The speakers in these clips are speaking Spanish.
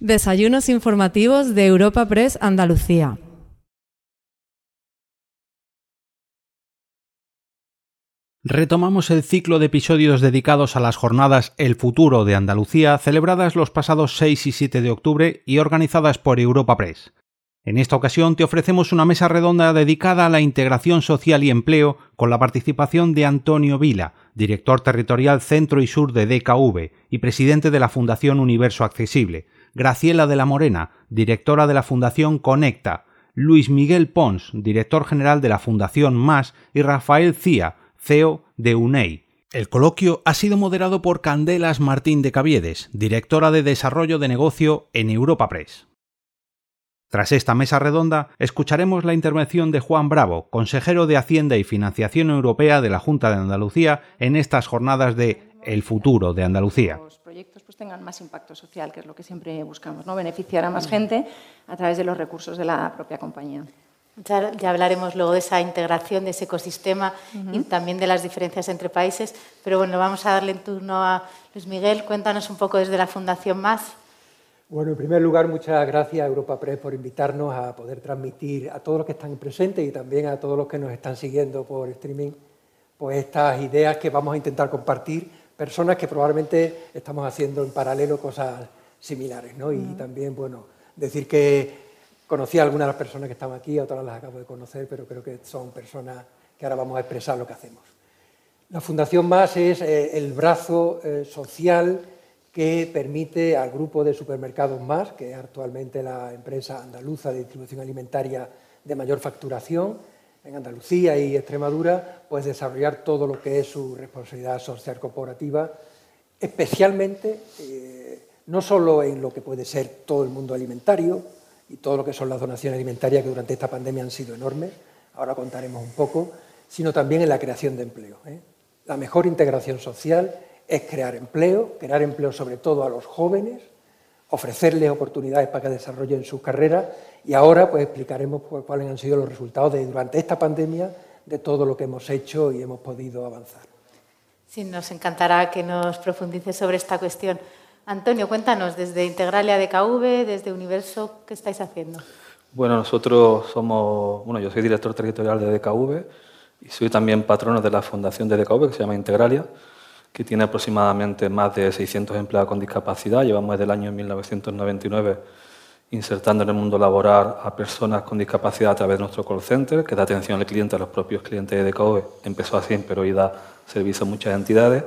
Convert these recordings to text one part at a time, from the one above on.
Desayunos informativos de Europa Press Andalucía. Retomamos el ciclo de episodios dedicados a las jornadas El futuro de Andalucía, celebradas los pasados 6 y 7 de octubre y organizadas por Europa Press. En esta ocasión te ofrecemos una mesa redonda dedicada a la integración social y empleo con la participación de Antonio Vila, director territorial Centro y Sur de DKV y presidente de la Fundación Universo Accesible, Graciela de la Morena, directora de la Fundación Conecta, Luis Miguel Pons, director general de la Fundación Más y Rafael Cía, CEO de UNEI. El coloquio ha sido moderado por Candelas Martín de Caviedes, directora de Desarrollo de Negocio en Europa Press. Tras esta mesa redonda, escucharemos la intervención de Juan Bravo, consejero de Hacienda y Financiación Europea de la Junta de Andalucía, en estas jornadas de El futuro de Andalucía. Los proyectos pues, tengan más impacto social, que es lo que siempre buscamos, ¿no? beneficiar a más gente a través de los recursos de la propia compañía. Ya, ya, hablaremos luego de esa integración, de ese ecosistema uh -huh. y también de las diferencias entre países. Pero bueno, vamos a darle en turno a Luis Miguel. Cuéntanos un poco desde la Fundación Más. Bueno, en primer lugar, muchas gracias a Europa Press por invitarnos a poder transmitir a todos los que están presentes y también a todos los que nos están siguiendo por streaming, pues estas ideas que vamos a intentar compartir, personas que probablemente estamos haciendo en paralelo cosas similares, ¿no? Y uh -huh. también, bueno, decir que Conocí a algunas de las personas que estaban aquí, a otras las acabo de conocer, pero creo que son personas que ahora vamos a expresar lo que hacemos. La Fundación Más es eh, el brazo eh, social que permite al grupo de supermercados Más, que es actualmente la empresa andaluza de distribución alimentaria de mayor facturación en Andalucía y Extremadura, pues desarrollar todo lo que es su responsabilidad social corporativa, especialmente eh, no solo en lo que puede ser todo el mundo alimentario, y todo lo que son las donaciones alimentarias que durante esta pandemia han sido enormes, ahora contaremos un poco, sino también en la creación de empleo. ¿eh? La mejor integración social es crear empleo, crear empleo sobre todo a los jóvenes, ofrecerles oportunidades para que desarrollen sus carreras y ahora pues explicaremos cuáles han sido los resultados de durante esta pandemia de todo lo que hemos hecho y hemos podido avanzar. Sí, nos encantará que nos profundice sobre esta cuestión. Antonio, cuéntanos, desde Integralia DKV, desde Universo, ¿qué estáis haciendo? Bueno, nosotros somos, bueno, yo soy director territorial de DKV y soy también patrono de la fundación de DKV, que se llama Integralia, que tiene aproximadamente más de 600 empleados con discapacidad. Llevamos desde el año 1999 insertando en el mundo laboral a personas con discapacidad a través de nuestro call center, que da atención al cliente, a los propios clientes de DKV. Empezó así, pero hoy da servicio a muchas entidades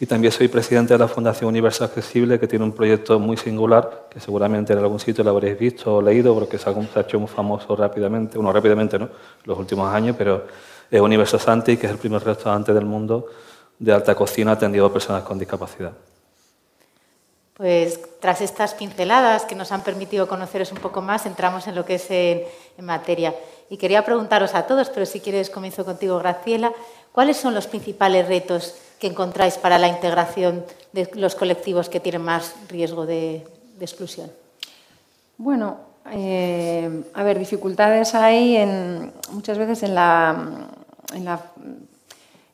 y también soy presidente de la Fundación Universo Accesible, que tiene un proyecto muy singular, que seguramente en algún sitio lo habréis visto o leído, porque se ha hecho muy famoso rápidamente, bueno, rápidamente no, los últimos años, pero es Universo Santi, que es el primer restaurante del mundo de alta cocina atendido a personas con discapacidad. Pues tras estas pinceladas que nos han permitido conoceros un poco más, entramos en lo que es en, en materia. Y quería preguntaros a todos, pero si quieres comienzo contigo, Graciela, ¿cuáles son los principales retos que encontráis para la integración de los colectivos que tienen más riesgo de, de exclusión? Bueno, eh, a ver, dificultades hay en, muchas veces en la, en la,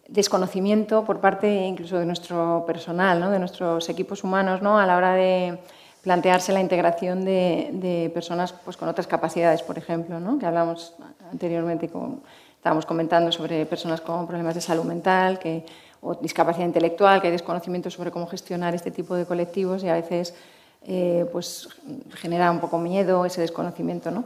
desconocimiento por parte incluso de nuestro personal, de nuestros equipos humanos, ¿no? a la hora de plantearse la integración de, personas pues, con otras capacidades, por ejemplo, que hablamos anteriormente, con, estábamos comentando sobre personas con problemas de salud mental, que o discapacidad intelectual, que hay desconocimiento sobre cómo gestionar este tipo de colectivos y a veces eh, pues, genera un poco miedo ese desconocimiento. ¿no?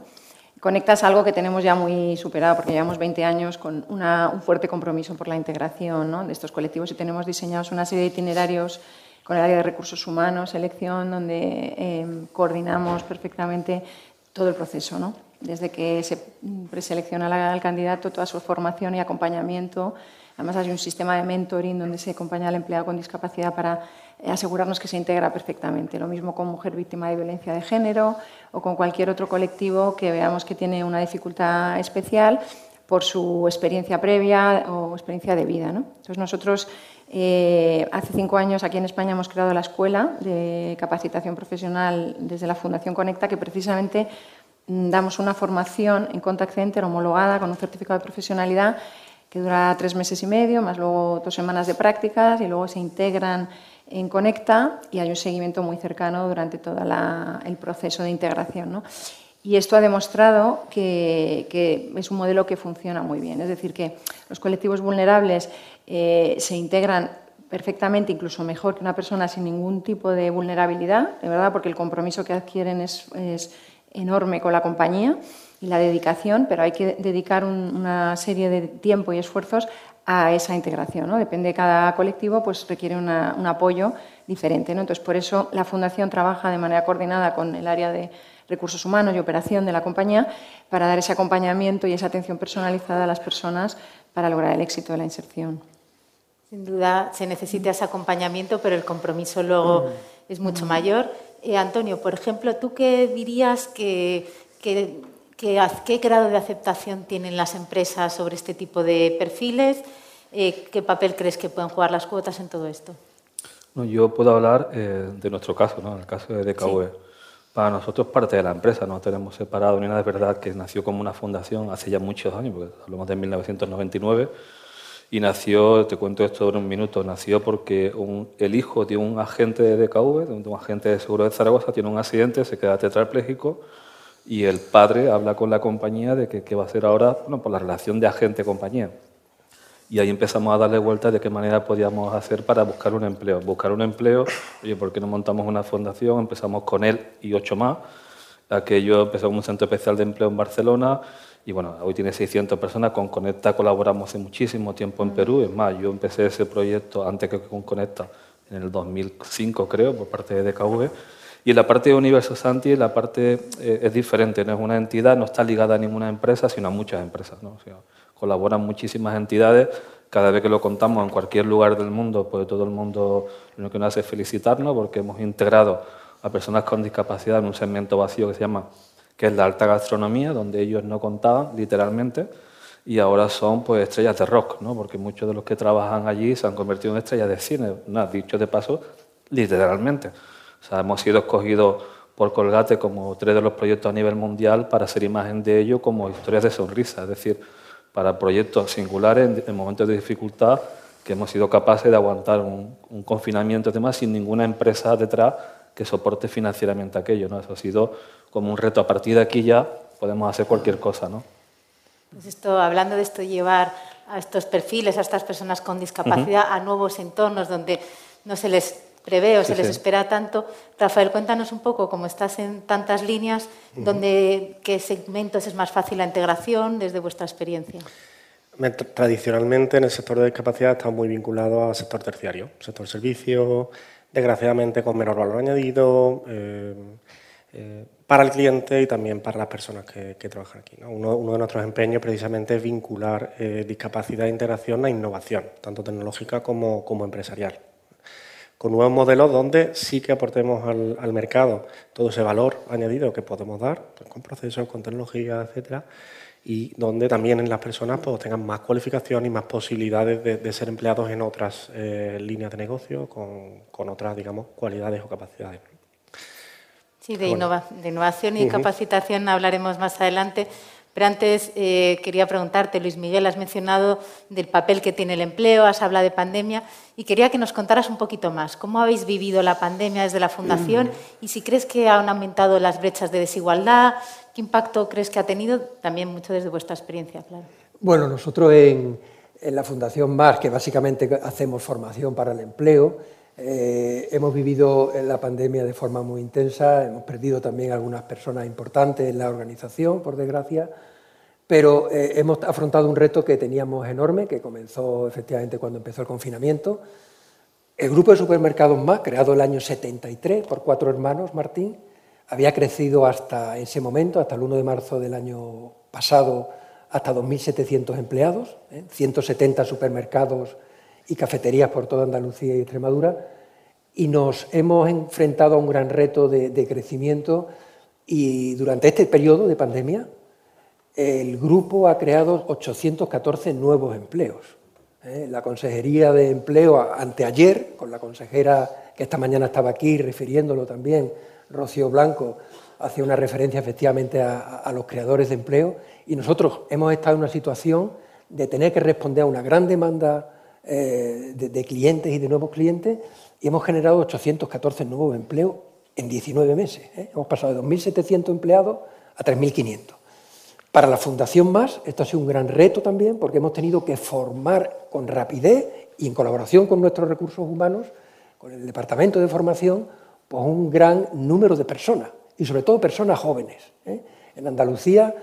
Conectas algo que tenemos ya muy superado, porque llevamos 20 años con un fuerte compromiso por la integración de estos colectivos y tenemos diseñados una serie de itinerarios con el área de recursos humanos, selección, donde eh, coordinamos perfectamente todo el proceso, ¿no? desde que se preselecciona al candidato, toda su formación y acompañamiento, Además, hay un sistema de mentoring donde se acompaña al empleado con discapacidad para asegurarnos que se integra perfectamente. Lo mismo con mujer víctima de violencia de género o con cualquier otro colectivo que veamos que tiene una dificultad especial por su experiencia previa o experiencia de vida. Entonces, nosotros eh, hace cinco años aquí en España hemos creado la Escuela de Capacitación Profesional desde la Fundación Conecta, que precisamente mm, damos una formación en Contact Center homologada con un certificado de profesionalidad que dura tres meses y medio, más luego dos semanas de prácticas y luego se integran en Conecta y hay un seguimiento muy cercano durante todo el proceso de integración. Y esto ha demostrado que, es un modelo que funciona muy bien. Es decir, que los colectivos vulnerables eh, se integran perfectamente, incluso mejor que una persona sin ningún tipo de vulnerabilidad, de verdad, porque el compromiso que adquieren es, enorme con la compañía y la dedicación, pero hay que dedicar una serie de tiempo y esfuerzos a esa integración. ¿no? Depende de cada colectivo, pues requiere un apoyo diferente. ¿no? Entonces, por eso la Fundación trabaja de manera coordinada con el área de recursos humanos y operación de la compañía para dar ese acompañamiento y esa atención personalizada a las personas para lograr el éxito de la inserción. Sin duda se necesita ese acompañamiento, pero el compromiso luego es mucho mayor. Eh, Antonio, por ejemplo, ¿tú qué dirías que, que, qué grado de aceptación tienen las empresas sobre este tipo de perfiles? Eh, ¿Qué papel crees que pueden jugar las cuotas en todo esto? yo puedo hablar eh, de nuestro caso, ¿no? el caso de DKV. Para nosotros parte de la empresa, no tenemos separado ni nada, es verdad que nació como una fundación hace ya muchos años, porque hablamos de 1999, y nació, te cuento esto en un minuto, nació porque el hijo de un agente de DKV, de un agente de seguro de Zaragoza, tiene un accidente, se queda tetrapléjico, y el padre habla con la compañía de que qué va a hacer ahora, bueno, por la relación de agente-compañía. Y ahí empezamos a darle vueltas de qué manera podíamos hacer para buscar un empleo. Buscar un empleo, oye, ¿por qué no montamos una fundación? Empezamos con él y ocho más. Aquello empezó como un centro especial de empleo en Barcelona y bueno, hoy tiene 600 personas. Con Conecta colaboramos hace muchísimo tiempo en Perú. Es más, yo empecé ese proyecto antes que con Conecta, en el 2005 creo, por parte de DKV. Y en la parte de Universo Santi, la parte eh, es diferente, no es una entidad, no está ligada a ninguna empresa, sino a muchas empresas. ¿no? Colaboran muchísimas entidades. Cada vez que lo contamos en cualquier lugar del mundo, pues todo el mundo lo que nos hace es felicitarnos porque hemos integrado a personas con discapacidad en un segmento vacío que se llama que es la alta gastronomía, donde ellos no contaban literalmente y ahora son pues estrellas de rock, ¿no? porque muchos de los que trabajan allí se han convertido en estrellas de cine, ¿no? dicho de paso, literalmente. O sea, hemos sido escogidos por Colgate como tres de los proyectos a nivel mundial para hacer imagen de ello como historias de sonrisa, es decir, para proyectos singulares en, momentos de dificultad que hemos sido capaces de aguantar un, confinamiento y demás sin ninguna empresa detrás que soporte financieramente aquello. ¿no? Eso ha sido como un reto. A partir de aquí ya podemos hacer cualquier cosa. ¿no? Pues esto, hablando de esto, llevar a estos perfiles, a estas personas con discapacidad, a nuevos entornos donde no se les prevé o se les espera tanto. Rafael, cuéntanos un poco, como estás en tantas líneas, ¿qué segmentos es más fácil la integración desde vuestra experiencia? Tradicionalmente en el sector de discapacidad está muy vinculado al sector terciario, sector servicio, desgraciadamente con menor valor añadido eh, eh, para el cliente y también para las personas que, trabajan aquí. Uno, de nuestros empeños precisamente es vincular eh, discapacidad e integración a innovación, tanto tecnológica como, como empresarial con nuevos modelos donde sí que aportemos al, mercado todo ese valor añadido que podemos dar, pues, con procesos, con tecnología, etcétera, y donde también en las personas pues, tengan más cualificación y más posibilidades de, ser empleados en otras eh, líneas de negocio con, otras, digamos, cualidades o capacidades. Sí, de, innovación y capacitación hablaremos más adelante. Pero antes eh, quería preguntarte, Luis Miguel, has mencionado del papel que tiene el empleo, has hablado de pandemia y quería que nos contaras un poquito más. ¿Cómo habéis vivido la pandemia desde la Fundación mm. y si crees que han aumentado las brechas de desigualdad? ¿Qué impacto crees que ha tenido? También mucho desde vuestra experiencia, claro. Bueno, nosotros en, en la Fundación MAR, que básicamente hacemos formación para el empleo, eh, hemos vivido la pandemia de forma muy intensa, hemos perdido también algunas personas importantes en la organización, por desgracia, pero eh, hemos afrontado un reto que teníamos enorme, que comenzó efectivamente cuando empezó el confinamiento. El grupo de supermercados más, creado el año 73 por cuatro hermanos, Martín, había crecido hasta ese momento, hasta el 1 de marzo del año pasado, hasta 2.700 empleados, 170 ¿eh? supermercados y cafeterías por toda Andalucía y Extremadura, y nos hemos enfrentado a un gran reto de, crecimiento y durante este periodo de pandemia el grupo ha creado 814 nuevos empleos. ¿eh? La Consejería de Empleo, anteayer, con la consejera que esta mañana estaba aquí refiriéndolo también, Rocío Blanco, hacía una referencia efectivamente a los creadores de empleo y nosotros hemos estado en una situación de tener que responder a una gran demanda eh, de, clientes y de nuevos clientes y hemos generado 814 nuevos empleos en 19 meses. ¿eh? Hemos pasado de 2.700 empleados a 3.500. Para la Fundación Más, esto ha sido un gran reto también, porque hemos tenido que formar con rapidez y en colaboración con nuestros recursos humanos, con el Departamento de Formación, pues un gran número de personas, y sobre todo personas jóvenes. ¿eh? En Andalucía,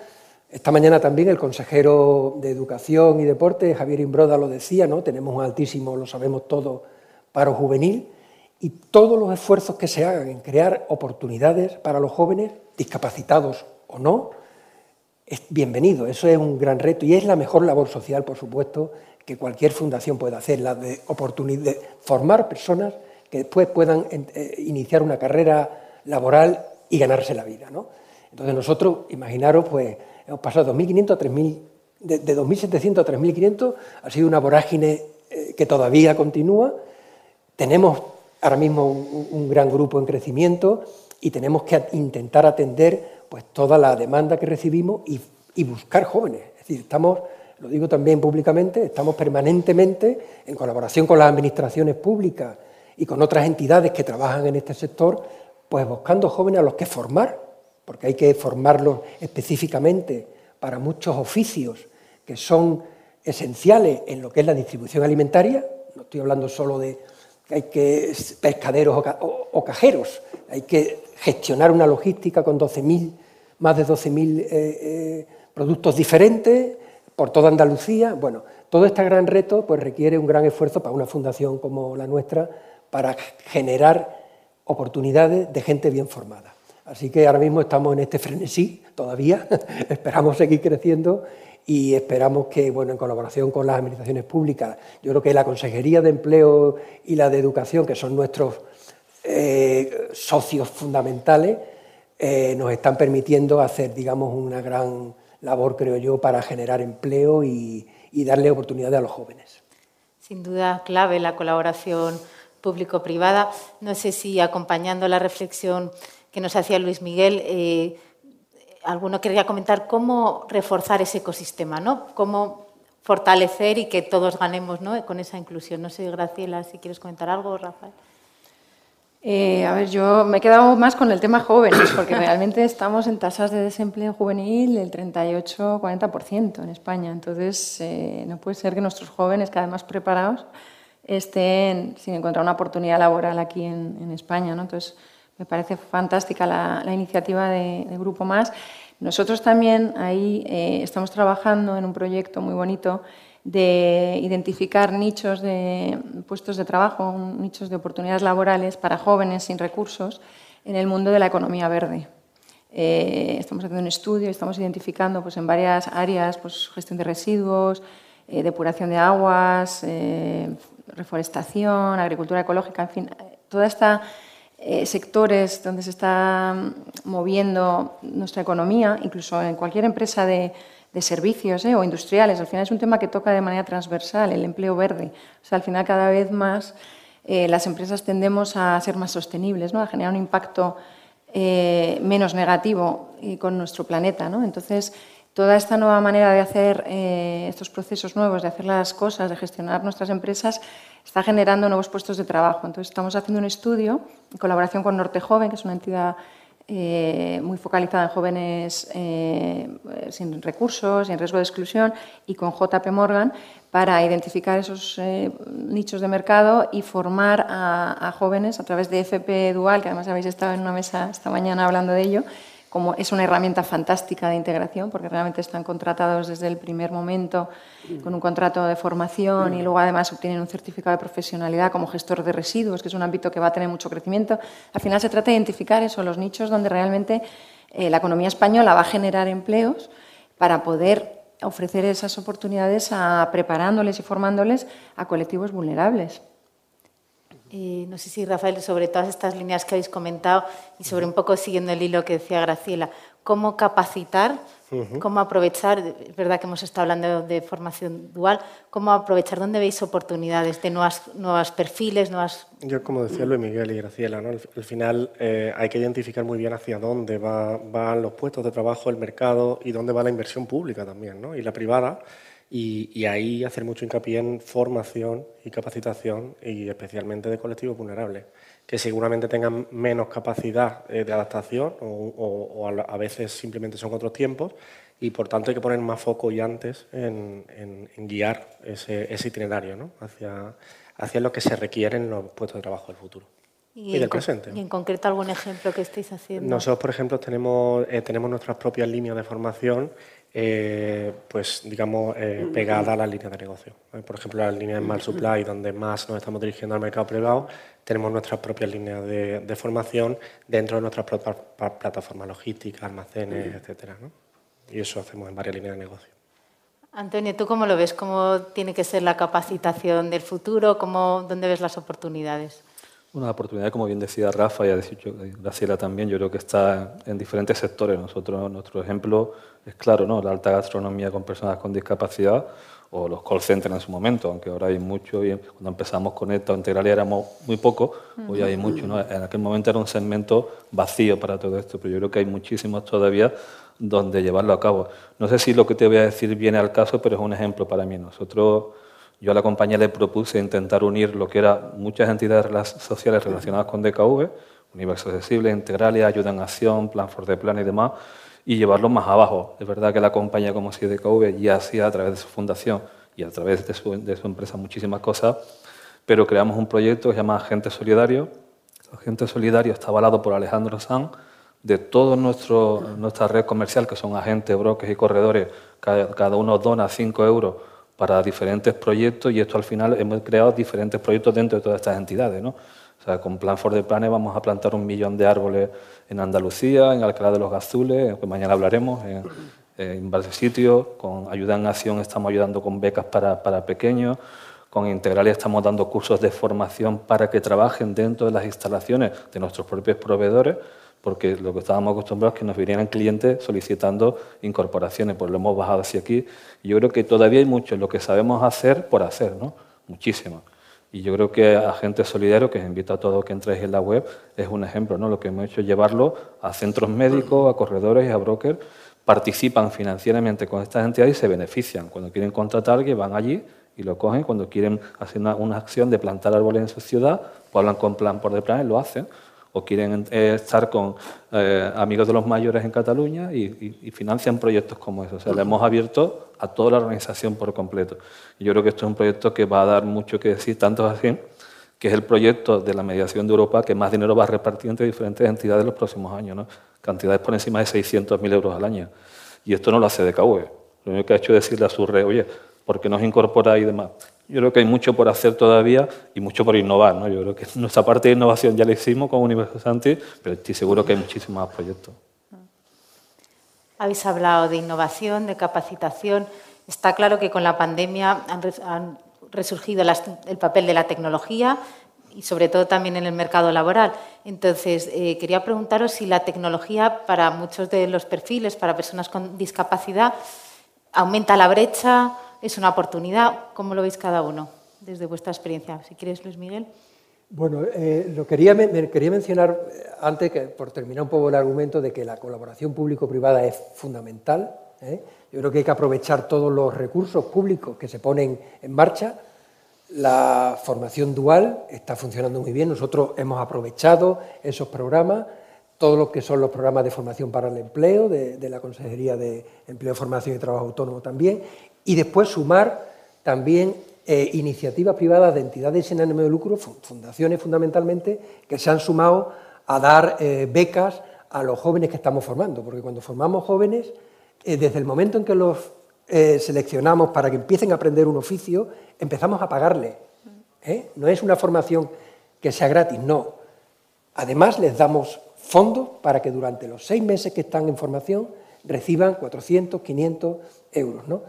esta mañana también el consejero de Educación y Deporte, Javier Imbroda, lo decía, ¿no? tenemos un altísimo, lo sabemos todos, paro juvenil, y todos los esfuerzos que se hagan en crear oportunidades para los jóvenes, discapacitados o no, es bienvenido. Eso es un gran reto y es la mejor labor social, por supuesto, que cualquier fundación pueda hacer, la de, de formar personas que después puedan eh, iniciar una carrera laboral y ganarse la vida. ¿no? Entonces nosotros, imaginaros, pues hemos pasado de 2.500 a 3.000, de, 2.700 a 3.500, ha sido una vorágine eh, que todavía continúa. Tenemos ahora mismo un, gran grupo en crecimiento y tenemos que intentar atender pues, toda la demanda que recibimos y, y buscar jóvenes. Es decir, estamos lo digo también públicamente, estamos permanentemente en colaboración con las administraciones públicas y con otras entidades que trabajan en este sector, pues buscando jóvenes a los que formar, porque hay que formarlos específicamente para muchos oficios que son esenciales en lo que es la distribución alimentaria, no estoy hablando solo de que hay que pescaderos o, cajeros, hay que gestionar una logística con 12.000, más de 12.000 eh, eh, productos diferentes, por toda Andalucía. Bueno, todo este gran reto pues, requiere un gran esfuerzo para una fundación como la nuestra para generar oportunidades de gente bien formada. Así que ahora mismo estamos en este frenesí todavía, esperamos seguir creciendo y esperamos que, bueno, en colaboración con las administraciones públicas, yo creo que la Consejería de Empleo y la de Educación, que son nuestros eh, socios fundamentales, eh, nos están permitiendo hacer, digamos, una gran labor, creo yo, para generar empleo y, darle oportunidades a los jóvenes. Sin duda, clave la colaboración público-privada. No sé si acompañando la reflexión que nos hacía Luis Miguel, eh, alguno querría comentar cómo reforzar ese ecosistema, ¿no? Cómo fortalecer y que todos ganemos ¿no? con esa inclusión. No sé, Graciela, si quieres comentar algo, Rafael. Eh, a ver, yo me he quedado más con el tema jóvenes, porque realmente estamos en tasas de desempleo juvenil del 38-40% en España. Entonces, eh, no puede ser que nuestros jóvenes, cada vez más preparados, estén sin encontrar una oportunidad laboral aquí en, España. ¿no? Entonces, me parece fantástica la, iniciativa de, Grupo Más. Nosotros también ahí eh, estamos trabajando en un proyecto muy bonito de identificar nichos de puestos de trabajo, nichos de oportunidades laborales para jóvenes sin recursos en el mundo de la economía verde. Eh, estamos haciendo un estudio, estamos identificando pues, en varias áreas pues, gestión de residuos, eh, depuración de aguas, reforestación, agricultura ecológica, en fin, toda esta sectores donde se está moviendo nuestra economía, incluso en cualquier empresa de, servicios ¿eh? o industriales. Al final es un tema que toca de manera transversal, el empleo verde. O sea, al final cada vez más eh, las empresas tendemos a ser más sostenibles, ¿no? a generar un impacto eh, menos negativo con nuestro planeta. ¿no? Entonces, toda esta nueva manera de hacer estos procesos nuevos, de hacer las cosas, de gestionar nuestras empresas, está generando nuevos puestos de trabajo. Entonces, estamos haciendo un estudio en colaboración con Norte Joven, que es una entidad eh, muy focalizada en jóvenes eh, sin recursos y en riesgo de exclusión, y con JP Morgan para identificar esos eh, nichos de mercado y formar a, a, jóvenes a través de FP Dual, que además habéis estado en una mesa esta mañana hablando de ello, como es una herramienta fantástica de integración, porque realmente están contratados desde el primer momento con un contrato de formación y luego además obtienen un certificado de profesionalidad como gestor de residuos, que es un ámbito que va a tener mucho crecimiento. Al final se trata de identificar eso, los nichos donde realmente eh, la economía española va a generar empleos para poder ofrecer esas oportunidades a, preparándoles y formándoles a colectivos vulnerables. Eh, no sé si, Rafael, sobre todas estas líneas que habéis comentado y sobre un poco siguiendo el hilo que decía Graciela, cómo capacitar, cómo aprovechar, es verdad que hemos estado hablando de formación dual, cómo aprovechar, dónde veis oportunidades de nuevas, nuevos perfiles, nuevas... Yo, como decía Luis Miguel y Graciela, ¿no? al, final eh, hay que identificar muy bien hacia dónde va, van los puestos de trabajo, el mercado y dónde va la inversión pública también, ¿no? y la privada Y, ahí hacer mucho hincapié en formación y capacitación, y especialmente de colectivos vulnerables, que seguramente tengan menos capacidad eh, de adaptación o, a veces simplemente son otros tiempos, y por tanto hay que poner más foco y antes en, guiar ese, itinerario ¿no? hacia, hacia lo que se requiere en los puestos de trabajo del futuro. Y, del presente. ¿Y en concreto algún ejemplo que estéis haciendo? Nosotros, por ejemplo, tenemos, eh, tenemos nuestras propias líneas de formación eh, pues digamos, eh, pegada a las líneas de negocio. Por ejemplo, las líneas de Mal Supply, donde más nos estamos dirigiendo al mercado privado, tenemos nuestras propias líneas de, formación dentro de nuestras propias plataformas logísticas, almacenes, etcétera. Y eso hacemos en varias líneas de negocio. Antonio, ¿tú cómo lo ves? ¿Cómo tiene que ser la capacitación del futuro? ¿Cómo, ¿Dónde ves las oportunidades? Una oportunidad, como bien decía Rafa y ha dicho Graciela también, yo creo que está en diferentes sectores. Nosotros, nuestro ejemplo es claro, ¿no? La alta gastronomía con personas con discapacidad o los call centers en su momento, aunque ahora hay mucho, y cuando empezamos con esto integral éramos muy pocos, hoy hay mucho, ¿no? En aquel momento era un segmento vacío para todo esto, pero yo creo que hay muchísimos todavía donde llevarlo a cabo. No sé si lo que te voy a decir viene al caso, pero es un ejemplo para mí. Nosotros yo a la compañía le propuse intentar unir lo que eran muchas entidades sociales relacionadas con DKV, Universo Accesible, Integralia, Ayuda en Acción, Plan for the Plan y demás, y llevarlo más abajo. Es verdad que la compañía como si DKV ya hacía a través de su fundación y a través de su, empresa muchísimas cosas, pero creamos un proyecto que se llama Agente Solidario. Agente Solidario está avalado por Alejandro Sanz, de toda nuestra red comercial, que son agentes, brokers y corredores, cada, cada uno dona 5 euros para diferentes proyectos y esto al final hemos creado diferentes proyectos dentro de todas estas entidades. ¿no? O sea, con Plan for the Planet vamos a plantar un millón de árboles en Andalucía, en Alcalá de los Gazules, que mañana hablaremos, en, en varios sitios. Con Ayuda en Acción estamos ayudando con becas para, para pequeños. Con Integralia estamos dando cursos de formación para que trabajen dentro de las instalaciones de nuestros propios proveedores porque lo que estábamos acostumbrados es que nos vinieran clientes solicitando incorporaciones, pues lo hemos bajado hacia aquí. Yo creo que todavía hay mucho lo que sabemos hacer por hacer, ¿no? Muchísimo. Y yo creo que Agente Solidario, que os invito a todos que entréis en la web, es un ejemplo, ¿no? Lo que hemos hecho es llevarlo a centros médicos, a corredores y a brokers, participan financieramente con estas entidades y se benefician. Cuando quieren contratar alguien, van allí y lo cogen. Cuando quieren hacer una, acción de plantar árboles en su ciudad, pues hablan con plan por de plan y lo hacen o quieren eh, estar con eh, amigos de los mayores en Cataluña y, financian proyectos como esos. O sea, le hemos abierto a toda la organización por completo. Yo creo que esto es un proyecto que va a dar mucho que decir, tanto así que es el proyecto de la mediación de Europa que más dinero va a repartir entre diferentes entidades en los próximos años. ¿no? Cantidades por encima de 600.000 euros al año. Y esto no lo hace DKV. Lo único que ha hecho es decirle a su red, oye, ¿por qué nos incorpora y demás? Yo creo que hay mucho por hacer todavía y mucho por innovar. ¿no? Yo creo que nuestra parte de innovación ya la hicimos con Universo Santi, pero estoy seguro que hay muchísimos más proyectos. Habéis hablado de innovación, de capacitación. Está claro que con la pandemia han, resurgido el papel de la tecnología y sobre todo también en el mercado laboral. Entonces, eh, quería preguntaros si la tecnología para muchos de los perfiles, para personas con discapacidad, aumenta la brecha, es una oportunidad. ¿Cómo lo veis cada uno desde vuestra experiencia? Si quieres, Luis Miguel. Bueno, eh, lo quería, quería mencionar eh, antes, que, por terminar un poco el argumento, de que la colaboración público-privada es fundamental. ¿eh? Yo creo que hay que aprovechar todos los recursos públicos que se ponen en marcha. La formación dual está funcionando muy bien. Nosotros hemos aprovechado esos programas, todo lo que son los programas de formación para el empleo, de la Consejería de Empleo, Formación y Trabajo Autónomo también, y después sumar también eh, iniciativas privadas de entidades sin ánimo de lucro, fundaciones fundamentalmente, que se han sumado a dar eh, becas a los jóvenes que estamos formando, porque cuando formamos jóvenes, eh, desde el momento en que los seleccionamos para que empiecen a aprender un oficio, empezamos a pagarle. No es una formación que sea gratis, no. Además, les damos fondos para que durante los seis meses que están en formación reciban 400, 500 euros. ¿no?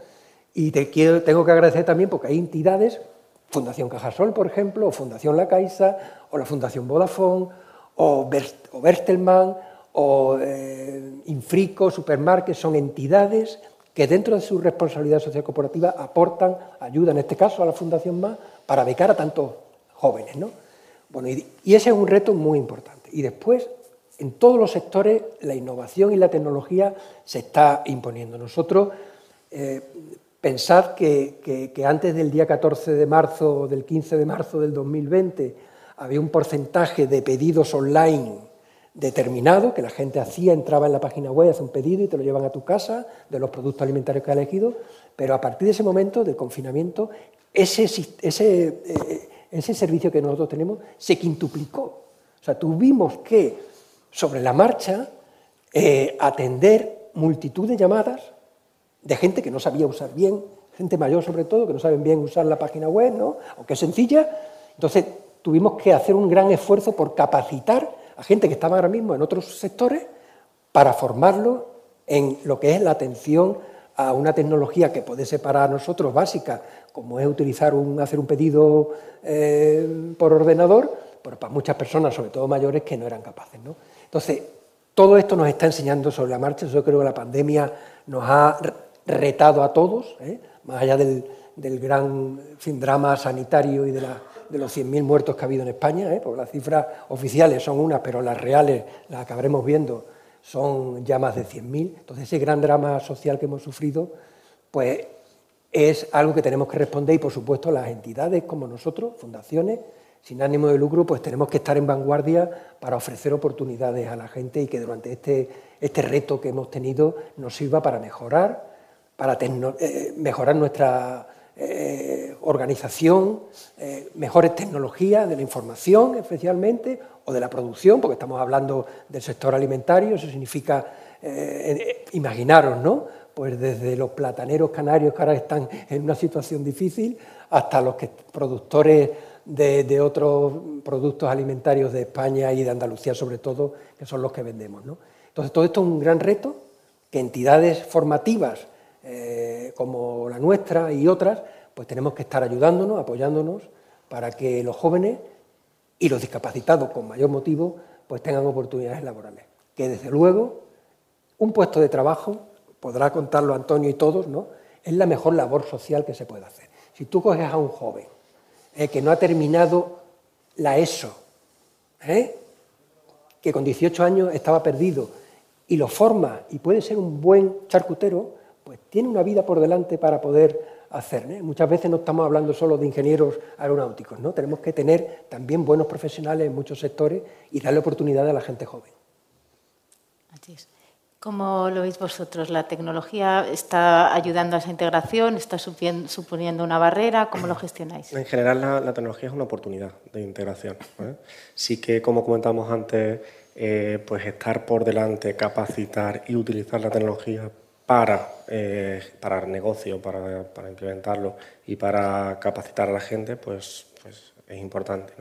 Y tengo que agradecer también porque hay entidades, Fundación Cajasol, por ejemplo, o Fundación La Caixa, o la Fundación Vodafone, o, Berstelman, o eh, Infrico, Supermarket, son entidades que dentro de su responsabilidad social corporativa aportan ayuda, en este caso a la Fundación Más, para becar a tantos jóvenes. ¿no? Bueno, y, ese es un reto muy importante. Y después, en todos los sectores, la innovación y la tecnología se está imponiendo. Nosotros, eh, Pensad que, antes del día 14 de marzo o del 15 de marzo del 2020 había un porcentaje de pedidos online determinado que la gente hacía, entraba en la página web, hace un pedido y te lo llevan a tu casa de los productos alimentarios que ha elegido, pero a partir de ese momento del confinamiento, ese, ese, eh, ese servicio que nosotros tenemos se quintuplicó. O sea, tuvimos que, sobre la marcha, eh, atender multitud de llamadas de gente que no sabía usar bien, gente mayor sobre todo, que no saben bien usar la página web, ¿no? aunque es sencilla. Entonces, tuvimos que hacer un gran esfuerzo por capacitar a gente que estaba ahora mismo en otros sectores para formarlo en lo que es la atención a una tecnología que puede ser para nosotros básica, como es utilizar un, hacer un pedido eh, por ordenador, pero para muchas personas, sobre todo mayores, que no eran capaces. ¿no? Entonces, todo esto nos está enseñando sobre la marcha. Yo creo que la pandemia nos ha retado a todos, ¿eh? más allá del, gran drama sanitario y de la de los 100.000 muertos que ha habido en España, ¿eh? porque las cifras oficiales son unas, pero las reales, las acabaremos viendo, son ya más de 100.000. Entonces, ese gran drama social que hemos sufrido, pues es algo que tenemos que responder y, por supuesto, las entidades como nosotros, fundaciones, sin ánimo de lucro, pues tenemos que estar en vanguardia para ofrecer oportunidades a la gente y que durante este, este reto que hemos tenido nos sirva para mejorar, para eh, mejorar nuestra eh, organización, eh, mejores tecnologías de la información especialmente, o de la producción, porque estamos hablando del sector alimentario, eso significa, imaginaros, ¿no? Pues desde los plataneros canarios que ahora están en una situación difícil, hasta los que, productores de, otros productos alimentarios de España y de Andalucía sobre todo, que son los que vendemos. ¿no? Entonces, todo esto es un gran reto que entidades formativas eh, como la nuestra y otras, pues tenemos que estar ayudándonos, apoyándonos, para que los jóvenes y los discapacitados, con mayor motivo, pues tengan oportunidades laborales. Que desde luego un puesto de trabajo, podrá contarlo Antonio y todos, ¿no? es la mejor labor social que se puede hacer. Si tú coges a un joven eh, que no ha terminado la ESO, ¿eh? que con 18 años estaba perdido, y lo forma y puede ser un buen charcutero, pues tiene una vida por delante para poder hacer. Muchas veces no estamos hablando solo de ingenieros aeronáuticos, ¿no? tenemos que tener también buenos profesionales en muchos sectores y darle oportunidad a la gente joven. Así es. ¿Cómo lo veis vosotros? ¿La tecnología está ayudando a esa integración? ¿Está suponiendo una barrera? ¿Cómo lo gestionáis? En general, la, tecnología es una oportunidad de integración. Sí que, como comentamos antes, eh, pues estar por delante, capacitar y utilizar la tecnología para, eh, para el negocio, para, para, implementarlo y para capacitar a la gente, pues, pues es importante.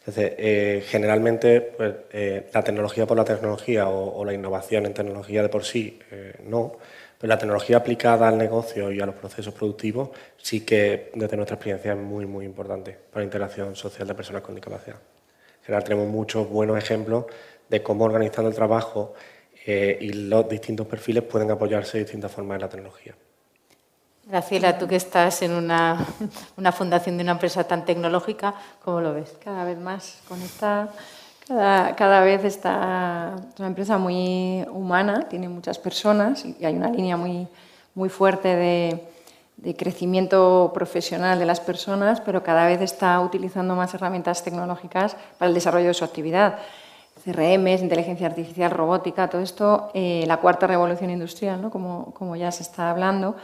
Entonces, eh, generalmente pues, eh, la tecnología por la tecnología o, la innovación en tecnología de por sí, no, pero la tecnología aplicada al negocio y a los procesos productivos sí que desde nuestra experiencia es muy, muy importante para la integración social de personas con discapacidad. En general tenemos muchos buenos ejemplos de cómo organizando el trabajo eh, y los distintos perfiles pueden apoyarse de distintas formas en la tecnología. Graciela, tú que estás en una, una, fundación de una empresa tan tecnológica, ¿cómo lo ves? Cada vez más conectada, cada, cada vez está es una empresa muy humana, tiene muchas personas y hay una línea muy, muy fuerte de, de crecimiento profesional de las personas, pero cada vez está utilizando más herramientas tecnológicas para el desarrollo de su actividad. CRMs, inteligencia artificial, robótica, todo esto, eh, la cuarta revolución industrial, ¿no? como, como, ya se está hablando,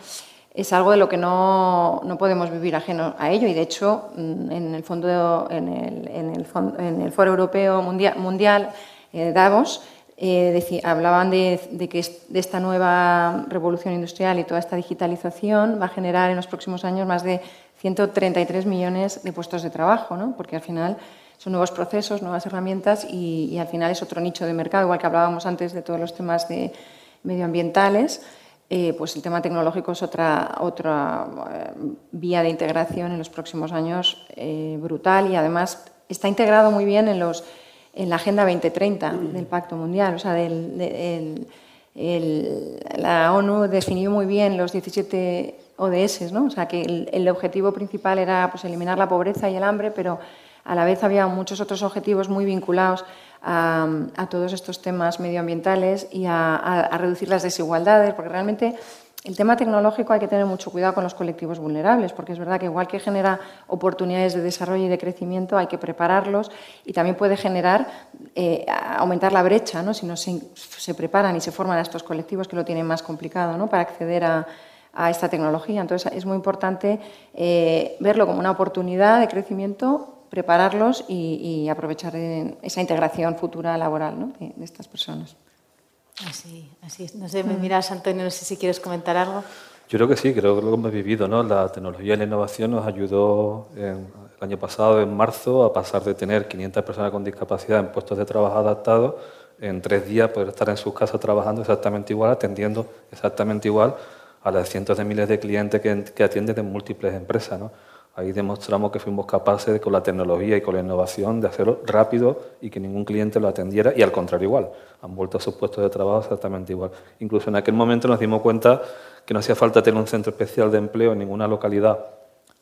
es algo de lo que no, no, podemos vivir ajeno a ello y de hecho mm, en el, fondo, en el, en el, en el Foro Europeo Mundial, mundial eh, Davos eh, hablaban de, de, que de esta nueva revolución industrial y toda esta digitalización va a generar en los próximos años más de 133 millones de puestos de trabajo, ¿no? porque al final son nuevos procesos, nuevas herramientas y, al final es otro nicho de mercado, igual que hablábamos antes de todos los temas de medioambientales. Eh, pues el tema tecnológico es otra, otra eh, vía de integración en los próximos años eh, brutal y además está integrado muy bien en, los, en la Agenda 2030 del Pacto Mundial. O sea, la ONU definió muy bien los 17 ODS, ¿no? o sea, que el, el objetivo principal era pues, eliminar la pobreza y el hambre, pero a la vez había muchos otros objetivos muy vinculados a, todos estos temas medioambientales y a, reducir las desigualdades, porque realmente el tema tecnológico hay que tener mucho cuidado con los colectivos vulnerables, porque es verdad que igual que genera oportunidades de desarrollo y de crecimiento, hay que prepararlos y también puede generar, eh, aumentar la brecha, ¿no? si no se, preparan y se forman a estos colectivos que lo tienen más complicado ¿no? para acceder a, esta tecnología. Entonces, es muy importante eh, verlo como una oportunidad de crecimiento, prepararlos y, aprovechar esa integración futura laboral de estas personas. Así, así No sé, me miras, Antonio, no sé si quieres comentar algo. Yo creo que sí, creo que lo hemos vivido, ¿no? La tecnología y la innovación nos ayudó el año pasado, en marzo, a pasar de tener 500 personas con discapacidad en puestos de trabajo adaptados, en tres días poder estar en sus casas trabajando exactamente igual, atendiendo exactamente igual a las cientos de miles de clientes que, que atienden en múltiples empresas, ¿no? Ahí demostramos que fuimos capaces, con la tecnología y con la innovación, de hacerlo rápido y que ningún cliente lo atendiera, y al contrario igual. Han vuelto a sus puestos de trabajo exactamente igual. Incluso en aquel momento nos dimos cuenta que no hacía falta tener un centro especial de empleo en ninguna localidad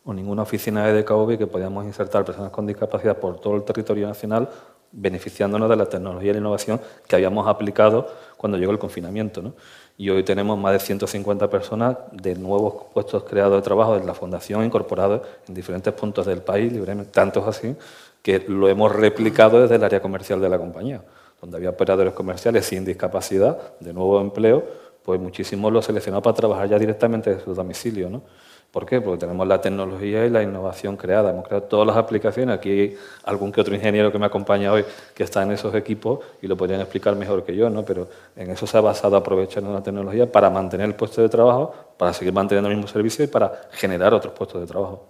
o ninguna oficina de DKV que podíamos insertar personas con discapacidad por todo el territorio nacional, beneficiándonos de la tecnología y la innovación que habíamos aplicado cuando llegó el confinamiento. ¿no? Y hoy tenemos más de 150 personas de nuevos puestos creados de trabajo en la Fundación, incorporados en diferentes puntos del país, libremente, tantos así, que lo hemos replicado desde el área comercial de la compañía, donde había operadores comerciales sin discapacidad, de nuevo empleo, pues muchísimos los seleccionados para trabajar ya directamente desde su domicilio. ¿no? ¿Por qué? Porque tenemos la tecnología y la innovación creada. Hemos creado todas las aplicaciones. Aquí hay algún que otro ingeniero que me acompaña hoy que está en esos equipos y lo podrían explicar mejor que yo, ¿no? Pero en eso se ha basado aprovechando la tecnología para mantener el puesto de trabajo, para seguir manteniendo el mismo servicio y para generar otros puestos de trabajo.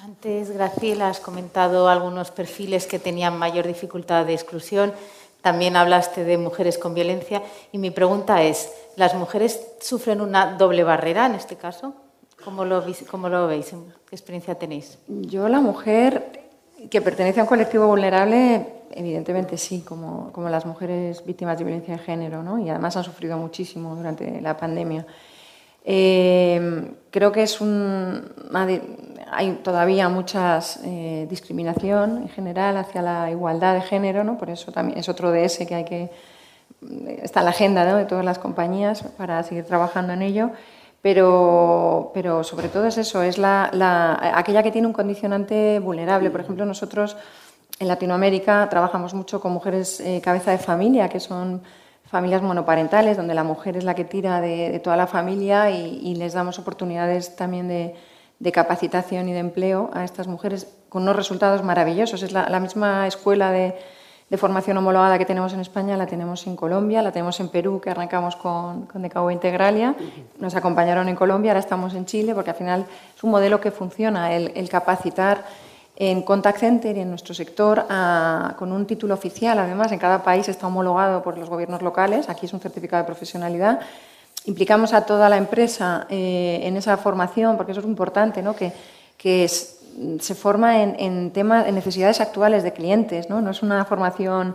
Antes, Graciela, has comentado algunos perfiles que tenían mayor dificultad de exclusión. También hablaste de mujeres con violencia y mi pregunta es, ¿las mujeres sufren una doble barrera en este caso? ¿Cómo lo, veis? ¿Qué experiencia tenéis? Yo, la mujer que pertenece a un colectivo vulnerable, evidentemente sí, como, como las mujeres víctimas de violencia de género, ¿no? y además han sufrido muchísimo durante la pandemia. Eh, creo que es un, hay todavía mucha eh, discriminación en general hacia la igualdad de género, ¿no? por eso también es otro DS que hay que está en la agenda de todas las compañías para seguir trabajando en ello. Pero, pero sobre todo es eso, es la, aquella que tiene un condicionante vulnerable. Por ejemplo, nosotros en Latinoamérica trabajamos mucho con mujeres eh, cabeza de familia, que son familias monoparentales, donde la mujer es la que tira de, toda la familia y, les damos oportunidades también de, capacitación y de empleo a estas mujeres con unos resultados maravillosos. Es la, misma escuela de, formación homologada que tenemos en España, la tenemos en Colombia, la tenemos en Perú, que arrancamos con, con Integralia, nos acompañaron en Colombia, ahora estamos en Chile, porque al final es un modelo que funciona, el capacitar en Contact Center y en nuestro sector con un título oficial. Además, en cada país está homologado por los gobiernos locales. Aquí es un certificado de profesionalidad. Implicamos a toda la empresa eh, en esa formación, porque eso es importante, ¿no? que, que se forma en, en, temas, en necesidades actuales de clientes. ¿no? no es una formación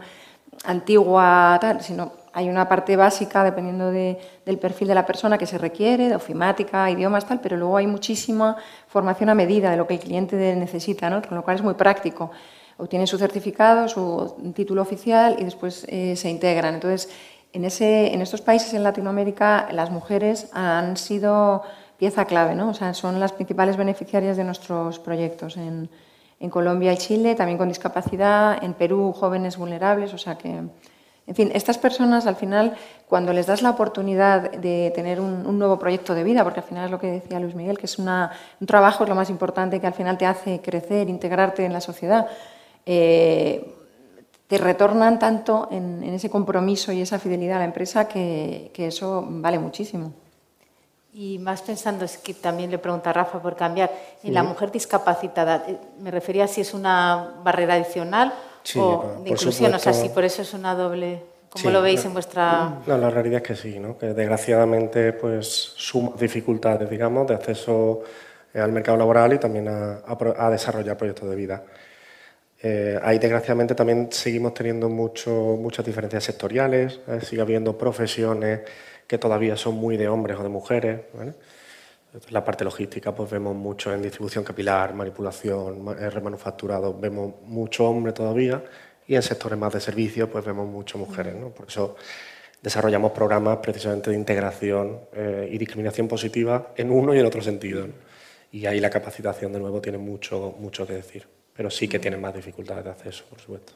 antigua, tal, sino hay una parte básica, dependiendo del perfil de la persona, que se requiere, de ofimática, idiomas, tal, pero luego hay muchísima formación a medida de lo que el cliente necesita, ¿no? con lo cual es muy práctico. Obtienen su certificado, su título oficial y después eh, se integran. Entonces, en, ese, en estos países en Latinoamérica, las mujeres han sido pieza clave, ¿no? o sea, son las principales beneficiarias de nuestros proyectos en, en Colombia y Chile, también con discapacidad, en Perú, jóvenes vulnerables, o sea que en fin, estas personas al final, cuando les das la oportunidad de tener un, nuevo proyecto de vida, porque al final es lo que decía Luis Miguel, que es un trabajo es lo más importante que al final te hace crecer, integrarte en la sociedad, eh, te retornan tanto en, ese compromiso y esa fidelidad a la empresa que, eso vale muchísimo. Y más pensando, es que también le pregunta a Rafa por cambiar, en la mujer discapacitada, eh, me refería a si es una barrera adicional o de inclusión, o sea, sí, por eso es una doble... ¿Cómo lo veis en vuestra...? No, la realidad es que sí, ¿no? que desgraciadamente pues suma dificultades, digamos, de acceso al mercado laboral y también a, desarrollar proyectos de vida. Eh, ahí desgraciadamente también seguimos teniendo mucho, muchas diferencias sectoriales, ¿eh? sigue habiendo profesiones que todavía son muy de hombres o de mujeres. La parte logística, pues vemos mucho en distribución capilar, manipulación, eh, remanufacturado, vemos mucho hombre todavía y en sectores más de servicio, pues vemos mucho mujeres. ¿no? Por eso desarrollamos programas precisamente de integración eh, y discriminación positiva en uno y en otro sentido. Y ahí la capacitación, de nuevo, tiene mucho, mucho que decir, pero sí que tienen más dificultades de acceso, por supuesto.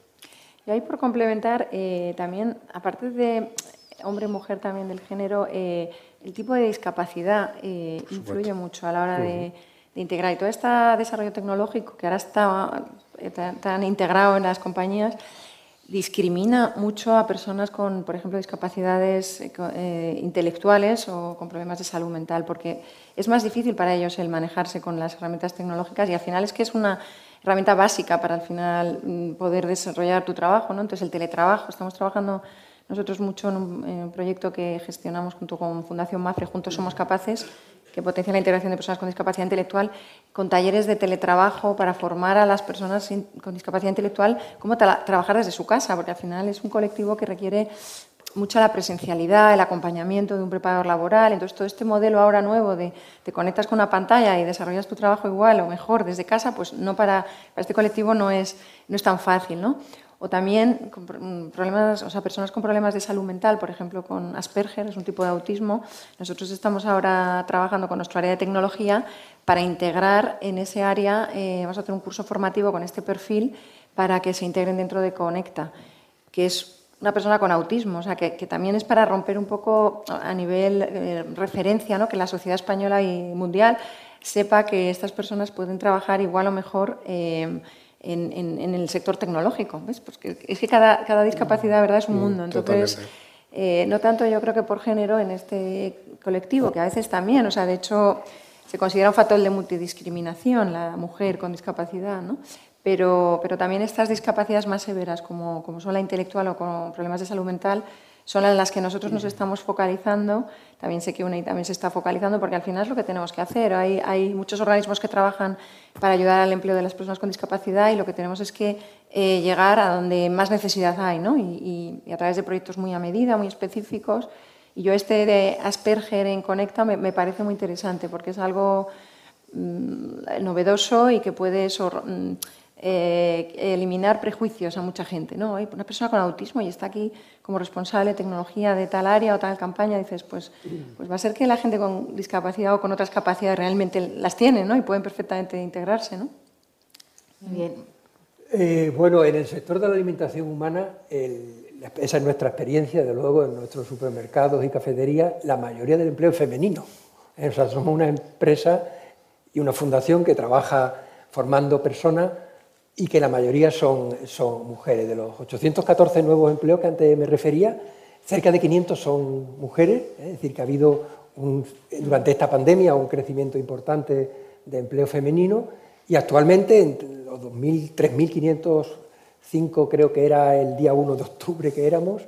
Y ahí por complementar, eh, también, aparte de hombre-mujer también del género, eh, el tipo de discapacidad influye mucho a la hora de, de, integrar. Y todo este desarrollo tecnológico que ahora está tan integrado en las compañías, discrimina mucho a personas con, por ejemplo, discapacidades eh, eh, intelectuales o con problemas de salud mental, porque es más difícil para ellos el manejarse con las herramientas tecnológicas y al final es que es una herramienta básica para al final mm, poder desarrollar tu trabajo, ¿no? Entonces el teletrabajo, estamos trabajando nosotros mucho en un, proyecto que gestionamos junto con Fundación MAFRE, juntos somos capaces, que potencia la integración de personas con discapacidad intelectual, con talleres de teletrabajo para formar a las personas con discapacidad intelectual cómo trabajar desde su casa, porque al final es un colectivo que requiere mucha la presencialidad, el acompañamiento de un preparador laboral. Entonces, todo este modelo ahora nuevo de te conectas con una pantalla y desarrollas tu trabajo igual o mejor desde casa, pues no para, este colectivo no es, no es tan fácil. ¿no? o también mm, problemas, o sea, personas con problemas de salud mental, por ejemplo, con Asperger, es un tipo de autismo. Nosotros estamos ahora trabajando con nuestro área de tecnología para integrar en ese área, eh, vamos a hacer un curso formativo con este perfil para que se integren dentro de Conecta, que es una persona con autismo, o sea, que, también es para romper un poco a nivel eh, referencia, ¿no? que la sociedad española y mundial sepa que estas personas pueden trabajar igual o mejor. Eh, en, el sector tecnológico. ¿ves? Pues es que cada, cada, discapacidad ¿verdad? es un mm, mundo. Entonces, eh, no tanto yo creo que por género en este colectivo, que a veces también, o sea, de hecho, se considera un factor de multidiscriminación la mujer con discapacidad, ¿no? Pero, pero también estas discapacidades más severas, como, como son la intelectual o con problemas de salud mental, son en las que nosotros nos estamos focalizando. También sé que UNEI también se está focalizando porque al final es lo que tenemos que hacer. Hay, hay muchos organismos que trabajan para ayudar al empleo de las personas con discapacidad y lo que tenemos es que eh, llegar a donde más necesidad hay ¿no? y, a través de proyectos muy a medida, muy específicos. Y yo este de Asperger en Conecta me, me parece muy interesante porque es algo mm, novedoso y que puede... Mm, eh, eliminar prejuicios a mucha gente. ¿no? Hay una persona con autismo y está aquí como responsable de tecnología de tal área o tal campaña, dices, pues, pues va a ser que la gente con discapacidad o con otras capacidades realmente las tiene ¿no? y pueden perfectamente integrarse. ¿no? bien. Eh, bueno, en el sector de la alimentación humana, esa es nuestra experiencia, de luego, en nuestros supermercados y cafeterías, la mayoría del empleo es femenino. O sea, somos una empresa y una fundación que trabaja formando personas y que la mayoría son, son mujeres. De los 814 nuevos empleos que antes me refería, cerca de 500 son mujeres, es decir, que ha habido durante esta pandemia un crecimiento importante de empleo femenino. Y actualmente en los 3.505 creo que era el día 1 de octubre que éramos,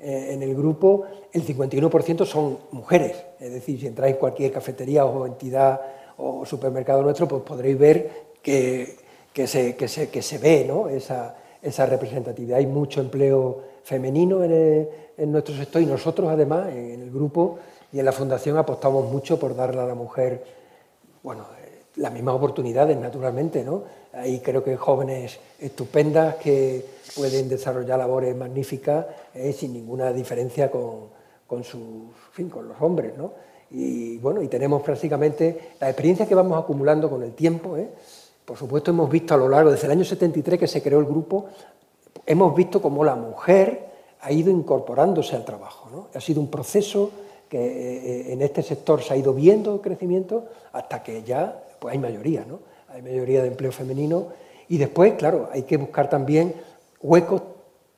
eh, en el grupo el 51% son mujeres, es decir, si entráis en cualquier cafetería o entidad o supermercado nuestro, pues podréis ver que que se, que se, que se ve ¿no? esa, esa, representatividad. Hay mucho empleo femenino en, en, nuestro sector y nosotros además en el grupo y en la fundación apostamos mucho por darle a la mujer bueno, las mismas oportunidades naturalmente. ¿no? Hay creo que jóvenes estupendas que pueden desarrollar labores magníficas eh, sin ninguna diferencia con, con, fin, con los hombres. ¿no? Y bueno, y tenemos prácticamente la experiencia que vamos acumulando con el tiempo. ¿eh? Por supuesto, hemos visto a lo largo, desde el año 73 que se creó el grupo, hemos visto cómo la mujer ha ido incorporándose al trabajo. Ha sido un proceso que eh, en este sector se ha ido viendo crecimiento hasta que ya pues hay mayoría, ¿no? hay mayoría de empleo femenino. Y después, claro, hay que buscar también huecos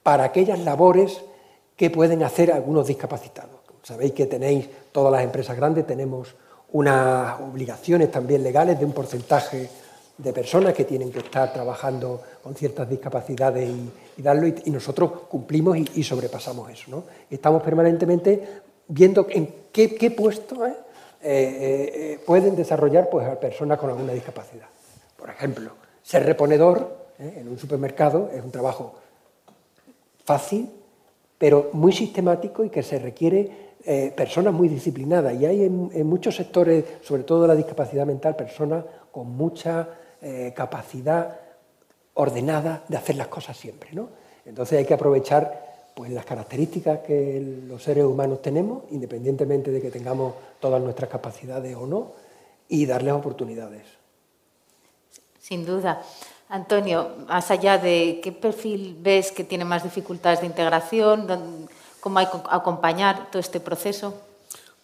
para aquellas labores que pueden hacer algunos discapacitados. Sabéis que tenéis, todas las empresas grandes tenemos unas obligaciones también legales de un porcentaje de personas que tienen que estar trabajando con ciertas discapacidades y, darlo, y, nosotros cumplimos y, sobrepasamos eso. ¿no? Estamos permanentemente viendo en qué, qué puestos ¿eh? Eh, eh, pueden desarrollar pues, personas con alguna discapacidad. Por ejemplo, ser reponedor en un supermercado es un trabajo fácil, pero muy sistemático y que se requiere personas muy disciplinadas. Y hay en, en, muchos sectores, sobre todo de la discapacidad mental, personas con mucha eh, capacidad ordenada de hacer las cosas siempre. ¿no? Entonces hay que aprovechar pues las características que los seres humanos tenemos, independientemente de que tengamos todas nuestras capacidades o no, y darles oportunidades. Sin duda. Antonio, más allá de qué perfil ves que tiene más dificultades de integración, cómo hay que acompañar todo este proceso.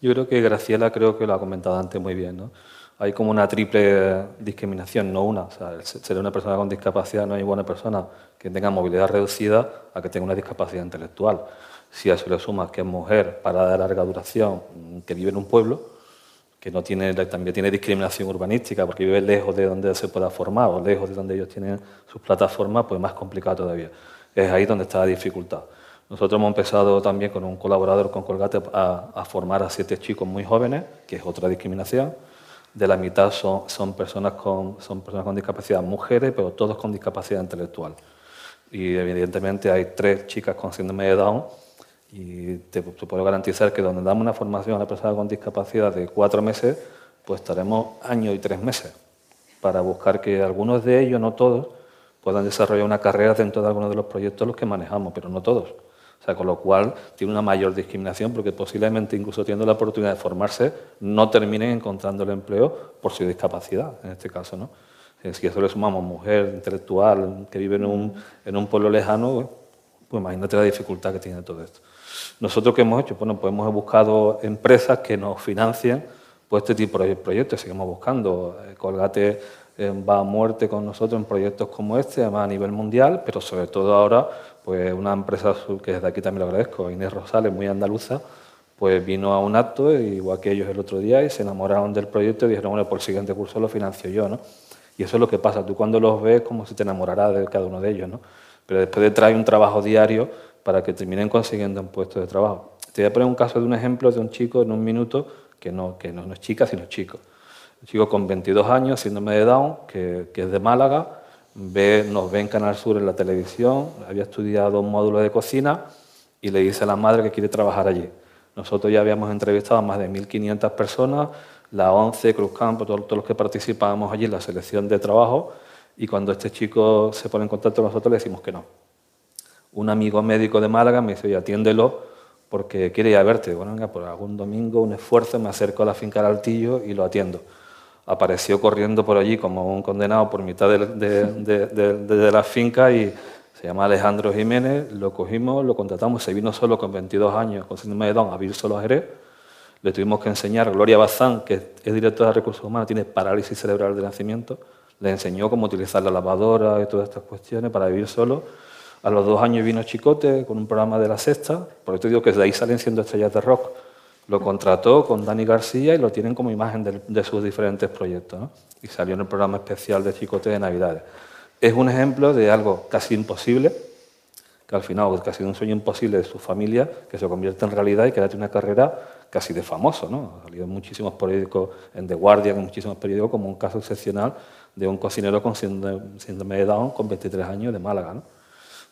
Yo creo que Graciela creo que lo ha comentado antes muy bien. ¿no? Hay como una triple discriminación, no una. O sea, ser una persona con discapacidad no hay buena persona que tenga movilidad reducida a que tenga una discapacidad intelectual. Si a eso le sumas que es mujer, para de larga duración, que vive en un pueblo, que también tiene discriminación urbanística porque vive lejos de donde se pueda formar o lejos de donde ellos tienen sus plataformas, pues más complicado todavía. Es ahí donde está la dificultad. Nosotros hemos empezado también con un colaborador con Colgate a formar a siete chicos muy jóvenes, que es otra discriminación. De la mitad son, son, personas con, discapacidad, mujeres, pero todos con discapacidad intelectual y evidentemente hay tres chicas con síndrome de Down y te, puedo garantizar que donde damos una formación a una persona con discapacidad de cuatro meses, pues estaremos año y tres meses para buscar que algunos de ellos, no todos, puedan desarrollar una carrera dentro de algunos de los proyectos los que manejamos, pero no todos. Sea, con lo cual tiene una mayor discriminación porque posiblemente incluso teniendo la oportunidad de formarse no terminen encontrando el empleo por su discapacidad, en este caso, ¿no? Eh, si eso le sumamos mujer intelectual que vive en un, en un pueblo lejano, pues imagínate la dificultad que tiene todo esto. Nosotros que hemos hecho, bueno, pues hemos buscado empresas que nos financien pues este tipo de proyectos, seguimos buscando. Eh, Colgate eh, va a muerte con nosotros en proyectos como este, además a nivel mundial, pero sobre todo ahora, pues una empresa que desde aquí también lo agradezco, Inés Rosales, muy andaluza, pues vino a un acto, igual que ellos el otro día, y se enamoraron del proyecto y dijeron, bueno, por el siguiente curso lo financio yo, ¿no? Y eso es lo que pasa. Tú cuando los ves, como si te enamorarás de cada uno de ellos, ¿no? Pero después de traer un trabajo diario para que terminen consiguiendo un puesto de trabajo. Te voy a poner un caso de un ejemplo de un chico en un minuto que no, que no, es chica, sino chico. Un chico con 22 años, síndrome de Down, que, que es de Málaga, ve, nos ve en Canal Sur en la televisión, había estudiado un módulo de cocina y le dice a la madre que quiere trabajar allí. Nosotros ya habíamos entrevistado a más de 1.500 personas la ONCE, Cruzcampo, todos, los que participábamos allí en la selección de trabajo, y cuando este chico se pone en contacto con nosotros le decimos que no. Un amigo médico de Málaga me dice, oye, atiéndelo porque quiere ir a verte. Bueno, venga, por algún domingo, un esfuerzo, me acerco a la finca del Altillo y lo atiendo. Apareció corriendo por allí como un condenado por mitad de, de, de la finca y se llama Alejandro Jiménez, lo cogimos, lo contratamos, se vino solo con 22 años, con síndrome de Down, a vivir solo a Jerez le tuvimos que enseñar, Gloria Bazán, que es directora de recursos humanos, tiene parálisis cerebral de nacimiento, le enseñó cómo utilizar la lavadora y todas estas cuestiones para vivir solo. A los dos años vino Chicote con un programa de la sexta, por eso digo que de ahí salen siendo estrellas de rock. Lo contrató con Dani García y lo tienen como imagen de, sus diferentes proyectos. Y salió en el programa especial de Chicote de Navidades. Es un ejemplo de algo casi imposible, que al final casi un sueño imposible de su familia, que se convierte en realidad y que tiene una carrera casi de famoso, ¿no? Ha salido en muchísimos periódicos, en The Guardian, en muchísimos periódicos, como un caso excepcional de un cocinero con síndrome de Down con 23 años de Málaga.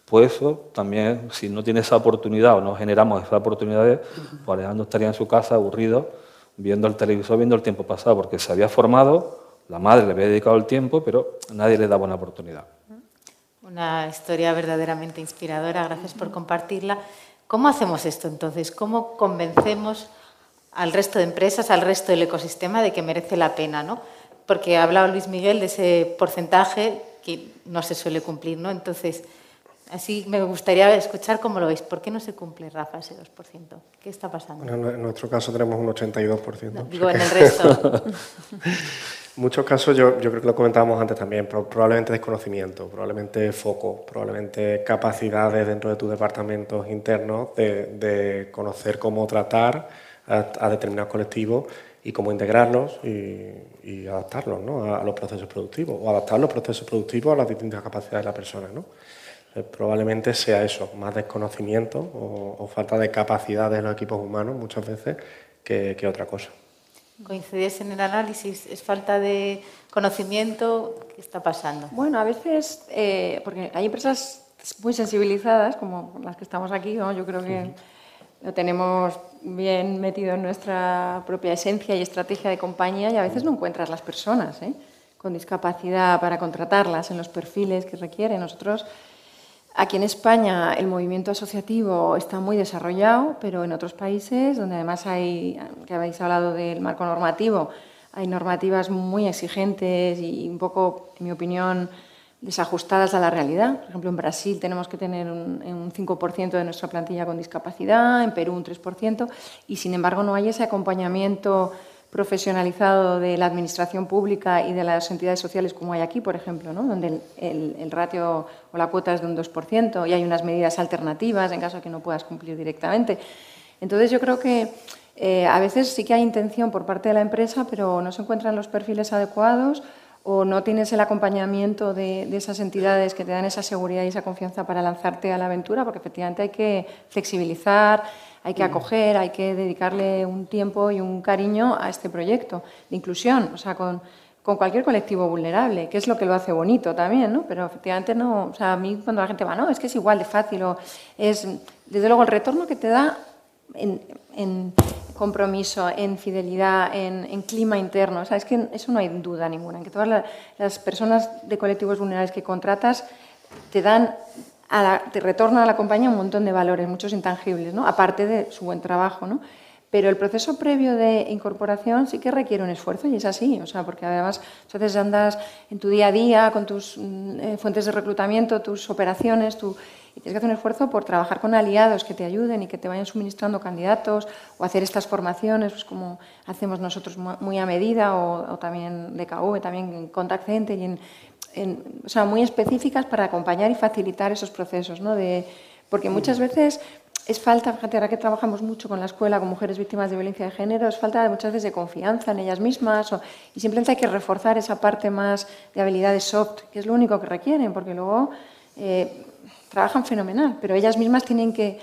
Pues eso también, si no tiene esa oportunidad o no generamos esas oportunidades, pues Alejandro estaría en su casa aburrido, viendo el televisor, viendo el tiempo pasado, porque se había formado, la madre le había dedicado el tiempo, pero nadie le daba una oportunidad. Una historia verdaderamente inspiradora, gracias por compartirla. ¿Cómo hacemos esto entonces? ¿Cómo convencemos al resto de empresas, al resto del ecosistema de que merece la pena, ¿no? Porque ha hablado Luis Miguel de ese porcentaje que no se suele cumplir, ¿no? Entonces, así me gustaría escuchar cómo lo veis. ¿Por qué no se cumple, Rafa, ese 2%? ¿Qué está pasando? en nuestro caso tenemos un 82%. digo, en el resto. Muchos casos, yo, yo, creo que lo comentábamos antes también, probablemente desconocimiento, probablemente foco, probablemente capacidades dentro de tus departamentos internos de, de conocer cómo tratar a, determinados colectivos y cómo integrarlos y, adaptarlos ¿no? a, los procesos productivos o adaptar los procesos productivos a las distintas capacidades de la persona. ¿no? Eh, probablemente sea eso, más desconocimiento o, falta de capacidades de los equipos humanos muchas veces que, otra cosa. ¿Coincides en el análisis? ¿Es falta de conocimiento? ¿Qué está pasando? Bueno, a veces, eh, porque hay empresas muy sensibilizadas, como las que estamos aquí, ¿no? yo creo que lo tenemos bien metido en nuestra propia esencia y estrategia de compañía y a veces no encuentras las personas ¿eh? con discapacidad para contratarlas en los perfiles que requieren. Nosotros Aquí en España el movimiento asociativo está muy desarrollado, pero en otros países, donde además hay, que habéis hablado del marco normativo, hay normativas muy exigentes y un poco, en mi opinión, desajustadas a la realidad. Por ejemplo, en Brasil tenemos que tener un, un 5% de nuestra plantilla con discapacidad, en Perú un 3%, y sin embargo no hay ese acompañamiento profesionalizado de la administración pública y de las entidades sociales como hay aquí, por ejemplo, donde el, ratio o la cuota es de un 2% y hay unas medidas alternativas en caso de que no puedas cumplir directamente. Entonces yo creo que eh, a veces sí que hay intención por parte de la empresa, pero no se encuentran los perfiles adecuados o no tienes el acompañamiento de, de, esas entidades que te dan esa seguridad y esa confianza para lanzarte a la aventura, porque efectivamente hay que flexibilizar, hay que acoger, hay que dedicarle un tiempo y un cariño a este proyecto de inclusión, o sea, con, con cualquier colectivo vulnerable, que es lo que lo hace bonito también, ¿no? Pero efectivamente no, o sea, a mí cuando la gente va, no, es que es igual de fácil, o es, desde luego, el retorno que te da en, en compromiso, en fidelidad, en, clima interno, o sea, es que eso no hay duda ninguna, en que todas las personas de colectivos vulnerables que contratas te dan te retorna a la compañía un montón de valores, muchos intangibles, ¿no? aparte de su buen trabajo. ¿no? Pero el proceso previo de incorporación sí que requiere un esfuerzo y es así, o sea, porque además veces andas en tu día a día con tus mm, eh, fuentes de reclutamiento, tus operaciones, tu, y tienes que hacer un esfuerzo por trabajar con aliados que te ayuden y que te vayan suministrando candidatos o hacer estas formaciones, pues como hacemos nosotros muy a medida o, o también de KV, también en Contact Center y en o sea, muy específicas para acompañar y facilitar esos procesos, ¿no? De, porque muchas veces es falta, fíjate, ahora que trabajamos mucho con la escuela, con mujeres víctimas de violencia de género, es falta muchas veces de confianza en ellas mismas y simplemente hay que reforzar esa parte más de habilidades soft, que es lo único que requieren, porque luego eh, trabajan fenomenal, pero ellas mismas tienen que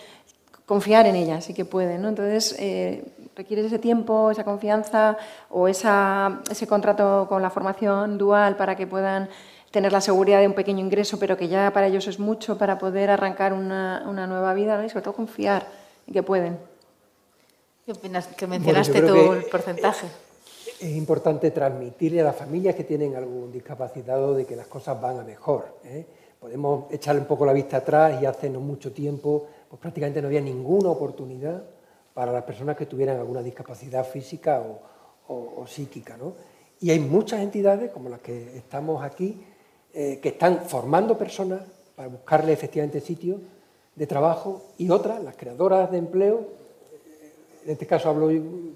confiar en ellas y que pueden, ¿no? Entonces, eh, requiere ese tiempo, esa confianza o esa, ese contrato con la formación dual para que puedan tener la seguridad de un pequeño ingreso, pero que ya para ellos es mucho para poder arrancar una, una nueva vida, y sobre todo confiar en que pueden. ¿Qué opinas? Que mencionaste tú el porcentaje. Es importante transmitirle a las familias que tienen algún discapacitado de que las cosas van a mejor. ¿eh? Podemos echarle un poco la vista atrás y hace no mucho tiempo pues prácticamente no había ninguna oportunidad para las personas que tuvieran alguna discapacidad física o, psíquica. ¿no? Y hay muchas entidades, como las que estamos aquí, eh, que están formando personas para buscarle efectivamente sitios de trabajo y otras, las creadoras de empleo, eh, en este caso hablo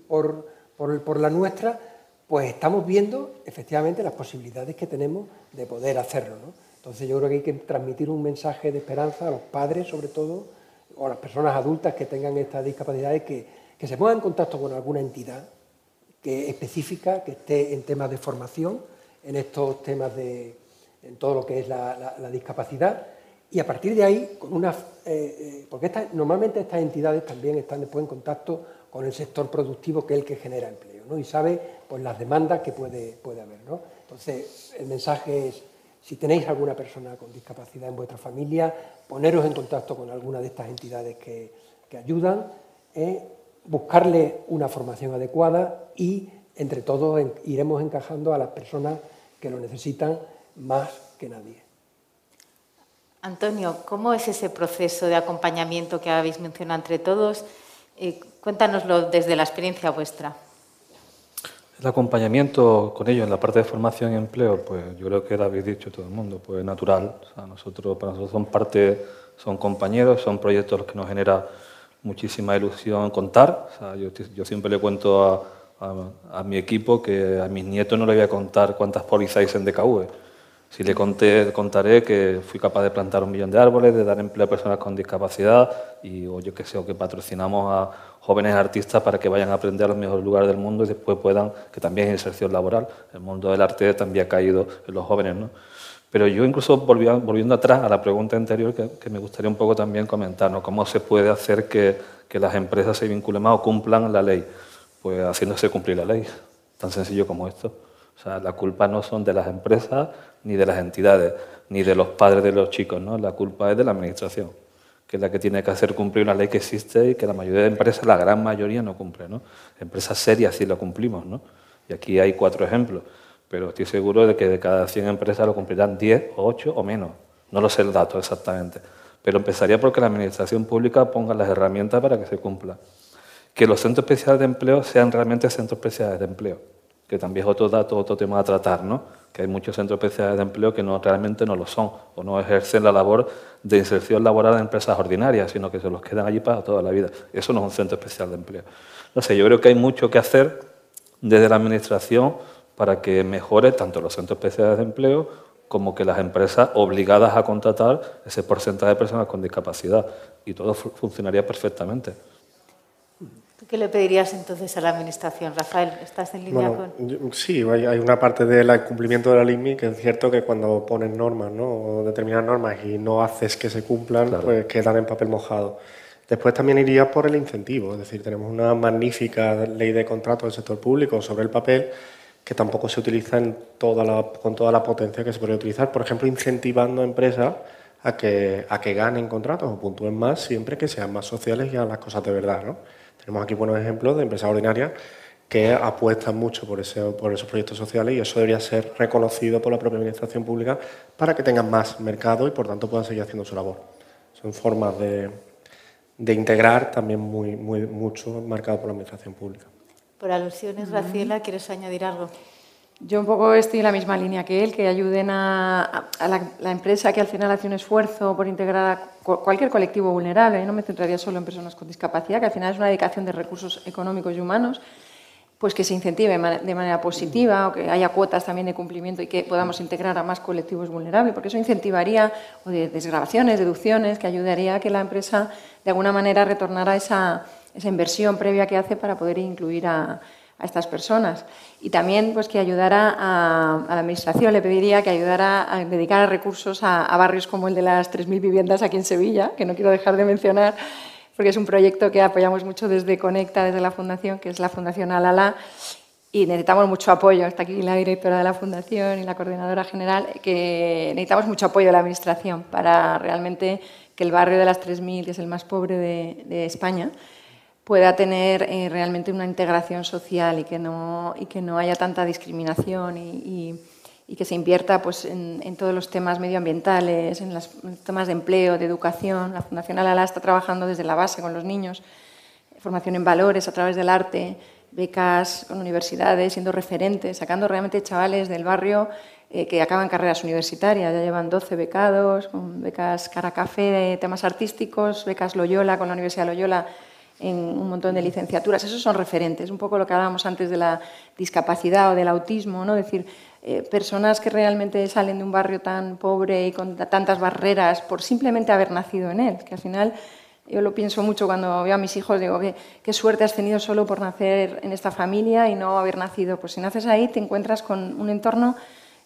por, por, la nuestra, pues estamos viendo efectivamente las posibilidades que tenemos de poder hacerlo. Entonces yo creo que hay que transmitir un mensaje de esperanza a los padres, sobre todo, o a las personas adultas que tengan estas discapacidades, que, que se pongan en contacto con alguna entidad que específica, que esté en temas de formación, en estos temas de, en todo lo que es la, discapacidad, y a partir de ahí, con una, eh, eh, porque normalmente estas entidades también están después en contacto con el sector productivo, que es el que genera empleo, ¿no? y sabe pues, las demandas que puede, puede haber. ¿no? Entonces, el mensaje es, si tenéis alguna persona con discapacidad en vuestra familia, poneros en contacto con alguna de estas entidades que, que ayudan, eh, buscarle una formación adecuada y, entre todos, iremos encajando a las personas que lo necesitan más que nadie. Antonio, ¿cómo es ese proceso de acompañamiento que habéis mencionado entre todos? Eh, cuéntanoslo desde la experiencia vuestra. El acompañamiento con ellos en la parte de formación y empleo, pues yo creo que lo habéis dicho todo el mundo, pues natural. nosotros, para nosotros son parte, son compañeros, son proyectos los que nos genera muchísima ilusión contar. yo, siempre le cuento a, a, mi equipo que a mis nietos no le voy a contar cuántas pólizas en DKV si le conté, contaré que fui capaz de plantar un millón de árboles, de dar empleo a personas con discapacidad y o yo que sé, o que patrocinamos a jóvenes artistas para que vayan a aprender a los mejores lugares del mundo y después puedan, que también es inserción laboral. El mundo del arte también ha caído en los jóvenes, ¿no? Pero yo incluso volviendo atrás a la pregunta anterior, que, me gustaría un poco también comentar, ¿no? ¿Cómo se puede hacer que, que las empresas se vinculen más o cumplan la ley? Pues haciéndose cumplir la ley, tan sencillo como esto. O sea, la culpa no son de las empresas ni de las entidades, ni de los padres de los chicos, ¿no? La culpa es de la administración, que es la que tiene que hacer cumplir una ley que existe y que la mayoría de empresas, la gran mayoría, no cumple, ¿no? Empresas serias sí lo cumplimos, ¿no? Y aquí hay cuatro ejemplos, pero estoy seguro de que de cada 100 empresas lo cumplirán 10 o 8 o menos. No lo sé el dato exactamente, pero empezaría porque la Administración Pública ponga las herramientas para que se cumpla. Que los centros especiales de empleo sean realmente centros especiales de empleo, que también es otro dato, otro tema a tratar, ¿no? Que hay muchos centros especiales de empleo que no, realmente no lo son o no ejercen la labor de inserción laboral en empresas ordinarias, sino que se los quedan allí para toda la vida. Eso no es un centro especial de empleo. No sé, yo creo que hay mucho que hacer desde la Administración para que mejore tanto los centros especiales de empleo como que las empresas obligadas a contratar ese porcentaje de personas con discapacidad y todo funcionaría perfectamente. ¿Qué le pedirías entonces a la Administración? Rafael, ¿estás en línea con...? sí, hay, una parte del cumplimiento de la LIMI que es cierto que cuando pones normas ¿no? o determinadas normas y no haces que se cumplan, pues quedan en papel mojado. Después también iría por el incentivo, es decir, tenemos una magnífica ley de contratos del sector público sobre el papel que tampoco se utiliza en toda la, con toda la potencia que se podría utilizar. Por ejemplo, incentivando a empresas a que, a que ganen contratos o puntúen más siempre que sean más sociales y hagan las cosas de verdad. ¿no? Tenemos aquí buenos ejemplos de empresas ordinarias que apuestan mucho por, ese, por esos proyectos sociales y eso debería ser reconocido por la propia administración pública para que tengan más mercado y por tanto puedan seguir haciendo su labor. Son formas de, de integrar también muy, muy, mucho marcado por la administración pública. Por alusiones, Raciela, ¿quieres añadir algo? Yo un poco estoy en la misma línea que él, que ayuden a, la, empresa que al final hace un esfuerzo por integrar a cualquier colectivo vulnerable. no me centraría solo en personas con discapacidad, que al final es una dedicación de recursos económicos y humanos, pues que se incentive de manera positiva o que haya cuotas también de cumplimiento y que podamos integrar a más colectivos vulnerables, porque eso incentivaría o de desgrabaciones, deducciones, que ayudaría a que la empresa de alguna manera retornara esa, esa inversión previa que hace para poder incluir a a estas personas. Y también pues, que ayudara a, la Administración, le pediría que ayudara a dedicar recursos a, barrios como el de las 3.000 viviendas aquí en Sevilla, que no quiero dejar de mencionar, porque es un proyecto que apoyamos mucho desde Conecta, desde la Fundación, que es la Fundación Alala, y necesitamos mucho apoyo. Está aquí la directora de la Fundación y la coordinadora general, que necesitamos mucho apoyo de la Administración para realmente que el barrio de las 3.000, que es el más pobre de, de España, pueda tener eh, realmente una integración social y que no, y que no haya tanta discriminación y, que se invierta pues, en, todos los temas medioambientales, en los temas de empleo, de educación. La Fundación Alala está trabajando desde la base con los niños, formación en valores a través del arte, becas con universidades, siendo referentes, sacando realmente chavales del barrio eh, que acaban carreras universitarias. Ya llevan 12 becados, con becas Cara Café de temas artísticos, becas Loyola con la Universidad de Loyola en un montón de licenciaturas. Esos son referentes, un poco lo que hablábamos antes de la discapacidad o del autismo, ¿no? Es decir, eh, personas que realmente salen de un barrio tan pobre y con tantas barreras por simplemente haber nacido en él, que al final yo lo pienso mucho cuando veo a mis hijos, digo, qué, qué suerte has tenido solo por nacer en esta familia y no haber nacido. Pues si naces ahí te encuentras con un entorno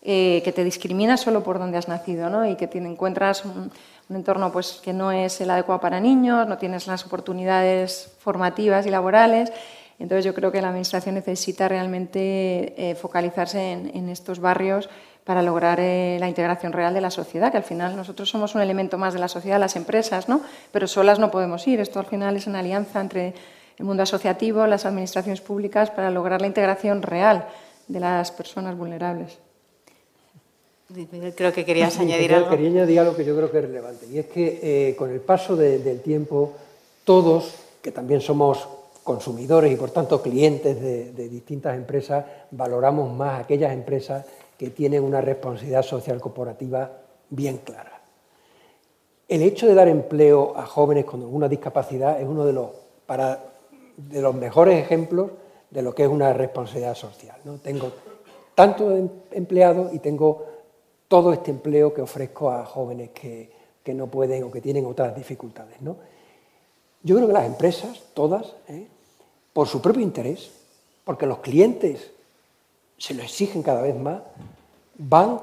eh, que te discrimina solo por donde has nacido ¿no? y que te encuentras un, entorno pues, que no es el adecuado para niños, no tienes las oportunidades formativas y laborales. Entonces yo creo que la Administración necesita realmente eh, focalizarse en, estos barrios para lograr eh, la integración real de la sociedad, que al final nosotros somos un elemento más de la sociedad, las empresas, ¿no? pero solas no podemos ir. Esto al final es una alianza entre el mundo asociativo, las administraciones públicas, para lograr la integración real de las personas vulnerables. Creo que querías añadir algo. Quería añadir algo que yo creo que es relevante, y es que eh, con el paso del tiempo, todos, que también somos consumidores y por tanto clientes de, distintas empresas, valoramos más aquellas empresas que tienen una responsabilidad social corporativa bien clara. El hecho de dar empleo a jóvenes con alguna discapacidad es uno de los, para, de los mejores ejemplos de lo que es una responsabilidad social. ¿no? Tengo tanto empleados y tengo todo este empleo que ofrezco a jóvenes que, no pueden o que tienen otras dificultades. ¿no? Yo creo que las empresas, todas, ¿eh? por su propio interés, porque los clientes se lo exigen cada vez más, van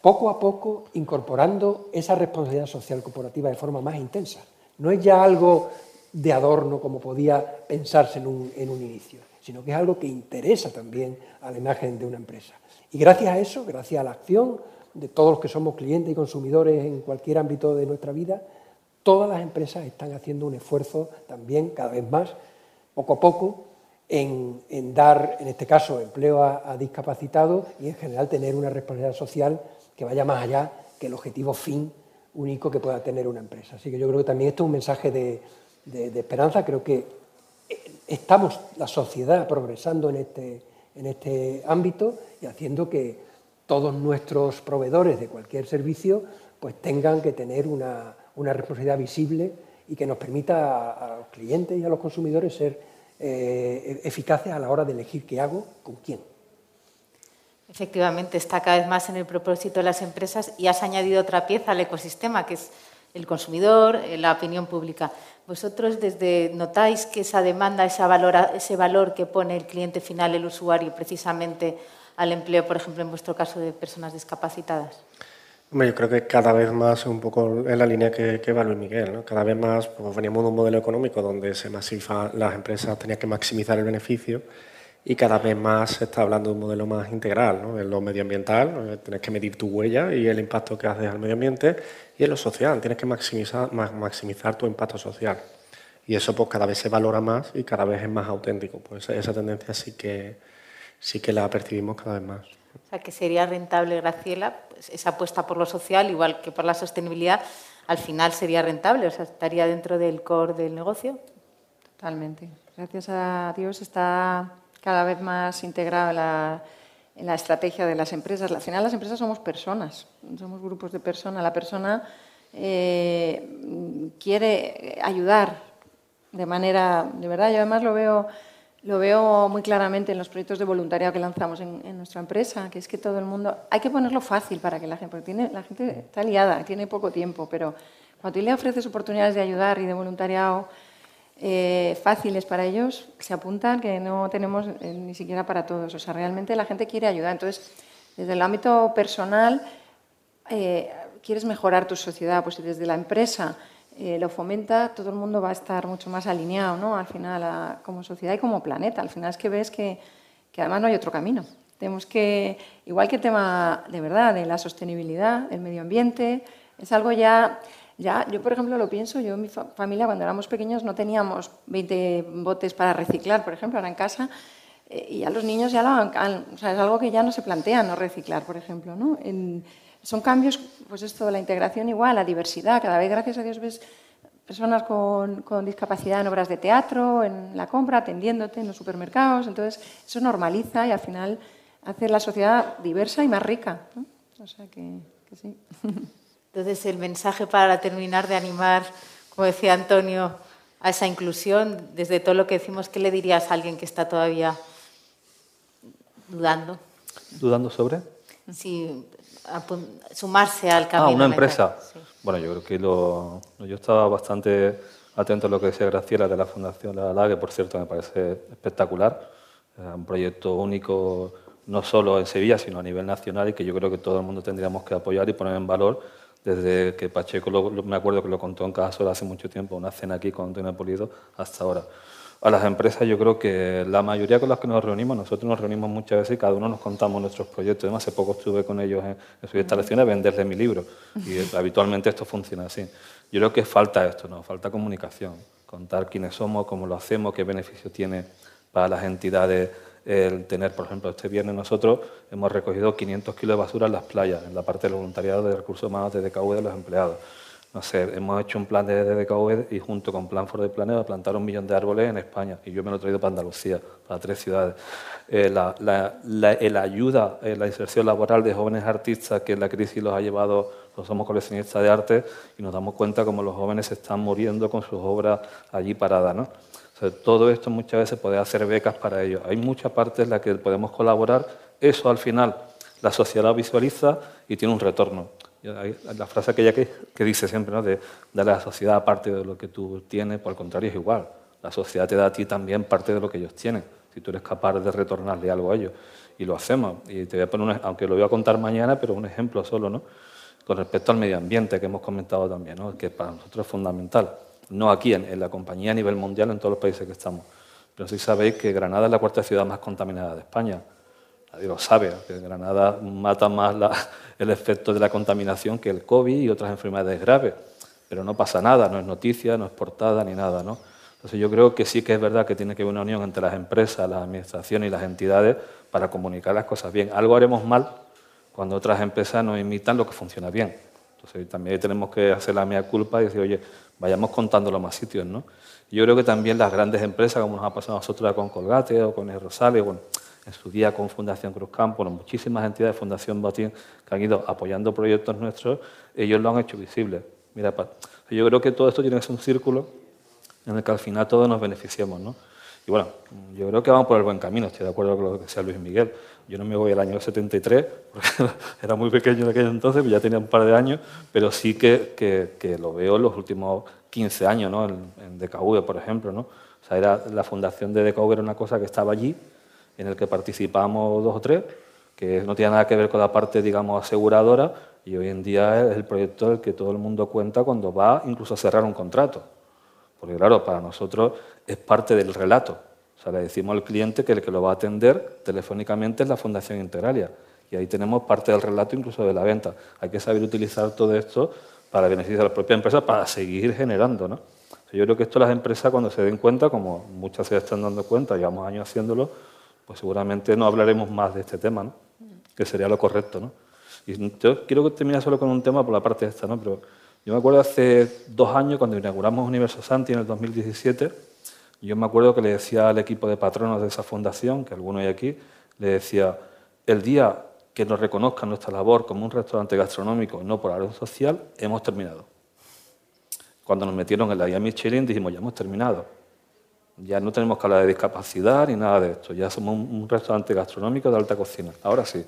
poco a poco incorporando esa responsabilidad social corporativa de forma más intensa. No es ya algo de adorno como podía pensarse en un, en un inicio, sino que es algo que interesa también a la imagen de una empresa. Y gracias a eso, gracias a la acción, de todos los que somos clientes y consumidores en cualquier ámbito de nuestra vida, todas las empresas están haciendo un esfuerzo también cada vez más, poco a poco, en, dar, en este caso, empleo a, discapacitados y en general tener una responsabilidad social que vaya más allá que el objetivo fin único que pueda tener una empresa. Así que yo creo que también esto es un mensaje de, de esperanza. Creo que estamos, la sociedad, progresando en este, en este ámbito y haciendo que todos nuestros proveedores de cualquier servicio pues tengan que tener una, una responsabilidad visible y que nos permita a, los clientes y a los consumidores ser eh, eficaces a la hora de elegir qué hago, con quién. Efectivamente, está cada vez más en el propósito de las empresas y has añadido otra pieza al ecosistema, que es el consumidor, eh, la opinión pública. ¿Vosotros desde notáis que esa demanda, ese valor, ese valor que pone el cliente final, el usuario, precisamente al empleo, por ejemplo, en vuestro caso de personas discapacitadas? yo creo que cada vez más, un poco en la línea que, que va Luis Miguel, ¿no? cada vez más pues, veníamos de un modelo económico donde se masifa, las empresas tenían que maximizar el beneficio y cada vez más se está hablando de un modelo más integral, ¿no? en lo medioambiental, tienes que medir tu huella y el impacto que haces al medio ambiente, y en lo social, tienes que maximizar, maximizar tu impacto social. Y eso pues cada vez se valora más y cada vez es más auténtico. Pues esa tendencia sí que, sí que la percibimos cada vez más. O sea, que sería rentable, Graciela, pues esa apuesta por lo social, igual que por la sostenibilidad, al final sería rentable, o sea, estaría dentro del core del negocio. Totalmente. Gracias a Dios está cada vez más integrado en la, estrategia de las empresas. Al final las empresas somos personas, somos grupos de personas. La persona eh, quiere ayudar de manera, de verdad, yo además lo veo lo veo muy claramente en los proyectos de voluntariado que lanzamos en, nuestra empresa, que es que todo el mundo... Hay que ponerlo fácil para que la gente... Porque tiene, la gente está liada, tiene poco tiempo, pero cuando tú le ofreces oportunidades de ayudar y de voluntariado eh, fáciles para ellos, se apuntan que no tenemos eh, ni siquiera para todos. O sea, realmente la gente quiere ayudar. Entonces, desde el ámbito personal, eh, quieres mejorar tu sociedad, pues desde la empresa eh, lo fomenta, todo el mundo va a estar mucho más alineado, ¿no? Al final, como sociedad y como planeta. Al final es que ves que, que, además no hay otro camino. Tenemos que, igual que el tema de verdad, de la sostenibilidad, del medio ambiente, es algo ya, ya, yo por ejemplo lo pienso, yo en mi familia cuando éramos pequeños no teníamos 20 botes para reciclar, por ejemplo, ahora en casa, eh, y a los niños ya lo han, o sea, es algo que ya no se plantea no reciclar, por ejemplo, ¿no? En, son cambios, pues esto, la integración igual, la diversidad. Cada vez, gracias a Dios, ves personas con, discapacidad en obras de teatro, en la compra, atendiéndote en los supermercados. Entonces, eso normaliza y al final hace la sociedad diversa y más rica. O sea que, sí. Entonces, el mensaje para terminar de animar, como decía Antonio, a esa inclusión, desde todo lo que decimos, ¿qué le dirías a alguien que está todavía dudando? ¿Dudando sobre? Sí, sumarse al camino. Ah, una empresa. Bueno, yo creo que lo, yo estaba bastante atento a lo que decía Graciela de la Fundación La La, que por cierto me parece espectacular. un proyecto único no solo en Sevilla, sino a nivel nacional y que yo creo que todo el mundo tendríamos que apoyar y poner en valor desde que Pacheco, me acuerdo que lo contó en Casa hace mucho tiempo, una cena aquí con Antonio Pulido, hasta ahora a las empresas, yo creo que la mayoría con las que nos reunimos, nosotros nos reunimos muchas veces y cada uno nos contamos nuestros proyectos. Además, hace poco estuve con ellos en, sus instalaciones a venderles mi libro y habitualmente esto funciona así. Yo creo que falta esto, ¿no? falta comunicación, contar quiénes somos, cómo lo hacemos, qué beneficio tiene para las entidades el tener, por ejemplo, este viernes nosotros hemos recogido 500 kilos de basura en las playas, en la parte del voluntariado de recursos humanos de DKV de los empleados no sé, hemos hecho un plan de DDKV y junto con Plan for de Planeo plantar un millón de árboles en España y yo me lo he traído para Andalucía, para tres ciudades. Eh, la, la, ayuda, en la inserción laboral de jóvenes artistas que la crisis los ha llevado, los somos coleccionistas de arte y nos damos cuenta como los jóvenes se están muriendo con sus obras allí paradas. ¿no? todo esto muchas veces puede hacer becas para ellos. Hay muchas partes en las que podemos colaborar. Eso al final la sociedad visualiza y tiene un retorno. La frase aquella que, que dice siempre, ¿no? de darle a la sociedad parte de lo que tú tienes, por el contrario es igual. La sociedad te da a ti también parte de lo que ellos tienen, si tú eres capaz de retornarle algo a ellos. Y lo hacemos. Y te voy a poner, aunque lo voy a contar mañana, pero un ejemplo solo, ¿no? Con respecto al medio ambiente que hemos comentado también, ¿no? que para nosotros es fundamental. No aquí, en, la compañía a nivel mundial, en todos los países que estamos. Pero sí sabéis que Granada es la cuarta ciudad más contaminada de España. Nadie lo sabe, que Granada mata más la, el efecto de la contaminación que el COVID y otras enfermedades graves. Pero no pasa nada, no es noticia, no es portada ni nada. ¿no? Entonces yo creo que sí que es verdad que tiene que haber una unión entre las empresas, las administraciones y las entidades para comunicar las cosas bien. Algo haremos mal cuando otras empresas nos imitan lo que funciona bien. Entonces también tenemos que hacer la mea culpa y decir, oye, vayamos contándolo a más sitios, ¿no? Yo creo que también las grandes empresas, como nos ha pasado a nosotros con Colgate o con el Rosales, bueno, en su día con Fundación Cruz Campo, muchísimas entidades de Fundación Botín que han ido apoyando proyectos nuestros, ellos lo han hecho visible. Mira, yo creo que todo esto tiene que ser un círculo en el que al final todos nos beneficiemos, ¿no? Y bueno, yo creo que vamos por el buen camino, estoy de acuerdo con lo que decía Luis Miguel. Yo no me voy al año 73, porque era muy pequeño en aquel entonces, ya tenía un par de años, pero sí que, que, lo veo en los últimos 15 años, ¿no? en, en DKV, por ejemplo. ¿no? O sea, era, la fundación de DKV era una cosa que estaba allí, en el que participamos dos o tres, que no tiene nada que ver con la parte, digamos, aseguradora, y hoy en día es el proyecto del que todo el mundo cuenta cuando va incluso a cerrar un contrato. Porque claro, para nosotros es parte del relato. O sea, le decimos al cliente que el que lo va a atender telefónicamente es la Fundación Integralia. Y ahí tenemos parte del relato incluso de la venta. Hay que saber utilizar todo esto para beneficiar a la propia empresa, para seguir generando. ¿no? Yo creo que esto las empresas cuando se den cuenta, como muchas se están dando cuenta, llevamos años haciéndolo, pues seguramente no hablaremos más de este tema, ¿no? que sería lo correcto. ¿no? Y yo quiero terminar solo con un tema por la parte esta, ¿no? pero yo me acuerdo hace dos años, cuando inauguramos Universo Santi en el 2017, yo me acuerdo que le decía al equipo de patronos de esa fundación, que alguno hay aquí, le decía, el día que nos reconozcan nuestra labor como un restaurante gastronómico, no por área social, hemos terminado. Cuando nos metieron en la guía Michelin dijimos, ya hemos terminado. Ya no tenemos que hablar de discapacidad ni nada de esto. Ya somos un restaurante gastronómico de alta cocina. Ahora sí.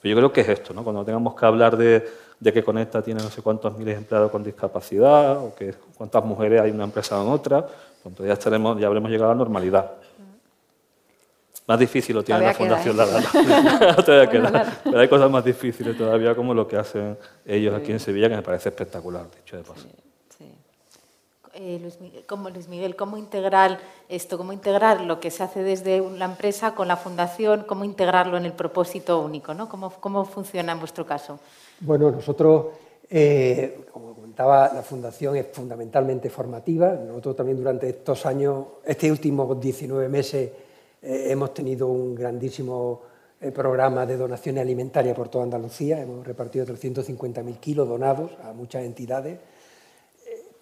Pero yo creo que es esto, ¿no? Cuando tengamos que hablar de, de que Conecta tiene no sé cuántos miles de empleados con discapacidad, o que cuántas mujeres hay en una empresa o en otra, pues ya, estaremos, ya habremos llegado a la normalidad. Más difícil lo tiene la Fundación La Pero hay cosas más difíciles todavía, como lo que hacen ellos aquí en Sevilla, que me parece espectacular, dicho de paso. Eh, Luis Miguel, ¿cómo, Luis Miguel, ¿cómo integrar esto? ¿Cómo integrar lo que se hace desde la empresa con la fundación? ¿Cómo integrarlo en el propósito único? ¿no? ¿Cómo, ¿Cómo funciona en vuestro caso? Bueno, nosotros, eh, como comentaba, la fundación es fundamentalmente formativa. Nosotros también durante estos años, estos últimos 19 meses, eh, hemos tenido un grandísimo programa de donaciones alimentarias por toda Andalucía. Hemos repartido 350.000 kilos donados a muchas entidades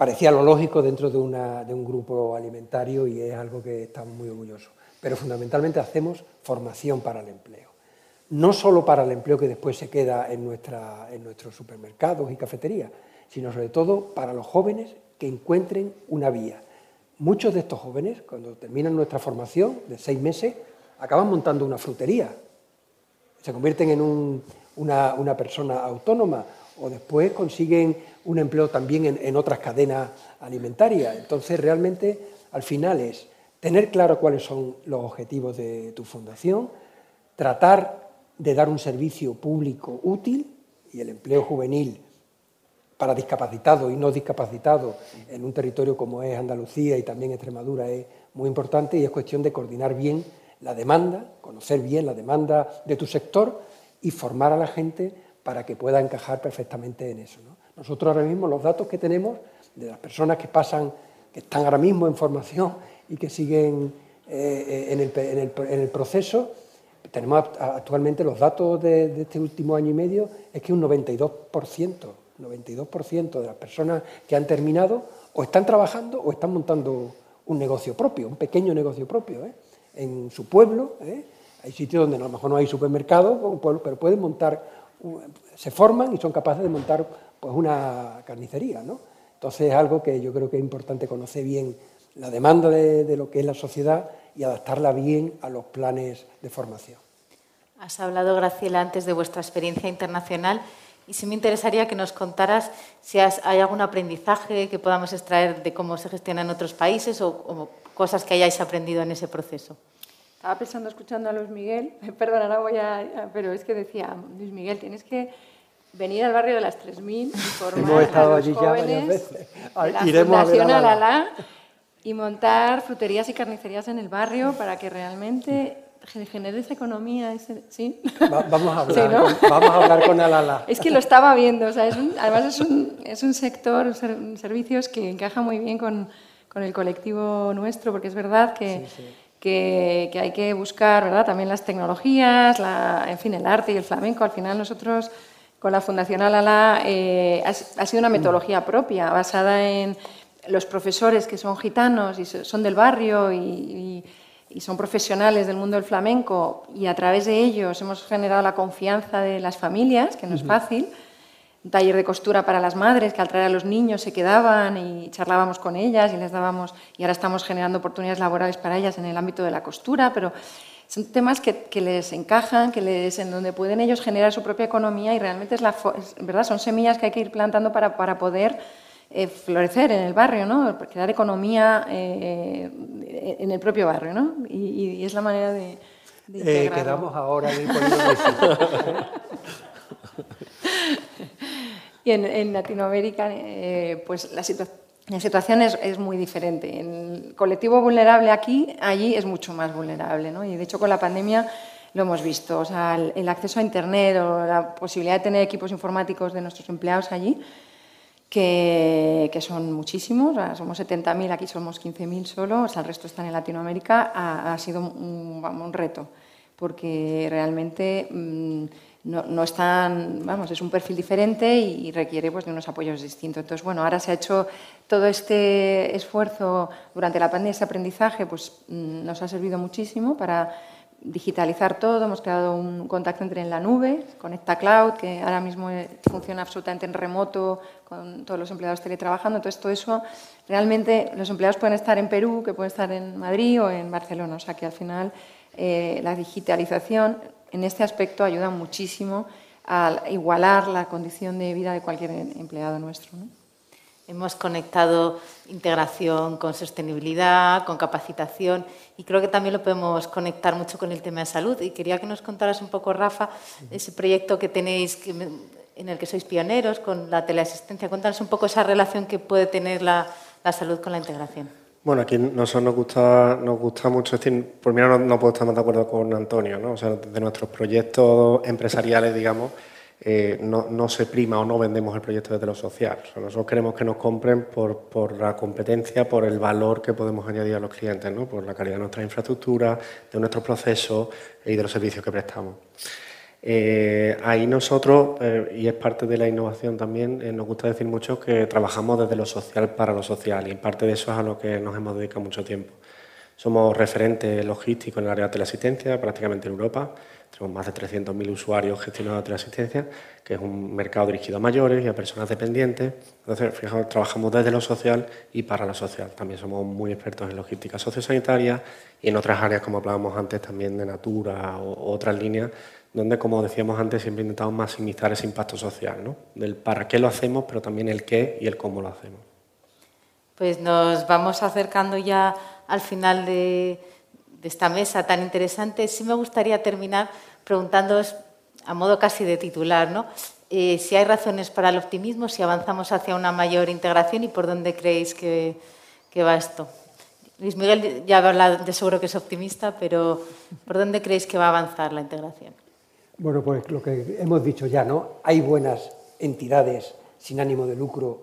parecía lo lógico dentro de, un grupo alimentario y es algo que estamos muy orgullosos. Pero fundamentalmente hacemos formación para el empleo. No solo para el empleo que después se queda en, nuestros supermercados y cafeterías, sino sobre todo para los jóvenes que encuentren una vía. Muchos de estos jóvenes, cuando terminan nuestra formación de seis meses, acaban montando una frutería. Se convierten en una persona autónoma o después consiguen un empleo también en, otras cadenas alimentarias. Entonces, realmente, al final es tener claro cuáles son los objetivos de tu fundación, tratar de dar un servicio público útil y el empleo juvenil para discapacitados y no discapacitados en un territorio como es Andalucía y también Extremadura es muy importante y es cuestión de coordinar bien la demanda, conocer bien la demanda de tu sector y formar a la gente para que pueda encajar perfectamente en eso. Nosotros ahora mismo los datos que tenemos de las personas que pasan, que están ahora mismo en formación y que siguen eh, en, el, proceso, tenemos actualmente los datos de, este último año y medio, es que un 92%, 92% de las personas que han terminado o están trabajando o están montando un negocio propio, un pequeño negocio propio, ¿eh? en su pueblo. ¿eh? Hay sitios donde a lo mejor no hay supermercado, pero pueden montar, se forman y son capaces de montar pues una carnicería, ¿no? Entonces es algo que yo creo que es importante conocer bien la demanda de, lo que es la sociedad y adaptarla bien a los planes de formación. Has hablado, Graciela, antes de vuestra experiencia internacional y sí me interesaría que nos contaras si hay algún aprendizaje que podamos extraer de cómo se gestiona en otros países o, o cosas que hayáis aprendido en ese proceso. Estaba pensando, escuchando a Luis Miguel, perdón, ahora voy a... pero es que decía, Luis Miguel, tienes que venir al barrio de las 3.000 formar a los allí jóvenes veces. de la Iremos Fundación Alala y montar fruterías y carnicerías en el barrio para que realmente genere esa economía. ¿sí? vamos, a hablar, con, vamos a hablar con Alala. Es que lo estaba viendo, o sea, es un, además es un, es un sector, un servicios que encaja muy bien con, con, el colectivo nuestro, porque es verdad que... Que, que, hay que buscar ¿verdad? también las tecnologías, la, en fin, el arte y el flamenco. Al final nosotros con la Fundación Alala eh, ha, sido una metodología propia, basada en los profesores que son gitanos y son del barrio y, son profesionales del mundo del flamenco y a través de ellos hemos generado la confianza de las familias, que no es fácil. Un taller de costura para las madres que al traer a los niños se quedaban y charlábamos con ellas y les dábamos, y ahora estamos generando oportunidades laborales para ellas en el ámbito de la costura, pero son temas que, les encajan, que les, en donde pueden ellos generar su propia economía y realmente es la, ¿verdad? son semillas que hay que ir plantando para, para poder eh, florecer en el barrio, ¿no? crear economía eh, en el propio barrio. ¿no? Y, es la manera de, de eh, quedamos ahora en Y en, en Latinoamérica, pues la situación la situación es, muy diferente. El colectivo vulnerable aquí, allí es mucho más vulnerable. ¿no? Y de hecho con la pandemia lo hemos visto. O sea, el, acceso a Internet o la posibilidad de tener equipos informáticos de nuestros empleados allí, que, son muchísimos, somos 70.000, aquí somos 15.000 solo, o sea, el resto están en Latinoamérica, ha, sido un, un, reto, porque realmente... Mm, no, están, vamos, es un perfil diferente y, requiere pues, de unos apoyos distintos. Entonces, bueno, ahora se ha hecho todo este esfuerzo durante la pandemia, ese aprendizaje, pues mm, nos ha servido muchísimo para digitalizar todo. Hemos creado un contacto entre en la nube, Conecta Cloud, que ahora mismo eh, funciona absolutamente en remoto con todos los empleados teletrabajando. Entonces, todo eso, realmente los empleados pueden estar en Perú, que pueden estar en Madrid o en Barcelona. O sea, que al final eh, la digitalización en este aspecto ayuda muchísimo a igualar la condición de vida de cualquier empleado nuestro. Hemos conectado integración con sostenibilidad, con capacitación y creo que también lo podemos conectar mucho con el tema de salud. Y quería que nos contaras un poco, Rafa, ese proyecto que tenéis en el que sois pioneros con la teleasistencia. Cuéntanos un poco esa relación que puede tener la salud con la integración. Bueno, aquí nosotros nos gusta, nos gusta mucho, decir, por mí no, no, puedo estar más de acuerdo con Antonio, ¿no? O sea, de nuestros proyectos empresariales, digamos, eh, no, se prima o no vendemos el proyecto desde lo social. Nosotros queremos que nos compren por, por, la competencia, por el valor que podemos añadir a los clientes, ¿no? por la calidad de nuestra infraestructura, de nuestros procesos y de los servicios que prestamos. Eh, ahí nosotros, eh, y es parte de la innovación también, eh, nos gusta decir mucho que trabajamos desde lo social para lo social y parte de eso es a lo que nos hemos dedicado mucho tiempo. Somos referentes logísticos en el área de teleasistencia, prácticamente en Europa. Tenemos más de 300.000 usuarios gestionados de teleasistencia, que es un mercado dirigido a mayores y a personas dependientes. Entonces, fijaos, trabajamos desde lo social y para lo social. También somos muy expertos en logística sociosanitaria y en otras áreas, como hablábamos antes, también de Natura o otras líneas donde, como decíamos antes, siempre intentamos maximizar ese impacto social, ¿no? Del para qué lo hacemos, pero también el qué y el cómo lo hacemos. Pues nos vamos acercando ya al final de, esta mesa tan interesante. Sí me gustaría terminar preguntándoos, a modo casi de titular, ¿no? Eh, si hay razones para el optimismo, si avanzamos hacia una mayor integración y por dónde creéis que, que va esto. Luis Miguel ya ha hablado de seguro que es optimista, pero ¿por dónde creéis que va a avanzar la integración? Bueno, pues lo que hemos dicho ya, ¿no? Hay buenas entidades sin ánimo de lucro,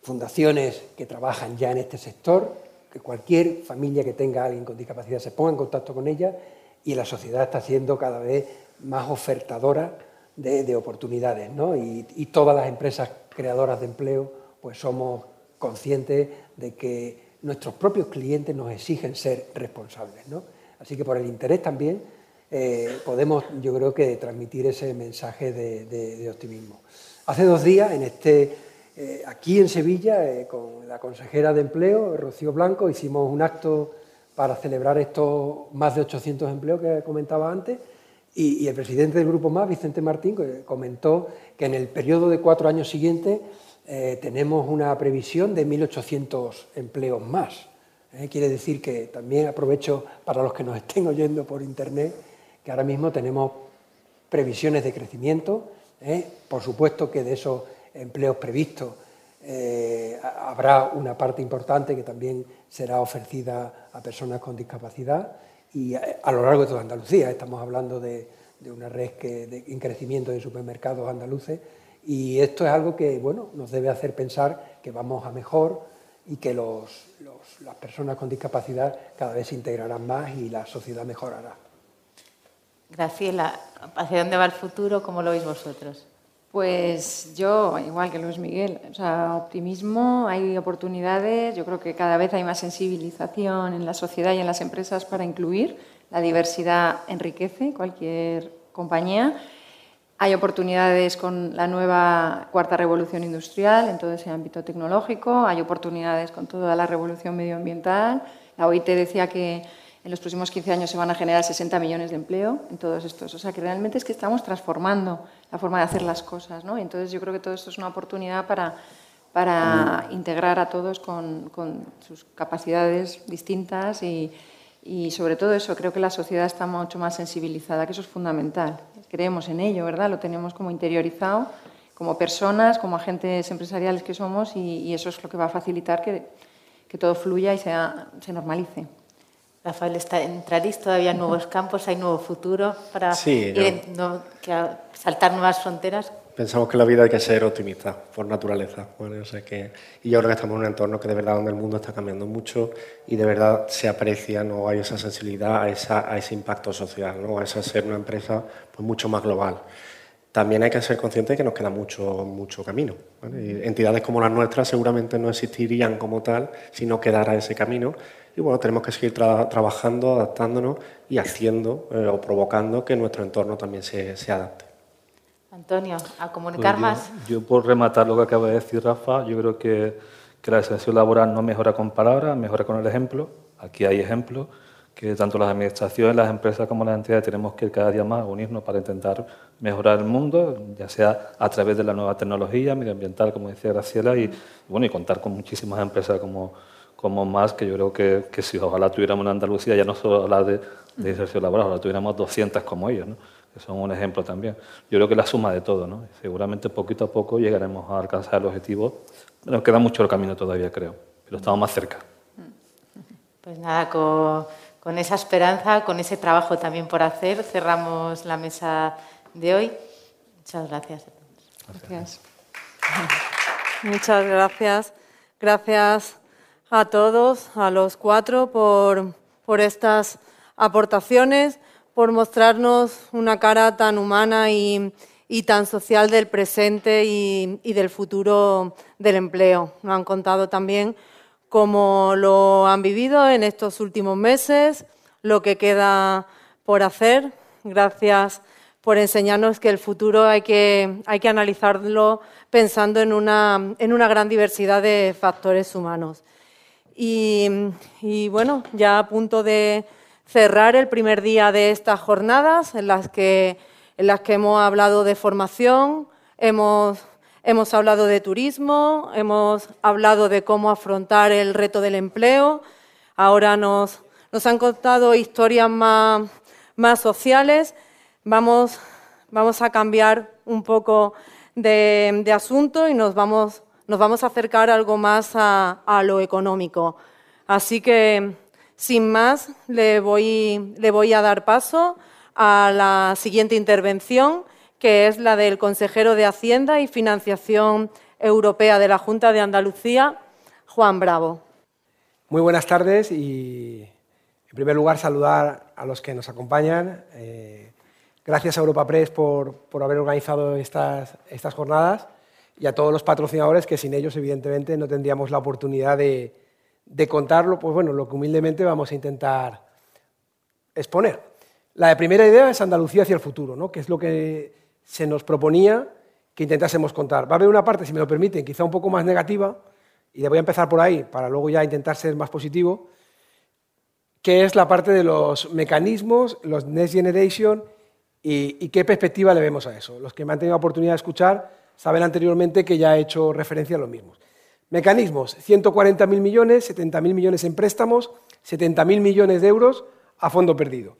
fundaciones que trabajan ya en este sector, que cualquier familia que tenga a alguien con discapacidad se ponga en contacto con ella y la sociedad está siendo cada vez más ofertadora de, oportunidades, ¿no? Y, y, todas las empresas creadoras de empleo, pues somos conscientes de que nuestros propios clientes nos exigen ser responsables, ¿no? Así que por el interés también eh, podemos, yo creo que, transmitir ese mensaje de, optimismo. Hace dos días, en este, eh, aquí en Sevilla, eh, con la consejera de Empleo, Rocío Blanco, hicimos un acto para celebrar estos más de 800 empleos que comentaba antes, y, el presidente del Grupo Más, Vicente Martín, comentó que en el periodo de cuatro años siguientes tenemos una previsión de 1.800 empleos más. quiere decir que también aprovecho para los que nos estén oyendo por Internet, que ahora mismo tenemos previsiones de crecimiento. ¿eh? Por supuesto que de esos empleos previstos eh, habrá una parte importante que también será ofrecida a personas con discapacidad y a, lo largo de toda Andalucía. Estamos hablando de, una red de, en crecimiento de supermercados andaluces y esto es algo que bueno, nos debe hacer pensar que vamos a mejor y que las personas con discapacidad cada vez se integrarán más y la sociedad mejorará. Graciela, ¿hacia dónde va el futuro? ¿Cómo lo veis vosotros? Pues yo, igual que Luis Miguel, o sea, optimismo, hay oportunidades, yo creo que cada vez hay más sensibilización en la sociedad y en las empresas para incluir, la diversidad enriquece cualquier compañía, hay oportunidades con la nueva cuarta revolución industrial en todo ese ámbito tecnológico, hay oportunidades con toda la revolución medioambiental, la OIT decía que en los próximos 15 años se van a generar 60 millones de empleo en todos estos. O sea, que realmente es que estamos transformando la forma de hacer las cosas. ¿no? Entonces, yo creo que todo esto es una oportunidad para, para integrar a todos con, con sus capacidades distintas y, y, sobre todo eso, creo que la sociedad está mucho más sensibilizada, que eso es fundamental. Creemos en ello, ¿verdad? Lo tenemos como interiorizado como personas, como agentes empresariales que somos y, y eso es lo que va a facilitar que, que todo fluya y sea, se normalice. Rafael, está, entraréis todavía en nuevos campos, hay nuevo futuro para sí, no, que saltar nuevas fronteras. Pensamos que la vida hay que ser optimista por naturaleza. O sea que, y yo creo que estamos en un entorno que de verdad donde el mundo está cambiando mucho y de verdad se aprecia, no hay esa sensibilidad a, esa, a ese impacto social, ¿no? a esa ser una empresa pues, mucho más global. También hay que ser conscientes de que nos queda mucho, mucho camino. entidades como las nuestras seguramente no existirían como tal si no quedara ese camino y bueno, tenemos que seguir trabajando, adaptándonos y haciendo eh, o provocando que nuestro entorno también se, se adapte. Antonio, a comunicar Pues yo- más. Yo, por rematar lo que acaba de decir Rafa, yo creo que, que la extensión laboral no mejora con palabras, mejora con el ejemplo. Aquí hay ejemplos que tanto las administraciones, las empresas como las entidades tenemos que ir cada día más a unirnos para intentar mejorar el mundo, ya sea a través de la nueva tecnología medioambiental, como decía Graciela, y, bueno, y contar con muchísimas empresas como, como más, que yo creo que, que si ojalá tuviéramos en Andalucía, ya no solo hablar de, de inserción laboral, ojalá tuviéramos 200 como ellos, ¿no? que son un ejemplo también. Yo creo que la suma de todo, ¿no? seguramente poquito a poco llegaremos a alcanzar el objetivo. Nos queda mucho el camino todavía, creo, pero estamos más cerca. Pues nada, con, con esa esperanza, con ese trabajo también por hacer, cerramos la mesa de hoy. Muchas gracias. Gracias. Muchas gracias. Gracias a todos, a los cuatro, por, estas aportaciones, por mostrarnos una cara tan humana y, y tan social del presente y, y del futuro del empleo. Nos han contado también cómo lo han vivido en estos últimos meses, lo que queda por hacer. Gracias por enseñarnos que el futuro hay que, hay que analizarlo pensando en una, en una gran diversidad de factores humanos. Y, bueno, ya a punto de cerrar el primer día de estas jornadas en las que, en las que hemos hablado de formación, hemos, hemos hablado de turismo, hemos hablado de cómo afrontar el reto del empleo. Ahora nos, nos han contado historias más, más sociales. Vamos, vamos a cambiar un poco de, de asunto y nos vamos, nos vamos a acercar algo más a, lo económico. Así que, sin más, le voy, le voy a dar paso a la siguiente intervención, que es la del consejero de Hacienda y Financiación Europea de la Junta de Andalucía, Juan Bravo. Muy buenas tardes y, en primer lugar, saludar a los que nos acompañan. Eh, gracias a Europa Press por, por haber organizado estas, estas jornadas y a todos los patrocinadores que sin ellos, evidentemente, no tendríamos la oportunidad de, de contarlo, pues bueno, lo que humildemente vamos a intentar exponer. La primera idea es Andalucía hacia el futuro, ¿no? que es lo que se nos proponía que intentásemos contar. Va a haber una parte, si me lo permiten, quizá un poco más negativa, y voy a empezar por ahí para luego ya intentar ser más positivo, que es la parte de los mecanismos, los Next Generation y, y qué perspectiva le vemos a eso. Los que me han tenido la oportunidad de escuchar saben anteriormente que ya he hecho referencia a los mismos. Mecanismos, 140.000 millones, 70.000 millones en préstamos, 70.000 millones de euros a fondo perdido.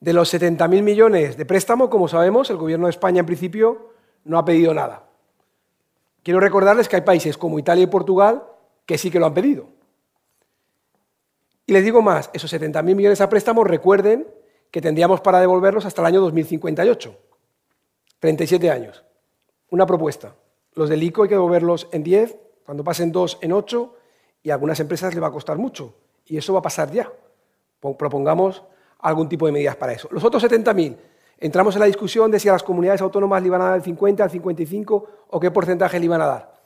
De los 70.000 millones de préstamo, como sabemos, el Gobierno de España en principio no ha pedido nada. Quiero recordarles que hay países como Italia y Portugal que sí que lo han pedido. Y les digo más, esos 70.000 millones a préstamos, recuerden que tendríamos para devolverlos hasta el año 2058, 37 años. Una propuesta. Los del ICO hay que devolverlos en 10, cuando pasen 2 en 8, y a algunas empresas les va a costar mucho. Y eso va a pasar ya. Propongamos algún tipo de medidas para eso. Los otros 70.000 entramos en la discusión de si a las comunidades autónomas le iban a dar el 50, el 55 o qué porcentaje le iban a dar.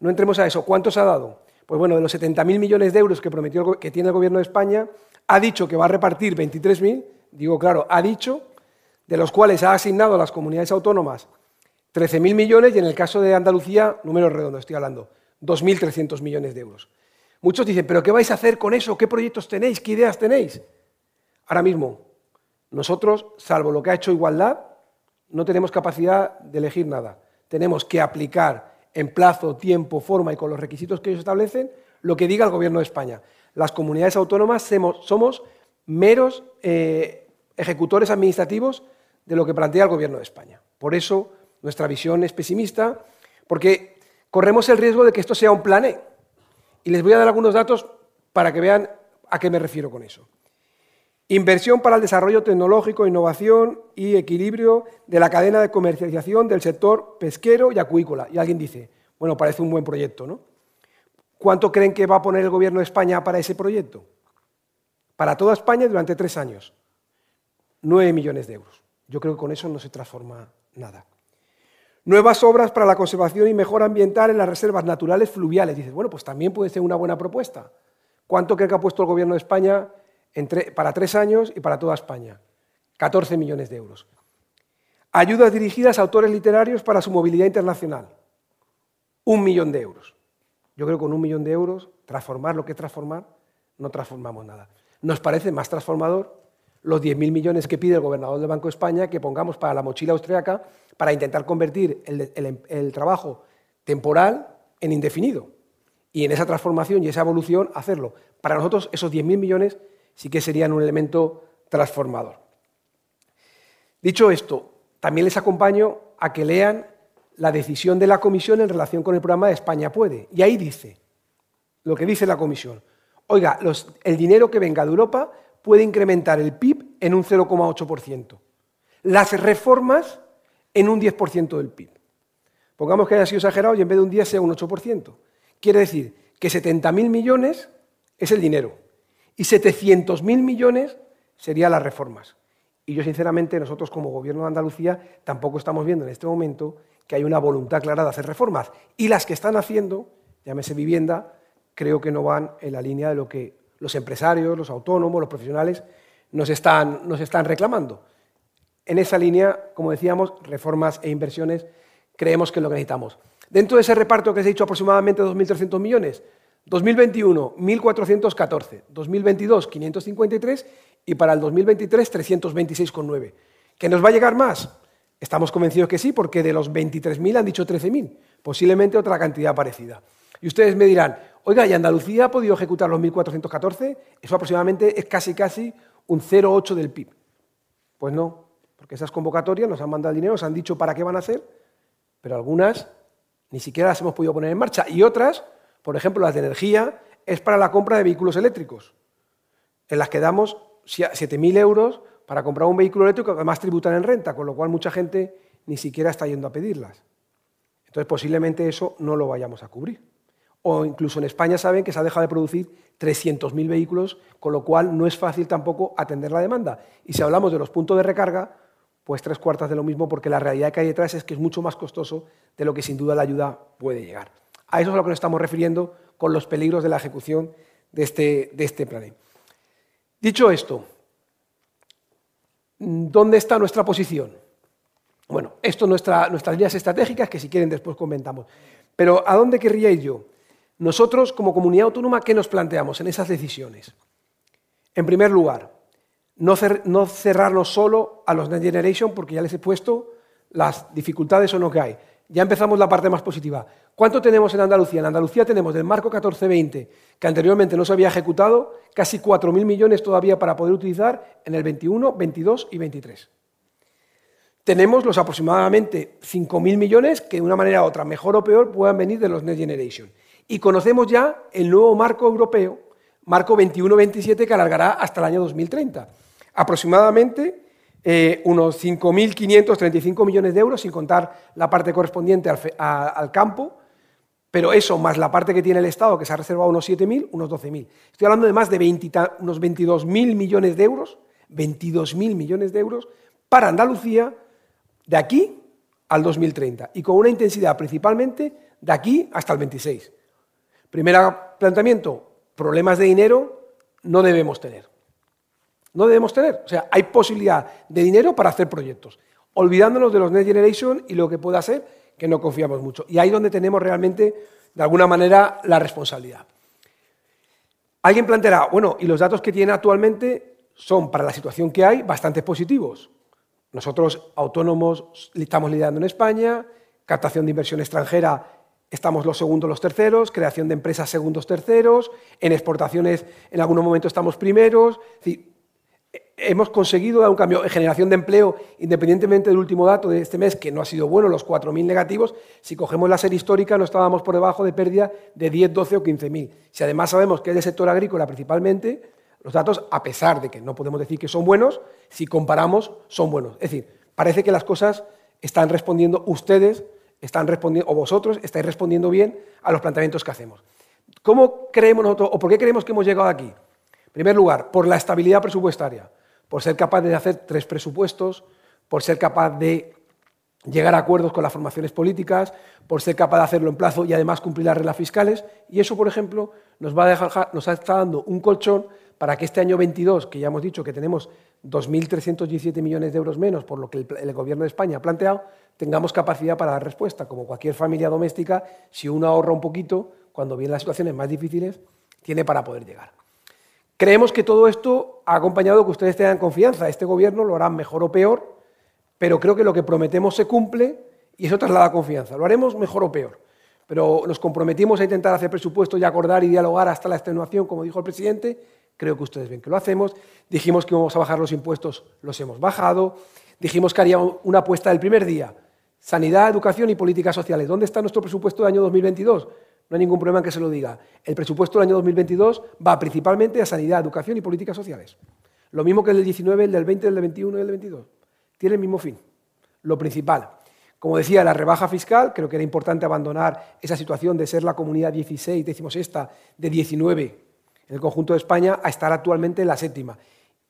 No entremos a eso. ¿Cuántos ha dado? Pues bueno, de los 70.000 millones de euros que prometió que tiene el Gobierno de España, ha dicho que va a repartir 23.000, digo claro, ha dicho, de los cuales ha asignado a las comunidades autónomas 13.000 millones y en el caso de Andalucía, número redondo estoy hablando, 2.300 millones de euros. Muchos dicen, pero ¿qué vais a hacer con eso? ¿Qué proyectos tenéis? ¿Qué ideas tenéis? Ahora mismo, nosotros, salvo lo que ha hecho Igualdad, no tenemos capacidad de elegir nada. Tenemos que aplicar en plazo, tiempo, forma y con los requisitos que ellos establecen lo que diga el Gobierno de España. Las comunidades autónomas somos meros eh, ejecutores administrativos de lo que plantea el Gobierno de España. Por eso nuestra visión es pesimista, porque corremos el riesgo de que esto sea un plan E. Y les voy a dar algunos datos para que vean a qué me refiero con eso. Inversión para el desarrollo tecnológico, innovación y equilibrio de la cadena de comercialización del sector pesquero y acuícola. Y alguien dice, bueno, parece un buen proyecto, ¿no? ¿Cuánto creen que va a poner el Gobierno de España para ese proyecto? Para toda España durante tres años. Nueve millones de euros. Yo creo que con eso no se transforma nada. Nuevas obras para la conservación y mejora ambiental en las reservas naturales fluviales. Dices, bueno, pues también puede ser una buena propuesta. ¿Cuánto cree que ha puesto el Gobierno de España para tres años y para toda España. 14 millones de euros. Ayudas dirigidas a autores literarios para su movilidad internacional. Un millón de euros. Yo creo que con un millón de euros, transformar lo que es transformar, no transformamos nada. Nos parece más transformador los 10.000 millones que pide el gobernador del Banco de España que pongamos para la mochila austriaca para intentar convertir el, trabajo temporal en indefinido. Y en esa transformación y esa evolución hacerlo. Para nosotros esos 10.000 millones sí que serían un elemento transformador. Dicho esto, también les acompaño a que lean la decisión de la Comisión en relación con el programa de España Puede. Y ahí dice lo que dice la Comisión. Oiga, el dinero que venga de Europa puede incrementar el PIB en un 0,8%. Las reformas en un 10% del PIB. Pongamos que haya sido exagerado y en vez de un 10 sea un 8%. Quiere decir que 70.000 millones es el dinero y 700.000 millones serían las reformas. Y yo, sinceramente, nosotros como Gobierno de Andalucía tampoco estamos viendo en este momento que hay una voluntad clara de hacer reformas. Y las que están haciendo, llámese vivienda, creo que no van en la línea de lo que los empresarios, los autónomos, los profesionales nos están, reclamando. En esa línea, como decíamos, reformas e inversiones creemos que es lo que necesitamos. Dentro de ese reparto que se ha dicho aproximadamente 2.300 millones, 2021, 1.414. 2022, 553. Y para el 2023, 326,9. ¿Que nos va a llegar más? Estamos convencidos que sí, porque de los 23.000 han dicho 13.000. Posiblemente otra cantidad parecida. Y ustedes me dirán, oiga, ¿y Andalucía ha podido ejecutar los 1.414? Eso aproximadamente es casi, casi un 0,8 del PIB. Pues no, porque esas convocatorias nos han mandado dinero, nos han dicho para qué van a hacer, pero algunas ni siquiera las hemos podido poner en marcha. Y otras por ejemplo, las de energía, es para la compra de vehículos eléctricos, en las que damos 7.000 euros para comprar un vehículo eléctrico que además tributan en renta, con lo cual mucha gente ni siquiera está yendo a pedirlas. Entonces, posiblemente eso no lo vayamos a cubrir. O incluso en España saben que se ha dejado de producir 300.000 vehículos, con lo cual no es fácil tampoco atender la demanda. Y si hablamos de los puntos de recarga, pues tres cuartas de lo mismo, porque la realidad que hay detrás es que es mucho más costoso de lo que sin duda la ayuda puede llegar. A eso es a lo que nos estamos refiriendo con los peligros de la ejecución de este, de este plan. Dicho esto, ¿dónde está nuestra posición? Bueno, esto son nuestras líneas estratégicas, que si quieren después comentamos. Pero ¿a dónde querría ir yo? Nosotros, como comunidad autónoma, ¿qué nos planteamos en esas decisiones? En primer lugar, no, no cerrarnos solo a los Next Generation, porque ya les he puesto las dificultades o no que hay. Ya empezamos la parte más positiva. ¿Cuánto tenemos en Andalucía? En Andalucía tenemos del marco 1420, que anteriormente no se había ejecutado, casi 4.000 millones todavía para poder utilizar en el 21, 22 y 23. Tenemos los aproximadamente 5.000 millones que de una manera u otra, mejor o peor, puedan venir de los Next Generation. Y conocemos ya el nuevo marco europeo, marco 21-27, que alargará hasta el año 2030. Aproximadamente eh, unos 5.535 millones de euros, sin contar la parte correspondiente al, campo, pero eso más la parte que tiene el Estado, que se ha reservado unos 7.000, unos 12.000. Estoy hablando de más de 20, unos 22.000 millones de euros, 22.000 millones de euros para Andalucía de aquí al 2030 y con una intensidad principalmente de aquí hasta el 26. Primer planteamiento, problemas de dinero no debemos tener. No debemos tener. O sea, hay posibilidad de dinero para hacer proyectos, olvidándonos de los Next Generation y lo que pueda ser, que no confiamos mucho. Y ahí es donde tenemos realmente, de alguna manera, la responsabilidad. Alguien planteará, bueno, y los datos que tiene actualmente son, para la situación que hay, bastante positivos. Nosotros, autónomos, estamos liderando en España, captación de inversión extranjera, estamos los segundos, los terceros, creación de empresas segundos, terceros, en exportaciones en algún momento estamos primeros. hemos conseguido dar un cambio en generación de empleo, independientemente del último dato de este mes, que no ha sido bueno, los 4.000 negativos, si cogemos la serie histórica no estábamos por debajo de pérdida de 10, 12 o 15.000. Si además sabemos que es del sector agrícola principalmente, los datos, a pesar de que no podemos decir que son buenos, si comparamos, son buenos. Es decir, parece que las cosas están respondiendo, ustedes están respondiendo, o vosotros estáis respondiendo bien a los planteamientos que hacemos. ¿Cómo creemos nosotros, o por qué creemos que hemos llegado aquí? En primer lugar, por la estabilidad presupuestaria, por ser capaz de hacer tres presupuestos, por ser capaz de llegar a acuerdos con las formaciones políticas, por ser capaz de hacerlo en plazo y además cumplir las reglas fiscales. Y eso, por ejemplo, nos, va a dejar, nos está dando un colchón para que este año 22, que ya hemos dicho que tenemos 2.317 millones de euros menos por lo que el, Gobierno de España ha planteado, tengamos capacidad para dar respuesta. Como cualquier familia doméstica, si uno ahorra un poquito, cuando vienen las situaciones más difíciles, tiene para poder llegar. Creemos que todo esto ha acompañado que ustedes tengan confianza. Este Gobierno lo hará mejor o peor, pero creo que lo que prometemos se cumple y eso traslada confianza. Lo haremos mejor o peor, pero nos comprometimos a intentar hacer presupuestos y acordar y dialogar hasta la extenuación, como dijo el presidente, creo que ustedes ven que lo hacemos. Dijimos que íbamos a bajar los impuestos, los hemos bajado. Dijimos que haríamos una apuesta del primer día. Sanidad, educación y políticas sociales. ¿Dónde está nuestro presupuesto del año 2022? No hay ningún problema en que se lo diga. El presupuesto del año 2022 va principalmente a sanidad, educación y políticas sociales. Lo mismo que el del 19, el del 20, el del 21 y el del 22. Tiene el mismo fin. Lo principal. Como decía, la rebaja fiscal, creo que era importante abandonar esa situación de ser la comunidad 16, decimos esta, de 19 en el conjunto de España a estar actualmente en la séptima.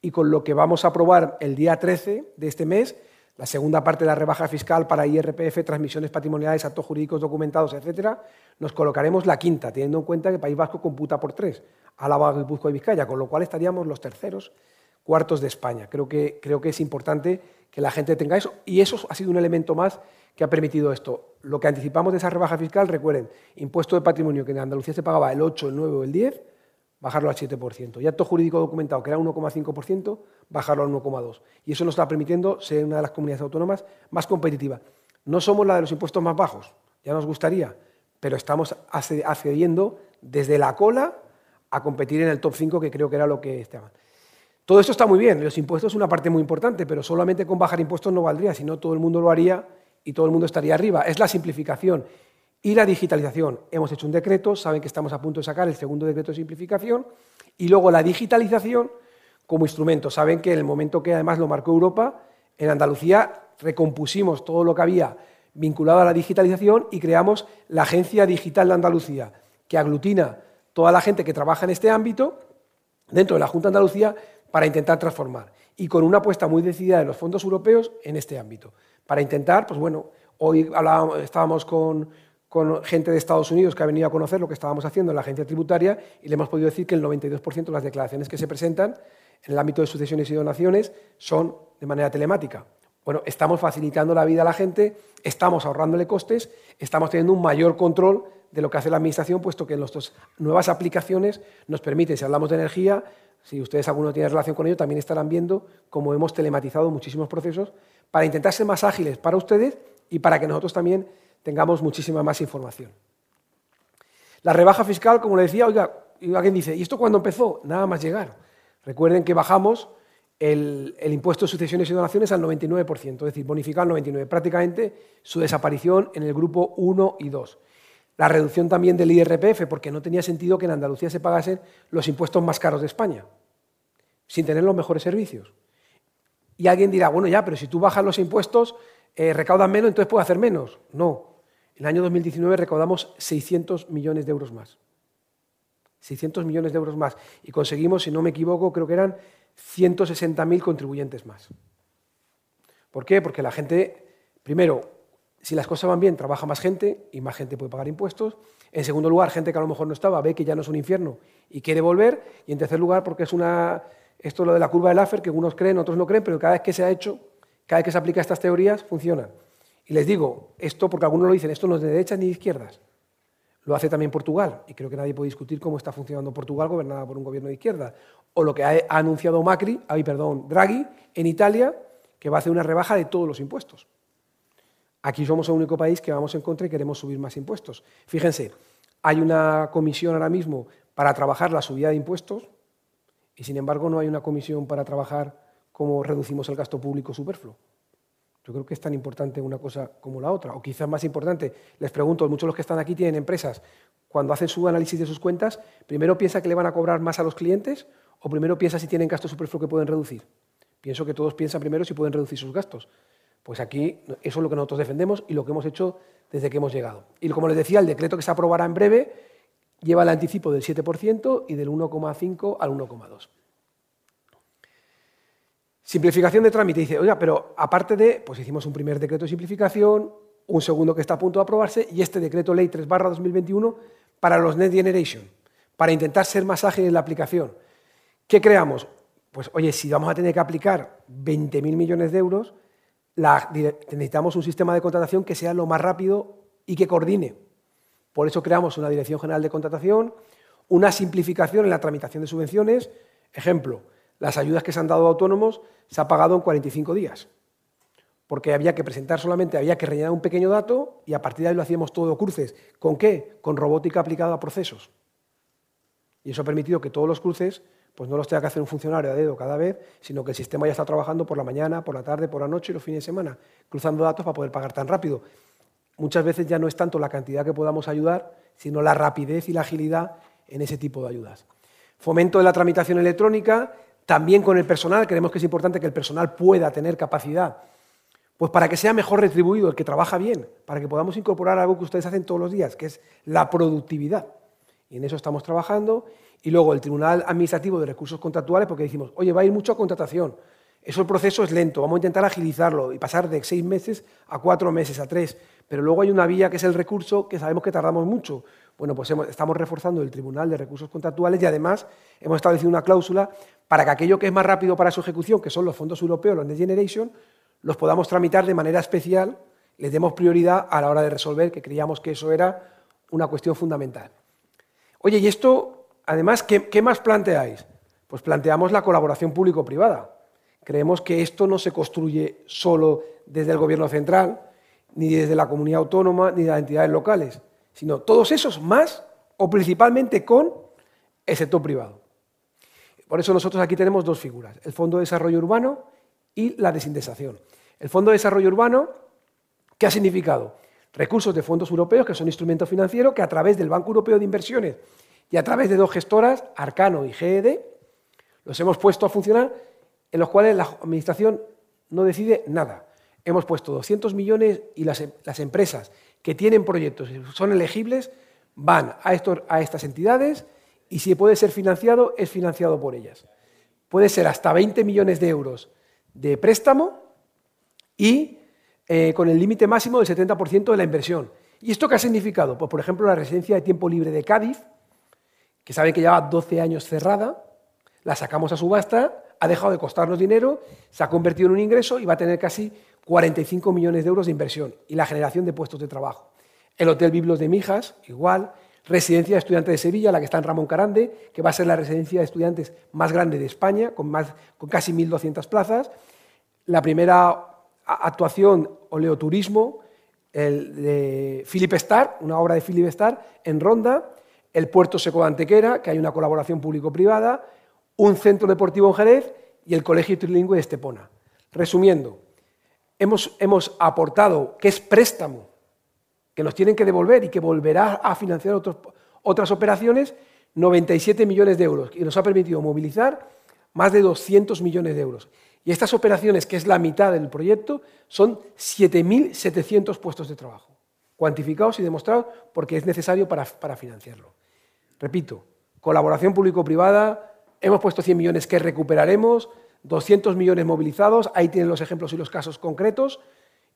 Y con lo que vamos a aprobar el día 13 de este mes, la segunda parte de la rebaja fiscal para IRPF, transmisiones patrimoniales, actos jurídicos documentados, etcétera, nos colocaremos la quinta, teniendo en cuenta que País Vasco computa por tres, Álava, Guipúzcoa y Vizcaya, con lo cual estaríamos los terceros cuartos de España. Creo que, creo que es importante que la gente tenga eso y eso ha sido un elemento más que ha permitido esto. Lo que anticipamos de esa rebaja fiscal, recuerden, impuesto de patrimonio que en Andalucía se pagaba el 8, el 9 o el 10, bajarlo al 7%. Y acto jurídico documentado, que era 1,5%, bajarlo al 1,2%. Y eso nos está permitiendo ser una de las comunidades autónomas más competitivas. No somos la de los impuestos más bajos, ya nos gustaría, pero estamos accediendo desde la cola a competir en el top 5, que creo que era lo que estaban. Todo esto está muy bien, los impuestos son una parte muy importante, pero solamente con bajar impuestos no valdría, si no todo el mundo lo haría y todo el mundo estaría arriba. Es la simplificación y la digitalización. Hemos hecho un decreto, saben que estamos a punto de sacar el segundo decreto de simplificación. Y luego la digitalización como instrumento. Saben que en el momento que además lo marcó Europa, en Andalucía recompusimos todo lo que había vinculado a la digitalización y creamos la Agencia Digital de Andalucía, que aglutina toda la gente que trabaja en este ámbito dentro de la Junta de Andalucía para intentar transformar. Y con una apuesta muy decidida de los fondos europeos en este ámbito. Para intentar, pues bueno, hoy estábamos con, con gente de Estados Unidos que ha venido a conocer lo que estábamos haciendo en la agencia tributaria y le hemos podido decir que el 92% de las declaraciones que se presentan en el ámbito de sucesiones y donaciones son de manera telemática. Bueno, estamos facilitando la vida a la gente, estamos ahorrándole costes, estamos teniendo un mayor control de lo que hace la Administración, puesto que nuestras nuevas aplicaciones nos permiten, si hablamos de energía, si ustedes alguno tiene relación con ello, también estarán viendo cómo hemos telematizado muchísimos procesos para intentar ser más ágiles para ustedes y para que nosotros también tengamos muchísima más información. La rebaja fiscal, como le decía, oiga, alguien dice, ¿y esto cuándo empezó? Nada más llegar. Recuerden que bajamos el, impuesto de sucesiones y donaciones al 99%, es decir, bonificado al 99%, prácticamente su desaparición en el grupo 1 y 2. La reducción también del IRPF, porque no tenía sentido que en Andalucía se pagasen los impuestos más caros de España, sin tener los mejores servicios. Y alguien dirá, bueno, ya, pero si tú bajas los impuestos, eh, recaudan menos, entonces puedo hacer menos. No. En el año 2019 recaudamos 600 millones de euros más. 600 millones de euros más. Y conseguimos, si no me equivoco, creo que eran 160.000 contribuyentes más. ¿Por qué? Porque la gente, primero, si las cosas van bien, trabaja más gente y más gente puede pagar impuestos. En segundo lugar, gente que a lo mejor no estaba, ve que ya no es un infierno y quiere volver. Y en tercer lugar, porque es una, esto es lo de la curva del Laffer, que unos creen, otros no creen, pero cada vez que se ha hecho, cada vez que se aplica estas teorías, funciona. Y les digo esto porque algunos lo dicen, esto no es de derechas ni de izquierdas. Lo hace también Portugal, y creo que nadie puede discutir cómo está funcionando Portugal gobernada por un gobierno de izquierda. O lo que ha anunciado Macri, ay, perdón, Draghi, en Italia, que va a hacer una rebaja de todos los impuestos. Aquí somos el único país que vamos en contra y queremos subir más impuestos. Fíjense, hay una comisión ahora mismo para trabajar la subida de impuestos y sin embargo no hay una comisión para trabajar cómo reducimos el gasto público superfluo. Yo creo que es tan importante una cosa como la otra, o quizás más importante. Les pregunto, muchos de los que están aquí tienen empresas, cuando hacen su análisis de sus cuentas, primero piensa que le van a cobrar más a los clientes o primero piensa si tienen gasto superfluo que pueden reducir. Pienso que todos piensan primero si pueden reducir sus gastos. Pues aquí eso es lo que nosotros defendemos y lo que hemos hecho desde que hemos llegado. Y como les decía, el decreto que se aprobará en breve lleva el anticipo del 7% y del 1,5 al 1,2. Simplificación de trámite. Dice, oiga, pero aparte de, pues hicimos un primer decreto de simplificación, un segundo que está a punto de aprobarse y este decreto ley 3 barra 2021 para los Next Generation, para intentar ser más ágil en la aplicación. ¿Qué creamos? Pues oye, si vamos a tener que aplicar 20.000 millones de euros, necesitamos un sistema de contratación que sea lo más rápido y que coordine. Por eso creamos una Dirección General de Contratación, una simplificación en la tramitación de subvenciones. Ejemplo, las ayudas que se han dado a autónomos se ha pagado en 45 días, porque había que presentar solamente, había que rellenar un pequeño dato y a partir de ahí lo hacíamos todo cruces. ¿Con qué? Con robótica aplicada a procesos. Y eso ha permitido que todos los cruces pues no los tenga que hacer un funcionario a dedo cada vez, sino que el sistema ya está trabajando por la mañana, por la tarde, por la noche y los fines de semana, cruzando datos para poder pagar tan rápido. Muchas veces ya no es tanto la cantidad que podamos ayudar, sino la rapidez y la agilidad en ese tipo de ayudas. Fomento de la tramitación electrónica, también con el personal, creemos que es importante que el personal pueda tener capacidad, pues para que sea mejor retribuido el que trabaja bien, para que podamos incorporar algo que ustedes hacen todos los días, que es la productividad. Y en eso estamos trabajando. Y luego el Tribunal Administrativo de Recursos Contractuales, porque decimos, oye, va a ir mucho a contratación. Eso el proceso es lento, vamos a intentar agilizarlo y pasar de seis meses a cuatro meses, a tres. Pero luego hay una vía que es el recurso, que sabemos que tardamos mucho. Bueno, pues estamos reforzando el Tribunal de Recursos Contractuales y además hemos establecido una cláusula para que aquello que es más rápido para su ejecución, que son los fondos europeos, los Next Generation, los podamos tramitar de manera especial, les demos prioridad a la hora de resolver, que creíamos que eso era una cuestión fundamental. Oye, y esto, además, ¿qué, qué más planteáis? Pues planteamos la colaboración público-privada. Creemos que esto no se construye solo desde el Gobierno central, ni desde la comunidad autónoma, ni de las entidades locales sino todos esos más o principalmente con el sector privado. Por eso nosotros aquí tenemos dos figuras, el Fondo de Desarrollo Urbano y la desindexación. El Fondo de Desarrollo Urbano, ¿qué ha significado? Recursos de fondos europeos, que son instrumentos financieros, que a través del Banco Europeo de Inversiones y a través de dos gestoras, Arcano y GED, los hemos puesto a funcionar, en los cuales la Administración no decide nada. Hemos puesto 200 millones y las, las empresas que tienen proyectos y son elegibles van a, a estas entidades y si puede ser financiado, es financiado por ellas. Puede ser hasta 20 millones de euros de préstamo y eh, con el límite máximo del 70% de la inversión. ¿Y esto qué ha significado? Pues, por ejemplo, la residencia de tiempo libre de Cádiz, que saben que lleva 12 años cerrada, la sacamos a subasta, ha dejado de costarnos dinero, se ha convertido en un ingreso y va a tener casi 45 millones de euros de inversión y la generación de puestos de trabajo. El Hotel Biblos de Mijas, igual. Residencia de Estudiantes de Sevilla, la que está en Ramón Carande, que va a ser la residencia de estudiantes más grande de España, con, más, con casi 1.200 plazas. La primera actuación, oleoturismo, el de Philip Starr, una obra de Philip Starr, en Ronda. El Puerto Seco de Antequera, que hay una colaboración público-privada. Un centro deportivo en Jerez y el Colegio Trilingüe de Estepona. Resumiendo, hemos, aportado, que es préstamo, que nos tienen que devolver y que volverá a financiar otras operaciones, 97 millones de euros y nos ha permitido movilizar más de 200 millones de euros. Y estas operaciones, que es la mitad del proyecto, son 7.700 puestos de trabajo, cuantificados y demostrados porque es necesario para, para financiarlo. Repito, colaboración público-privada, hemos puesto 100 millones que recuperaremos, 200 millones movilizados, ahí tienen los ejemplos y los casos concretos,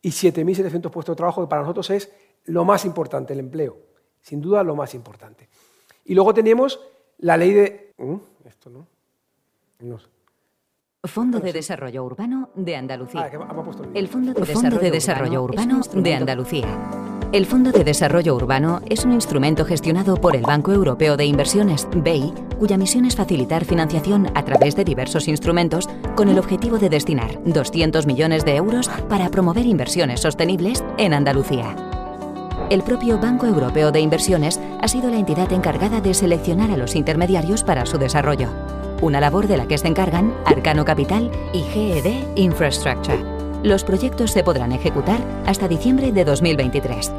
y 7.700 puestos de trabajo, que para nosotros es lo más importante, el empleo. Sin duda, lo más importante. Y luego tenemos la ley de... ¿Mm? Esto no. no Fondo de Desarrollo Urbano de Andalucía. Ah, el Fondo de Desarrollo Urbano de Andalucía. El Fondo de Desarrollo Urbano es un instrumento gestionado por el Banco Europeo de Inversiones, BEI, cuya misión es facilitar financiación a través de diversos instrumentos con el objetivo de destinar 200 millones de euros para promover inversiones sostenibles en Andalucía. El propio Banco Europeo de Inversiones ha sido la entidad encargada de seleccionar a los intermediarios para su desarrollo, una labor de la que se encargan Arcano Capital y GED Infrastructure. Los proyectos se podrán ejecutar hasta diciembre de 2023.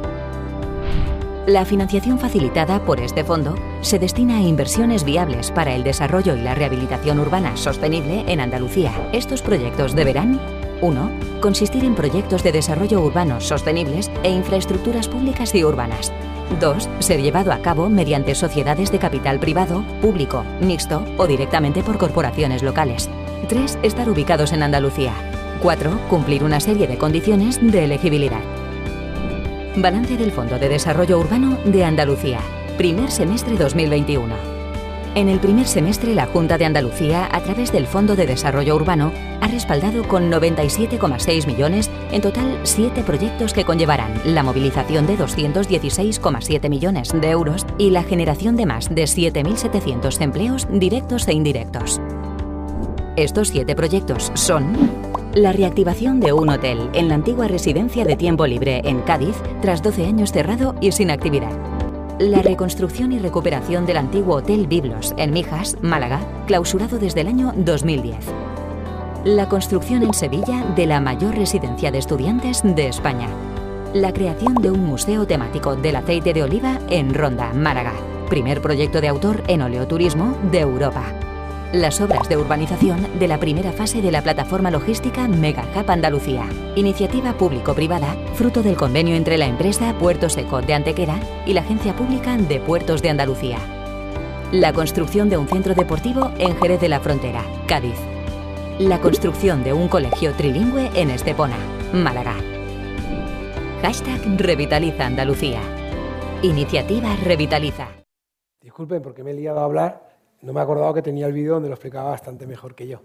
La financiación facilitada por este fondo se destina a inversiones viables para el desarrollo y la rehabilitación urbana sostenible en Andalucía. Estos proyectos deberán 1. Consistir en proyectos de desarrollo urbano sostenibles e infraestructuras públicas y urbanas. 2. Ser llevado a cabo mediante sociedades de capital privado, público, mixto o directamente por corporaciones locales. 3. Estar ubicados en Andalucía. 4. Cumplir una serie de condiciones de elegibilidad. Balance del Fondo de Desarrollo Urbano de Andalucía. Primer semestre 2021. En el primer semestre, la Junta de Andalucía, a través del Fondo de Desarrollo Urbano, ha respaldado con 97,6 millones, en total, siete proyectos que conllevarán la movilización de 216,7 millones de euros y la generación de más de 7.700 empleos directos e indirectos. Estos siete proyectos son la reactivación de un hotel en la antigua residencia de tiempo libre en Cádiz tras 12 años cerrado y sin actividad. La reconstrucción y recuperación del antiguo Hotel Biblos en Mijas, Málaga, clausurado desde el año 2010. La construcción en Sevilla de la mayor residencia de estudiantes de España. La creación de un museo temático del aceite de oliva en Ronda, Málaga. Primer proyecto de autor en oleoturismo de Europa las obras de urbanización de la primera fase de la plataforma logística Mega Andalucía, iniciativa público-privada fruto del convenio entre la empresa Puerto Seco de Antequera y la Agencia Pública de Puertos de Andalucía. La construcción de un centro deportivo en Jerez de la Frontera, Cádiz. La construcción de un colegio trilingüe en Estepona, Málaga. Hashtag Revitaliza Andalucía. Iniciativa Revitaliza. Disculpen porque me he liado a hablar no me he acordado que tenía el vídeo donde lo explicaba bastante mejor que yo.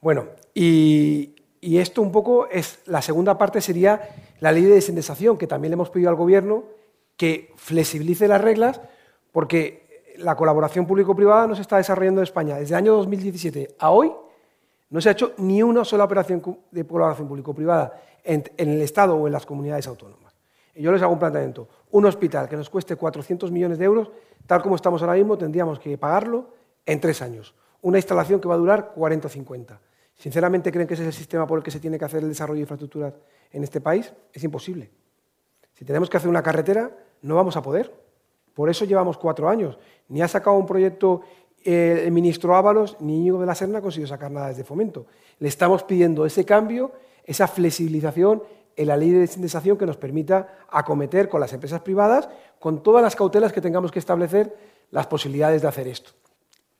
Bueno, y, esto un poco es, la segunda parte sería la ley de desindesación, que también le hemos pedido al Gobierno que flexibilice las reglas, porque la colaboración público-privada no se está desarrollando en España. Desde el año 2017 a hoy no se ha hecho ni una sola operación de colaboración público-privada en, en, el Estado o en las comunidades autónomas. Y yo les hago un planteamiento. Un hospital que nos cueste 400 millones de euros, tal como estamos ahora mismo, tendríamos que pagarlo en tres años. Una instalación que va a durar 40 o 50. ¿Sinceramente creen que ese es el sistema por el que se tiene que hacer el desarrollo de infraestructuras en este país? Es imposible. Si tenemos que hacer una carretera, no vamos a poder. Por eso llevamos cuatro años. Ni ha sacado un proyecto eh, el ministro Ábalos, ni Íñigo de la Serna ha conseguido sacar nada desde fomento. Le estamos pidiendo ese cambio, esa flexibilización en la ley de desindesación que nos permita acometer con las empresas privadas, con todas las cautelas que tengamos que establecer, las posibilidades de hacer esto.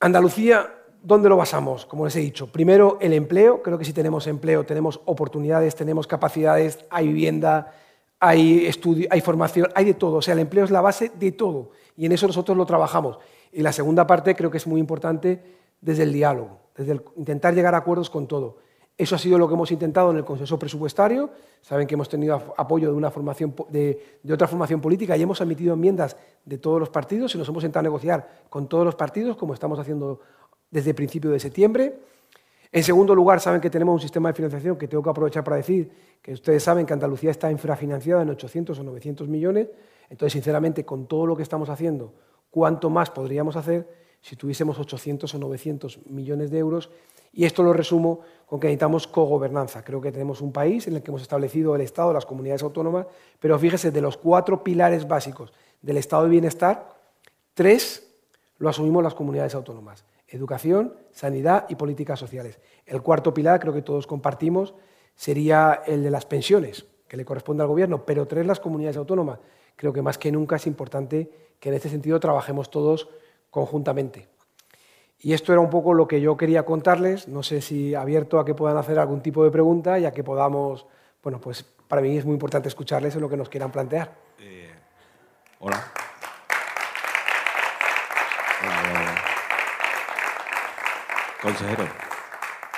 Andalucía, ¿dónde lo basamos? Como les he dicho, primero el empleo. Creo que si tenemos empleo, tenemos oportunidades, tenemos capacidades, hay vivienda, hay estudio, hay formación, hay de todo. O sea, el empleo es la base de todo y en eso nosotros lo trabajamos. Y la segunda parte creo que es muy importante desde el diálogo, desde intentar llegar a acuerdos con todo. Eso ha sido lo que hemos intentado en el consenso presupuestario. Saben que hemos tenido apoyo de, una formación, de, otra formación política y hemos emitido enmiendas de todos los partidos y nos hemos sentado a negociar con todos los partidos, como estamos haciendo desde el principio de septiembre. En segundo lugar, saben que tenemos un sistema de financiación que tengo que aprovechar para decir que ustedes saben que Andalucía está infrafinanciada en 800 o 900 millones. Entonces, sinceramente, con todo lo que estamos haciendo, ¿cuánto más podríamos hacer si tuviésemos 800 o 900 millones de euros? Y esto lo resumo con que necesitamos cogobernanza. Creo que tenemos un país en el que hemos establecido el Estado, las comunidades autónomas, pero fíjese, de los cuatro pilares básicos del estado de bienestar, tres lo asumimos las comunidades autónomas. Educación, sanidad y políticas sociales. El cuarto pilar, creo que todos compartimos, sería el de las pensiones, que le corresponde al Gobierno, pero tres las comunidades autónomas. Creo que más que nunca es importante que en este sentido trabajemos todos conjuntamente. Y esto era un poco lo que yo quería contarles. No sé si abierto a que puedan hacer algún tipo de pregunta y a que podamos, bueno, pues para mí es muy importante escucharles en lo que nos quieran plantear. Eh, hola. Consejero.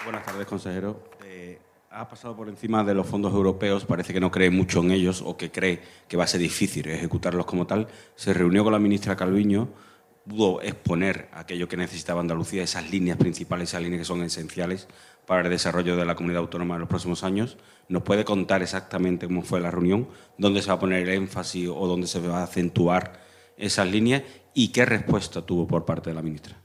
Buenas tardes, consejero. Eh, ha pasado por encima de los fondos europeos, parece que no cree mucho en ellos o que cree que va a ser difícil ejecutarlos como tal. Se reunió con la ministra Calviño pudo exponer aquello que necesitaba Andalucía, esas líneas principales, esas líneas que son esenciales para el desarrollo de la comunidad autónoma en los próximos años. ¿Nos puede contar exactamente cómo fue la reunión, dónde se va a poner el énfasis o dónde se va a acentuar esas líneas y qué respuesta tuvo por parte de la ministra?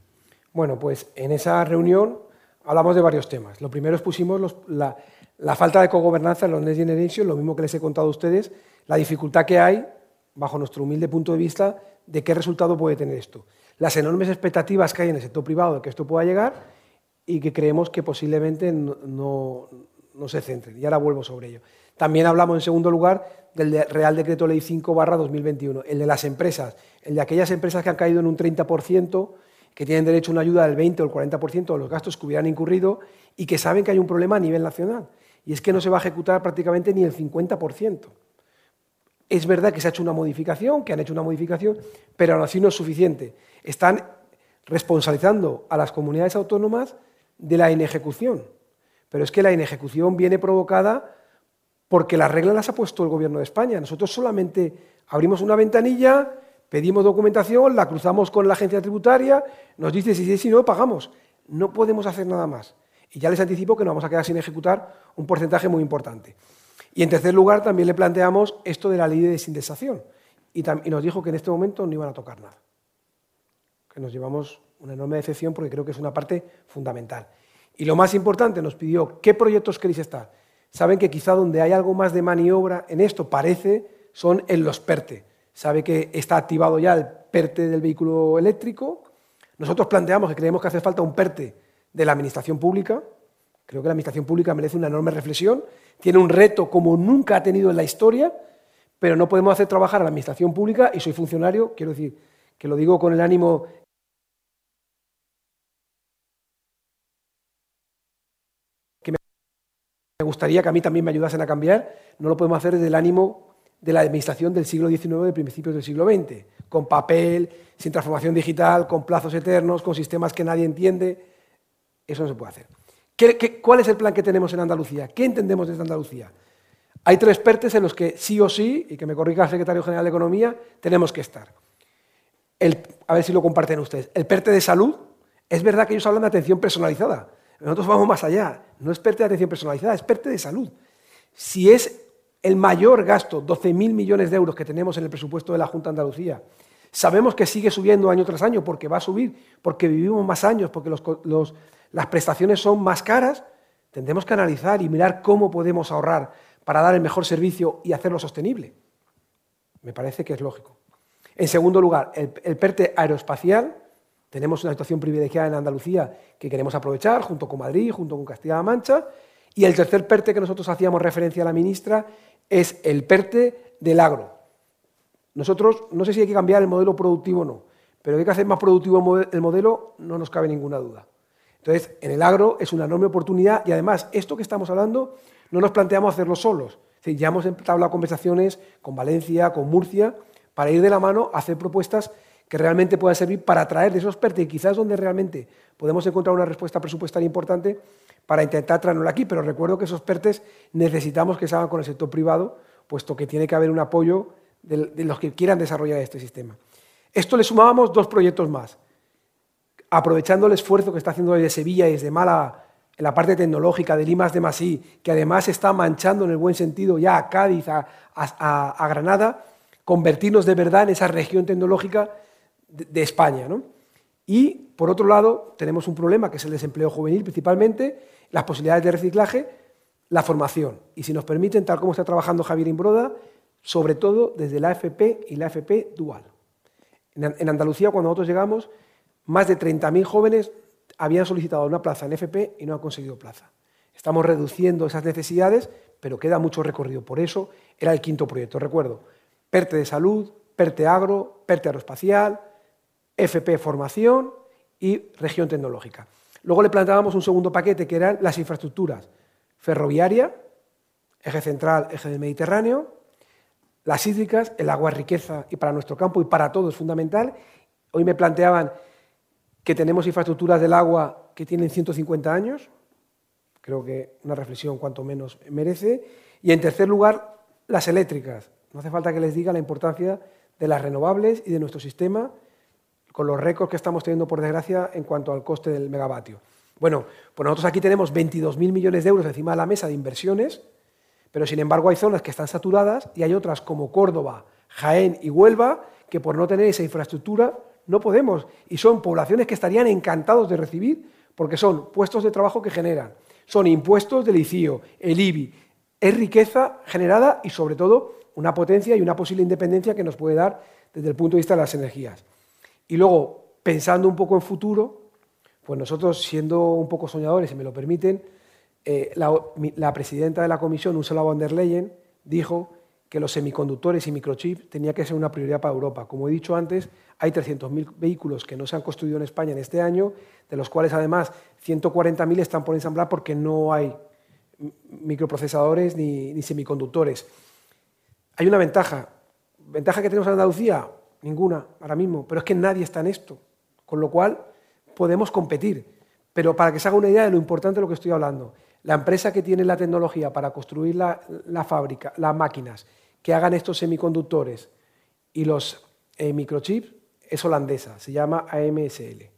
Bueno, pues en esa reunión hablamos de varios temas. Lo primero expusimos la, la, falta de cogobernanza en los Next Generation, lo mismo que les he contado a ustedes, la dificultad que hay, bajo nuestro humilde punto de vista, de qué resultado puede tener esto. Las enormes expectativas que hay en el sector privado de que esto pueda llegar y que creemos que posiblemente no, se centren. Y ahora vuelvo sobre ello. También hablamos, en segundo lugar, del Real Decreto Ley 5 2021, el de las empresas, el de aquellas empresas que han caído en un 30%, que tienen derecho a una ayuda del 20 o el 40% de los gastos que hubieran incurrido y que saben que hay un problema a nivel nacional. Y es que no se va a ejecutar prácticamente ni el 50%. Es verdad que se ha hecho una modificación, que han hecho una modificación, pero aún así no es suficiente. Están responsabilizando a las comunidades autónomas de la inejecución. Pero es que la inejecución viene provocada porque las reglas las ha puesto el Gobierno de España. Nosotros solamente abrimos una ventanilla, pedimos documentación, la cruzamos con la agencia tributaria, nos dice si sí, si no, pagamos. No podemos hacer nada más. Y ya les anticipo que nos vamos a quedar sin ejecutar un porcentaje muy importante. Y en tercer lugar, también le planteamos esto de la ley de desindexación. Y, nos dijo que en este momento no iban a tocar nada. Que nos llevamos una enorme decepción porque creo que es una parte fundamental. Y lo más importante, nos pidió qué proyectos queréis estar. Saben que quizá donde hay algo más de maniobra en esto, parece, son en los PERTE. Sabe que está activado ya el PERTE del vehículo eléctrico. Nosotros planteamos que creemos que hace falta un PERTE de la Administración Pública. Creo que la Administración Pública merece una enorme reflexión tiene un reto como nunca ha tenido en la historia, pero no podemos hacer trabajar a la administración pública y soy funcionario, quiero decir, que lo digo con el ánimo que me gustaría que a mí también me ayudasen a cambiar, no lo podemos hacer desde el ánimo de la administración del siglo XIX, de principios del siglo XX, con papel, sin transformación digital, con plazos eternos, con sistemas que nadie entiende. Eso no se puede hacer cuál es el plan que tenemos en Andalucía? ¿Qué entendemos desde Andalucía? Hay tres PERTES en los que sí o sí, y que me corrija el secretario general de Economía, tenemos que estar. a ver si lo comparten ustedes. El PERTE de salud, es verdad que ellos hablan de atención personalizada. Nosotros vamos más allá. No es PERTE de atención personalizada, es PERTE de salud. Si es el mayor gasto, 12.000 millones de euros que tenemos en el presupuesto de la Junta de Andalucía, sabemos que sigue subiendo año tras año porque va a subir, porque vivimos más años, porque los, las prestaciones son más caras, tendremos que analizar y mirar cómo podemos ahorrar para dar el mejor servicio y hacerlo sostenible. Me parece que es lógico. En segundo lugar, el, PERTE aeroespacial. Tenemos una situación privilegiada en Andalucía que queremos aprovechar, junto con Madrid, junto con Castilla-La Mancha. Y el tercer PERTE que nosotros hacíamos referencia a la ministra es el PERTE del agro. Nosotros, no sé si hay que cambiar el modelo productivo o no, pero hay que hacer más productivo el modelo, no nos cabe ninguna duda. Entonces, en el agro es una enorme oportunidad y además, esto que estamos hablando, no nos planteamos hacerlo solos. ya hemos entablado conversaciones con Valencia, con Murcia, para ir de la mano a hacer propuestas que realmente puedan servir para atraer de esos PERTE y quizás donde realmente podemos encontrar una respuesta presupuestaria importante para intentar traerlo aquí. Pero recuerdo que esos PERTES necesitamos que se hagan con el sector privado, puesto que tiene que haber un apoyo de los que quieran desarrollar este sistema. Esto le sumábamos dos proyectos más aprovechando el esfuerzo que está haciendo desde Sevilla y desde Málaga en la parte tecnológica de Limas de Masí, que además está manchando en el buen sentido ya a Cádiz, a, Granada, convertirnos de verdad en esa región tecnológica de, España. Y, por otro lado, tenemos un problema que es el desempleo juvenil principalmente, las posibilidades de reciclaje, la formación. Y si nos permiten, tal como está trabajando Javier Imbroda, sobre todo desde la AFP y la AFP dual. En Andalucía, cuando nosotros llegamos, más de 30.000 jóvenes habían solicitado una plaza en FP y no han conseguido plaza. Estamos reduciendo esas necesidades, pero queda mucho recorrido. Por eso era el quinto proyecto. Recuerdo, PERTE de salud, PERTE agro, PERTE aeroespacial, FP formación y región tecnológica. Luego le planteábamos un segundo paquete que eran las infraestructuras ferroviaria, eje central, eje del Mediterráneo, las hídricas, el agua riqueza y para nuestro campo y para todo es fundamental. Hoy me planteaban que tenemos infraestructuras del agua que tienen 150 años, creo que una reflexión cuanto menos merece. Y en tercer lugar, las eléctricas. No hace falta que les diga la importancia de las renovables y de nuestro sistema, con los récords que estamos teniendo, por desgracia, en cuanto al coste del megavatio. Bueno, pues nosotros aquí tenemos 22.000 millones de euros encima de la mesa de inversiones, pero sin embargo hay zonas que están saturadas y hay otras como Córdoba, Jaén y Huelva que por no tener esa infraestructura no podemos. Y son poblaciones que estarían encantados de recibir porque son puestos de trabajo que generan, son impuestos del ICIO, el IBI, es riqueza generada y sobre todo una potencia y una posible independencia que nos puede dar desde el punto de vista de las energías. Y luego, pensando un poco en futuro, pues nosotros, siendo un poco soñadores, si me lo permiten, eh, la, presidenta de la comisión, Ursula von der Leyen, dijo que los semiconductores y microchips tenía que ser una prioridad para Europa. Como he dicho antes, hay 300.000 vehículos que no se han construido en España en este año, de los cuales además 140.000 están por ensamblar porque no hay microprocesadores ni, ni semiconductores. Hay una ventaja. ¿Ventaja que tenemos en Andalucía? Ninguna, ahora mismo. Pero es que nadie está en esto. Con lo cual, podemos competir. Pero para que se haga una idea de lo importante de lo que estoy hablando, la empresa que tiene la tecnología para construir la, fábrica, las máquinas que hagan estos semiconductores y los eh, microchips es holandesa, se llama AMSL.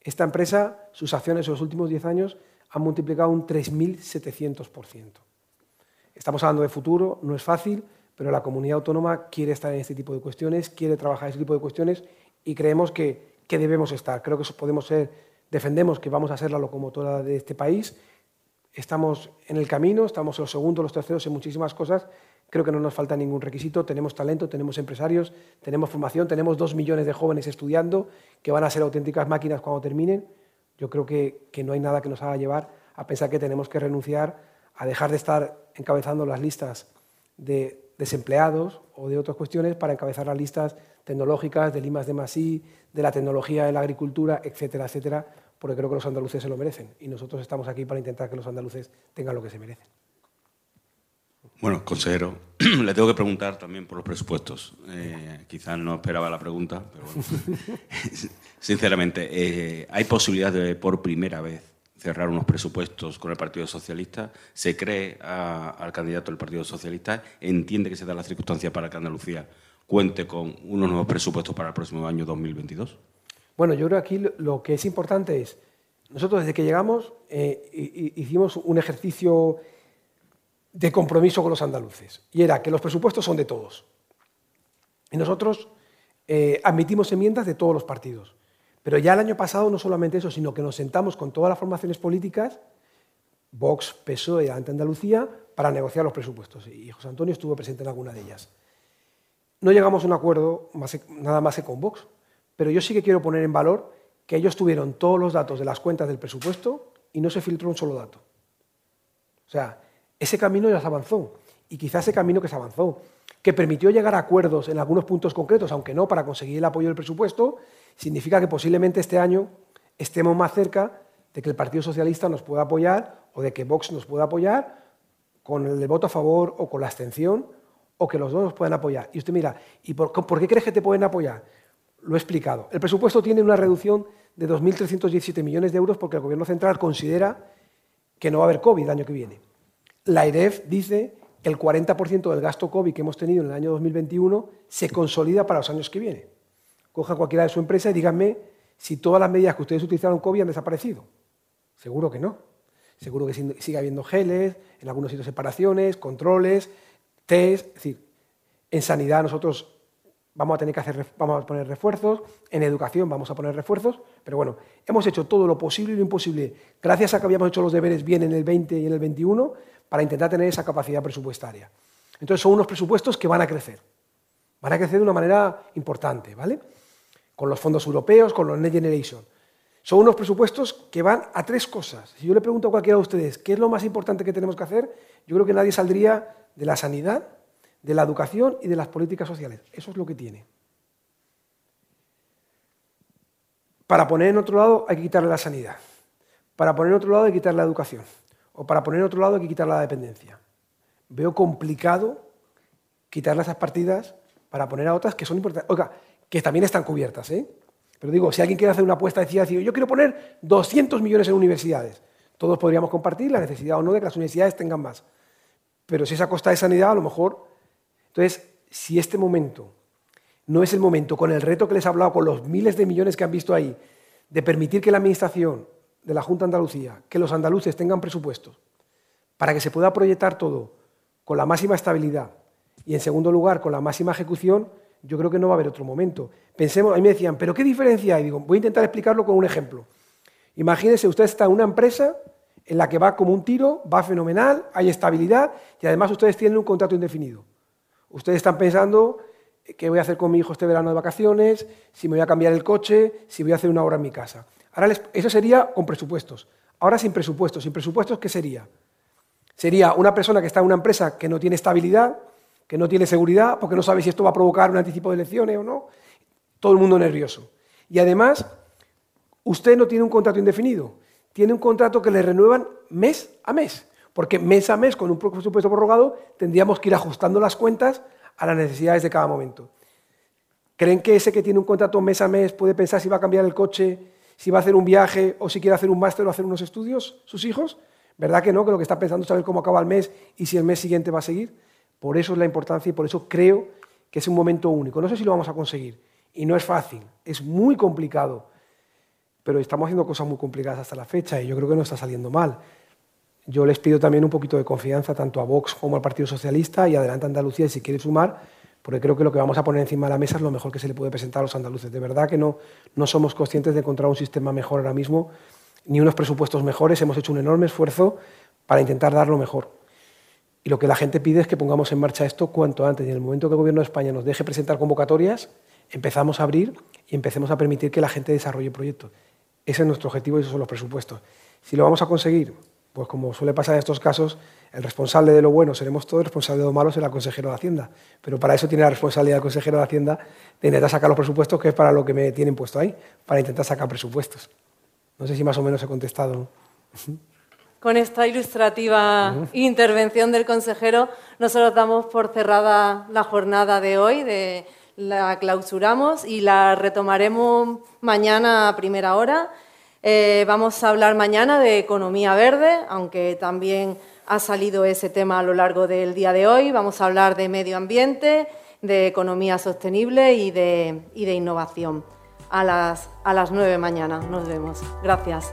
Esta empresa, sus acciones en los últimos 10 años han multiplicado un 3.700%. Estamos hablando de futuro, no es fácil, pero la comunidad autónoma quiere estar en este tipo de cuestiones, quiere trabajar en este tipo de cuestiones y creemos que que debemos estar. Creo que podemos ser, defendemos que vamos a ser la locomotora de este país. Estamos en el camino, estamos los segundos, los terceros en muchísimas cosas. Creo que no nos falta ningún requisito. Tenemos talento, tenemos empresarios, tenemos formación, tenemos dos millones de jóvenes estudiando que van a ser auténticas máquinas cuando terminen. Yo creo que, que no hay nada que nos haga llevar a pensar que tenemos que renunciar a dejar de estar encabezando las listas de desempleados o de otras cuestiones para encabezar las listas tecnológicas, del I+, de Masí, de la tecnología de la agricultura, etcétera, etcétera, porque creo que los andaluces se lo merecen y nosotros estamos aquí para intentar que los andaluces tengan lo que se merecen. Bueno, consejero, le tengo que preguntar también por los presupuestos. Eh, quizás no esperaba la pregunta, pero bueno. Sinceramente, eh, ¿hay posibilidad de, por primera vez, cerrar unos presupuestos con el Partido Socialista? ¿Se cree al candidato del Partido Socialista? ¿Entiende que se da la circunstancia para que Andalucía cuente con unos nuevos presupuestos para el próximo año 2022? Bueno, yo creo que aquí lo que es importante es, nosotros desde que llegamos eh, hicimos un ejercicio de compromiso con los andaluces, y era que los presupuestos son de todos. Y nosotros eh, admitimos enmiendas de todos los partidos. Pero ya el año pasado no solamente eso, sino que nos sentamos con todas las formaciones políticas, Vox, PSOE y Andalucía, para negociar los presupuestos. Y José Antonio estuvo presente en alguna de ellas. No llegamos a un acuerdo nada más que con Vox, pero yo sí que quiero poner en valor que ellos tuvieron todos los datos de las cuentas del presupuesto y no se filtró un solo dato. O sea, ese camino ya se avanzó. Y quizás ese camino que se avanzó, que permitió llegar a acuerdos en algunos puntos concretos, aunque no para conseguir el apoyo del presupuesto, significa que posiblemente este año estemos más cerca de que el Partido Socialista nos pueda apoyar o de que Vox nos pueda apoyar con el voto a favor o con la abstención o que los dos nos puedan apoyar. Y usted mira, ¿y por, qué crees que te pueden apoyar? Lo he explicado. El presupuesto tiene una reducción de 2.317 millones de euros porque el Gobierno central considera que no va a haber COVID el año que viene. La IREF dice que el 40% del gasto COVID que hemos tenido en el año 2021 se consolida para los años que vienen. Coja cualquiera de su empresa y díganme si todas las medidas que ustedes utilizaron COVID han desaparecido. Seguro que no. Seguro que sigue habiendo geles, en algunos sitios separaciones, controles, test, es decir, en sanidad nosotros vamos a tener que hacer, vamos a poner refuerzos, en educación vamos a poner refuerzos, pero bueno, hemos hecho todo lo posible y lo imposible, gracias a que habíamos hecho los deberes bien en el 20 y en el 21, para intentar tener esa capacidad presupuestaria. Entonces son unos presupuestos que van a crecer, van a crecer de una manera importante, ¿vale? Con los fondos europeos, con los Next Generation. Son unos presupuestos que van a tres cosas. Si yo le pregunto a cualquiera de ustedes qué es lo más importante que tenemos que hacer, yo creo que nadie saldría de la sanidad, de la educación y de las políticas sociales. Eso es lo que tiene. para poner en otro lado hay que quitarle la sanidad, para poner en otro lado hay que quitarle la educación, o para poner en otro lado hay que quitarle la dependencia. Veo complicado quitarle esas partidas para poner a otras que son importantes. Oiga, que también están cubiertas, ¿eh? Pero digo, si alguien quiere hacer una apuesta, decía, decir, yo quiero poner 200 millones en universidades, todos podríamos compartir la necesidad o no de que las universidades tengan más. Pero si esa costa de sanidad, a lo mejor... Entonces, si este momento no es el momento, con el reto que les he hablado, con los miles de millones que han visto ahí, de permitir que la Administración de la Junta de Andalucía, que los andaluces tengan presupuestos, para que se pueda proyectar todo con la máxima estabilidad y, en segundo lugar, con la máxima ejecución, yo creo que no va a haber otro momento. Pensemos, a mí me decían, ¿pero qué diferencia hay? Digo, voy a intentar explicarlo con un ejemplo. Imagínese, usted está en una empresa en la que va como un tiro, va fenomenal, hay estabilidad y además ustedes tienen un contrato indefinido. Ustedes están pensando qué voy a hacer con mi hijo este verano de vacaciones, si me voy a cambiar el coche, si voy a hacer una obra en mi casa. Ahora, eso sería con presupuestos. Ahora sin presupuestos. ¿Sin presupuestos qué sería? Sería una persona que está en una empresa que no tiene estabilidad, que no tiene seguridad, porque no sabe si esto va a provocar un anticipo de elecciones o no. Todo el mundo nervioso. Y además, usted no tiene un contrato indefinido, tiene un contrato que le renuevan mes a mes, porque mes a mes, con un presupuesto prorrogado, tendríamos que ir ajustando las cuentas a las necesidades de cada momento. ¿Creen que ese que tiene un contrato mes a mes puede pensar si va a cambiar el coche, si va a hacer un viaje o si quiere hacer un máster o hacer unos estudios, sus hijos? ¿Verdad que no? Que lo que está pensando es saber cómo acaba el mes y si el mes siguiente va a seguir. Por eso es la importancia y por eso creo que es un momento único. No sé si lo vamos a conseguir y no es fácil, es muy complicado, pero estamos haciendo cosas muy complicadas hasta la fecha y yo creo que no está saliendo mal. Yo les pido también un poquito de confianza tanto a Vox como al Partido Socialista y adelante Andalucía si quiere sumar, porque creo que lo que vamos a poner encima de la mesa es lo mejor que se le puede presentar a los andaluces. De verdad que no, no somos conscientes de encontrar un sistema mejor ahora mismo, ni unos presupuestos mejores. Hemos hecho un enorme esfuerzo para intentar dar lo mejor. Y lo que la gente pide es que pongamos en marcha esto cuanto antes. Y en el momento que el Gobierno de España nos deje presentar convocatorias, empezamos a abrir y empecemos a permitir que la gente desarrolle proyectos. Ese es nuestro objetivo y esos son los presupuestos. Si lo vamos a conseguir, pues como suele pasar en estos casos, el responsable de lo bueno seremos todos, el responsable de lo malo será el consejero de Hacienda. Pero para eso tiene la responsabilidad el consejero de Hacienda de intentar sacar los presupuestos, que es para lo que me tienen puesto ahí, para intentar sacar presupuestos. No sé si más o menos he contestado. Con esta ilustrativa intervención del consejero, nosotros damos por cerrada la jornada de hoy, de, la clausuramos y la retomaremos mañana a primera hora. Eh, vamos a hablar mañana de economía verde, aunque también ha salido ese tema a lo largo del día de hoy. Vamos a hablar de medio ambiente, de economía sostenible y de, innovación. A las, a las nueve mañana nos vemos. Gracias.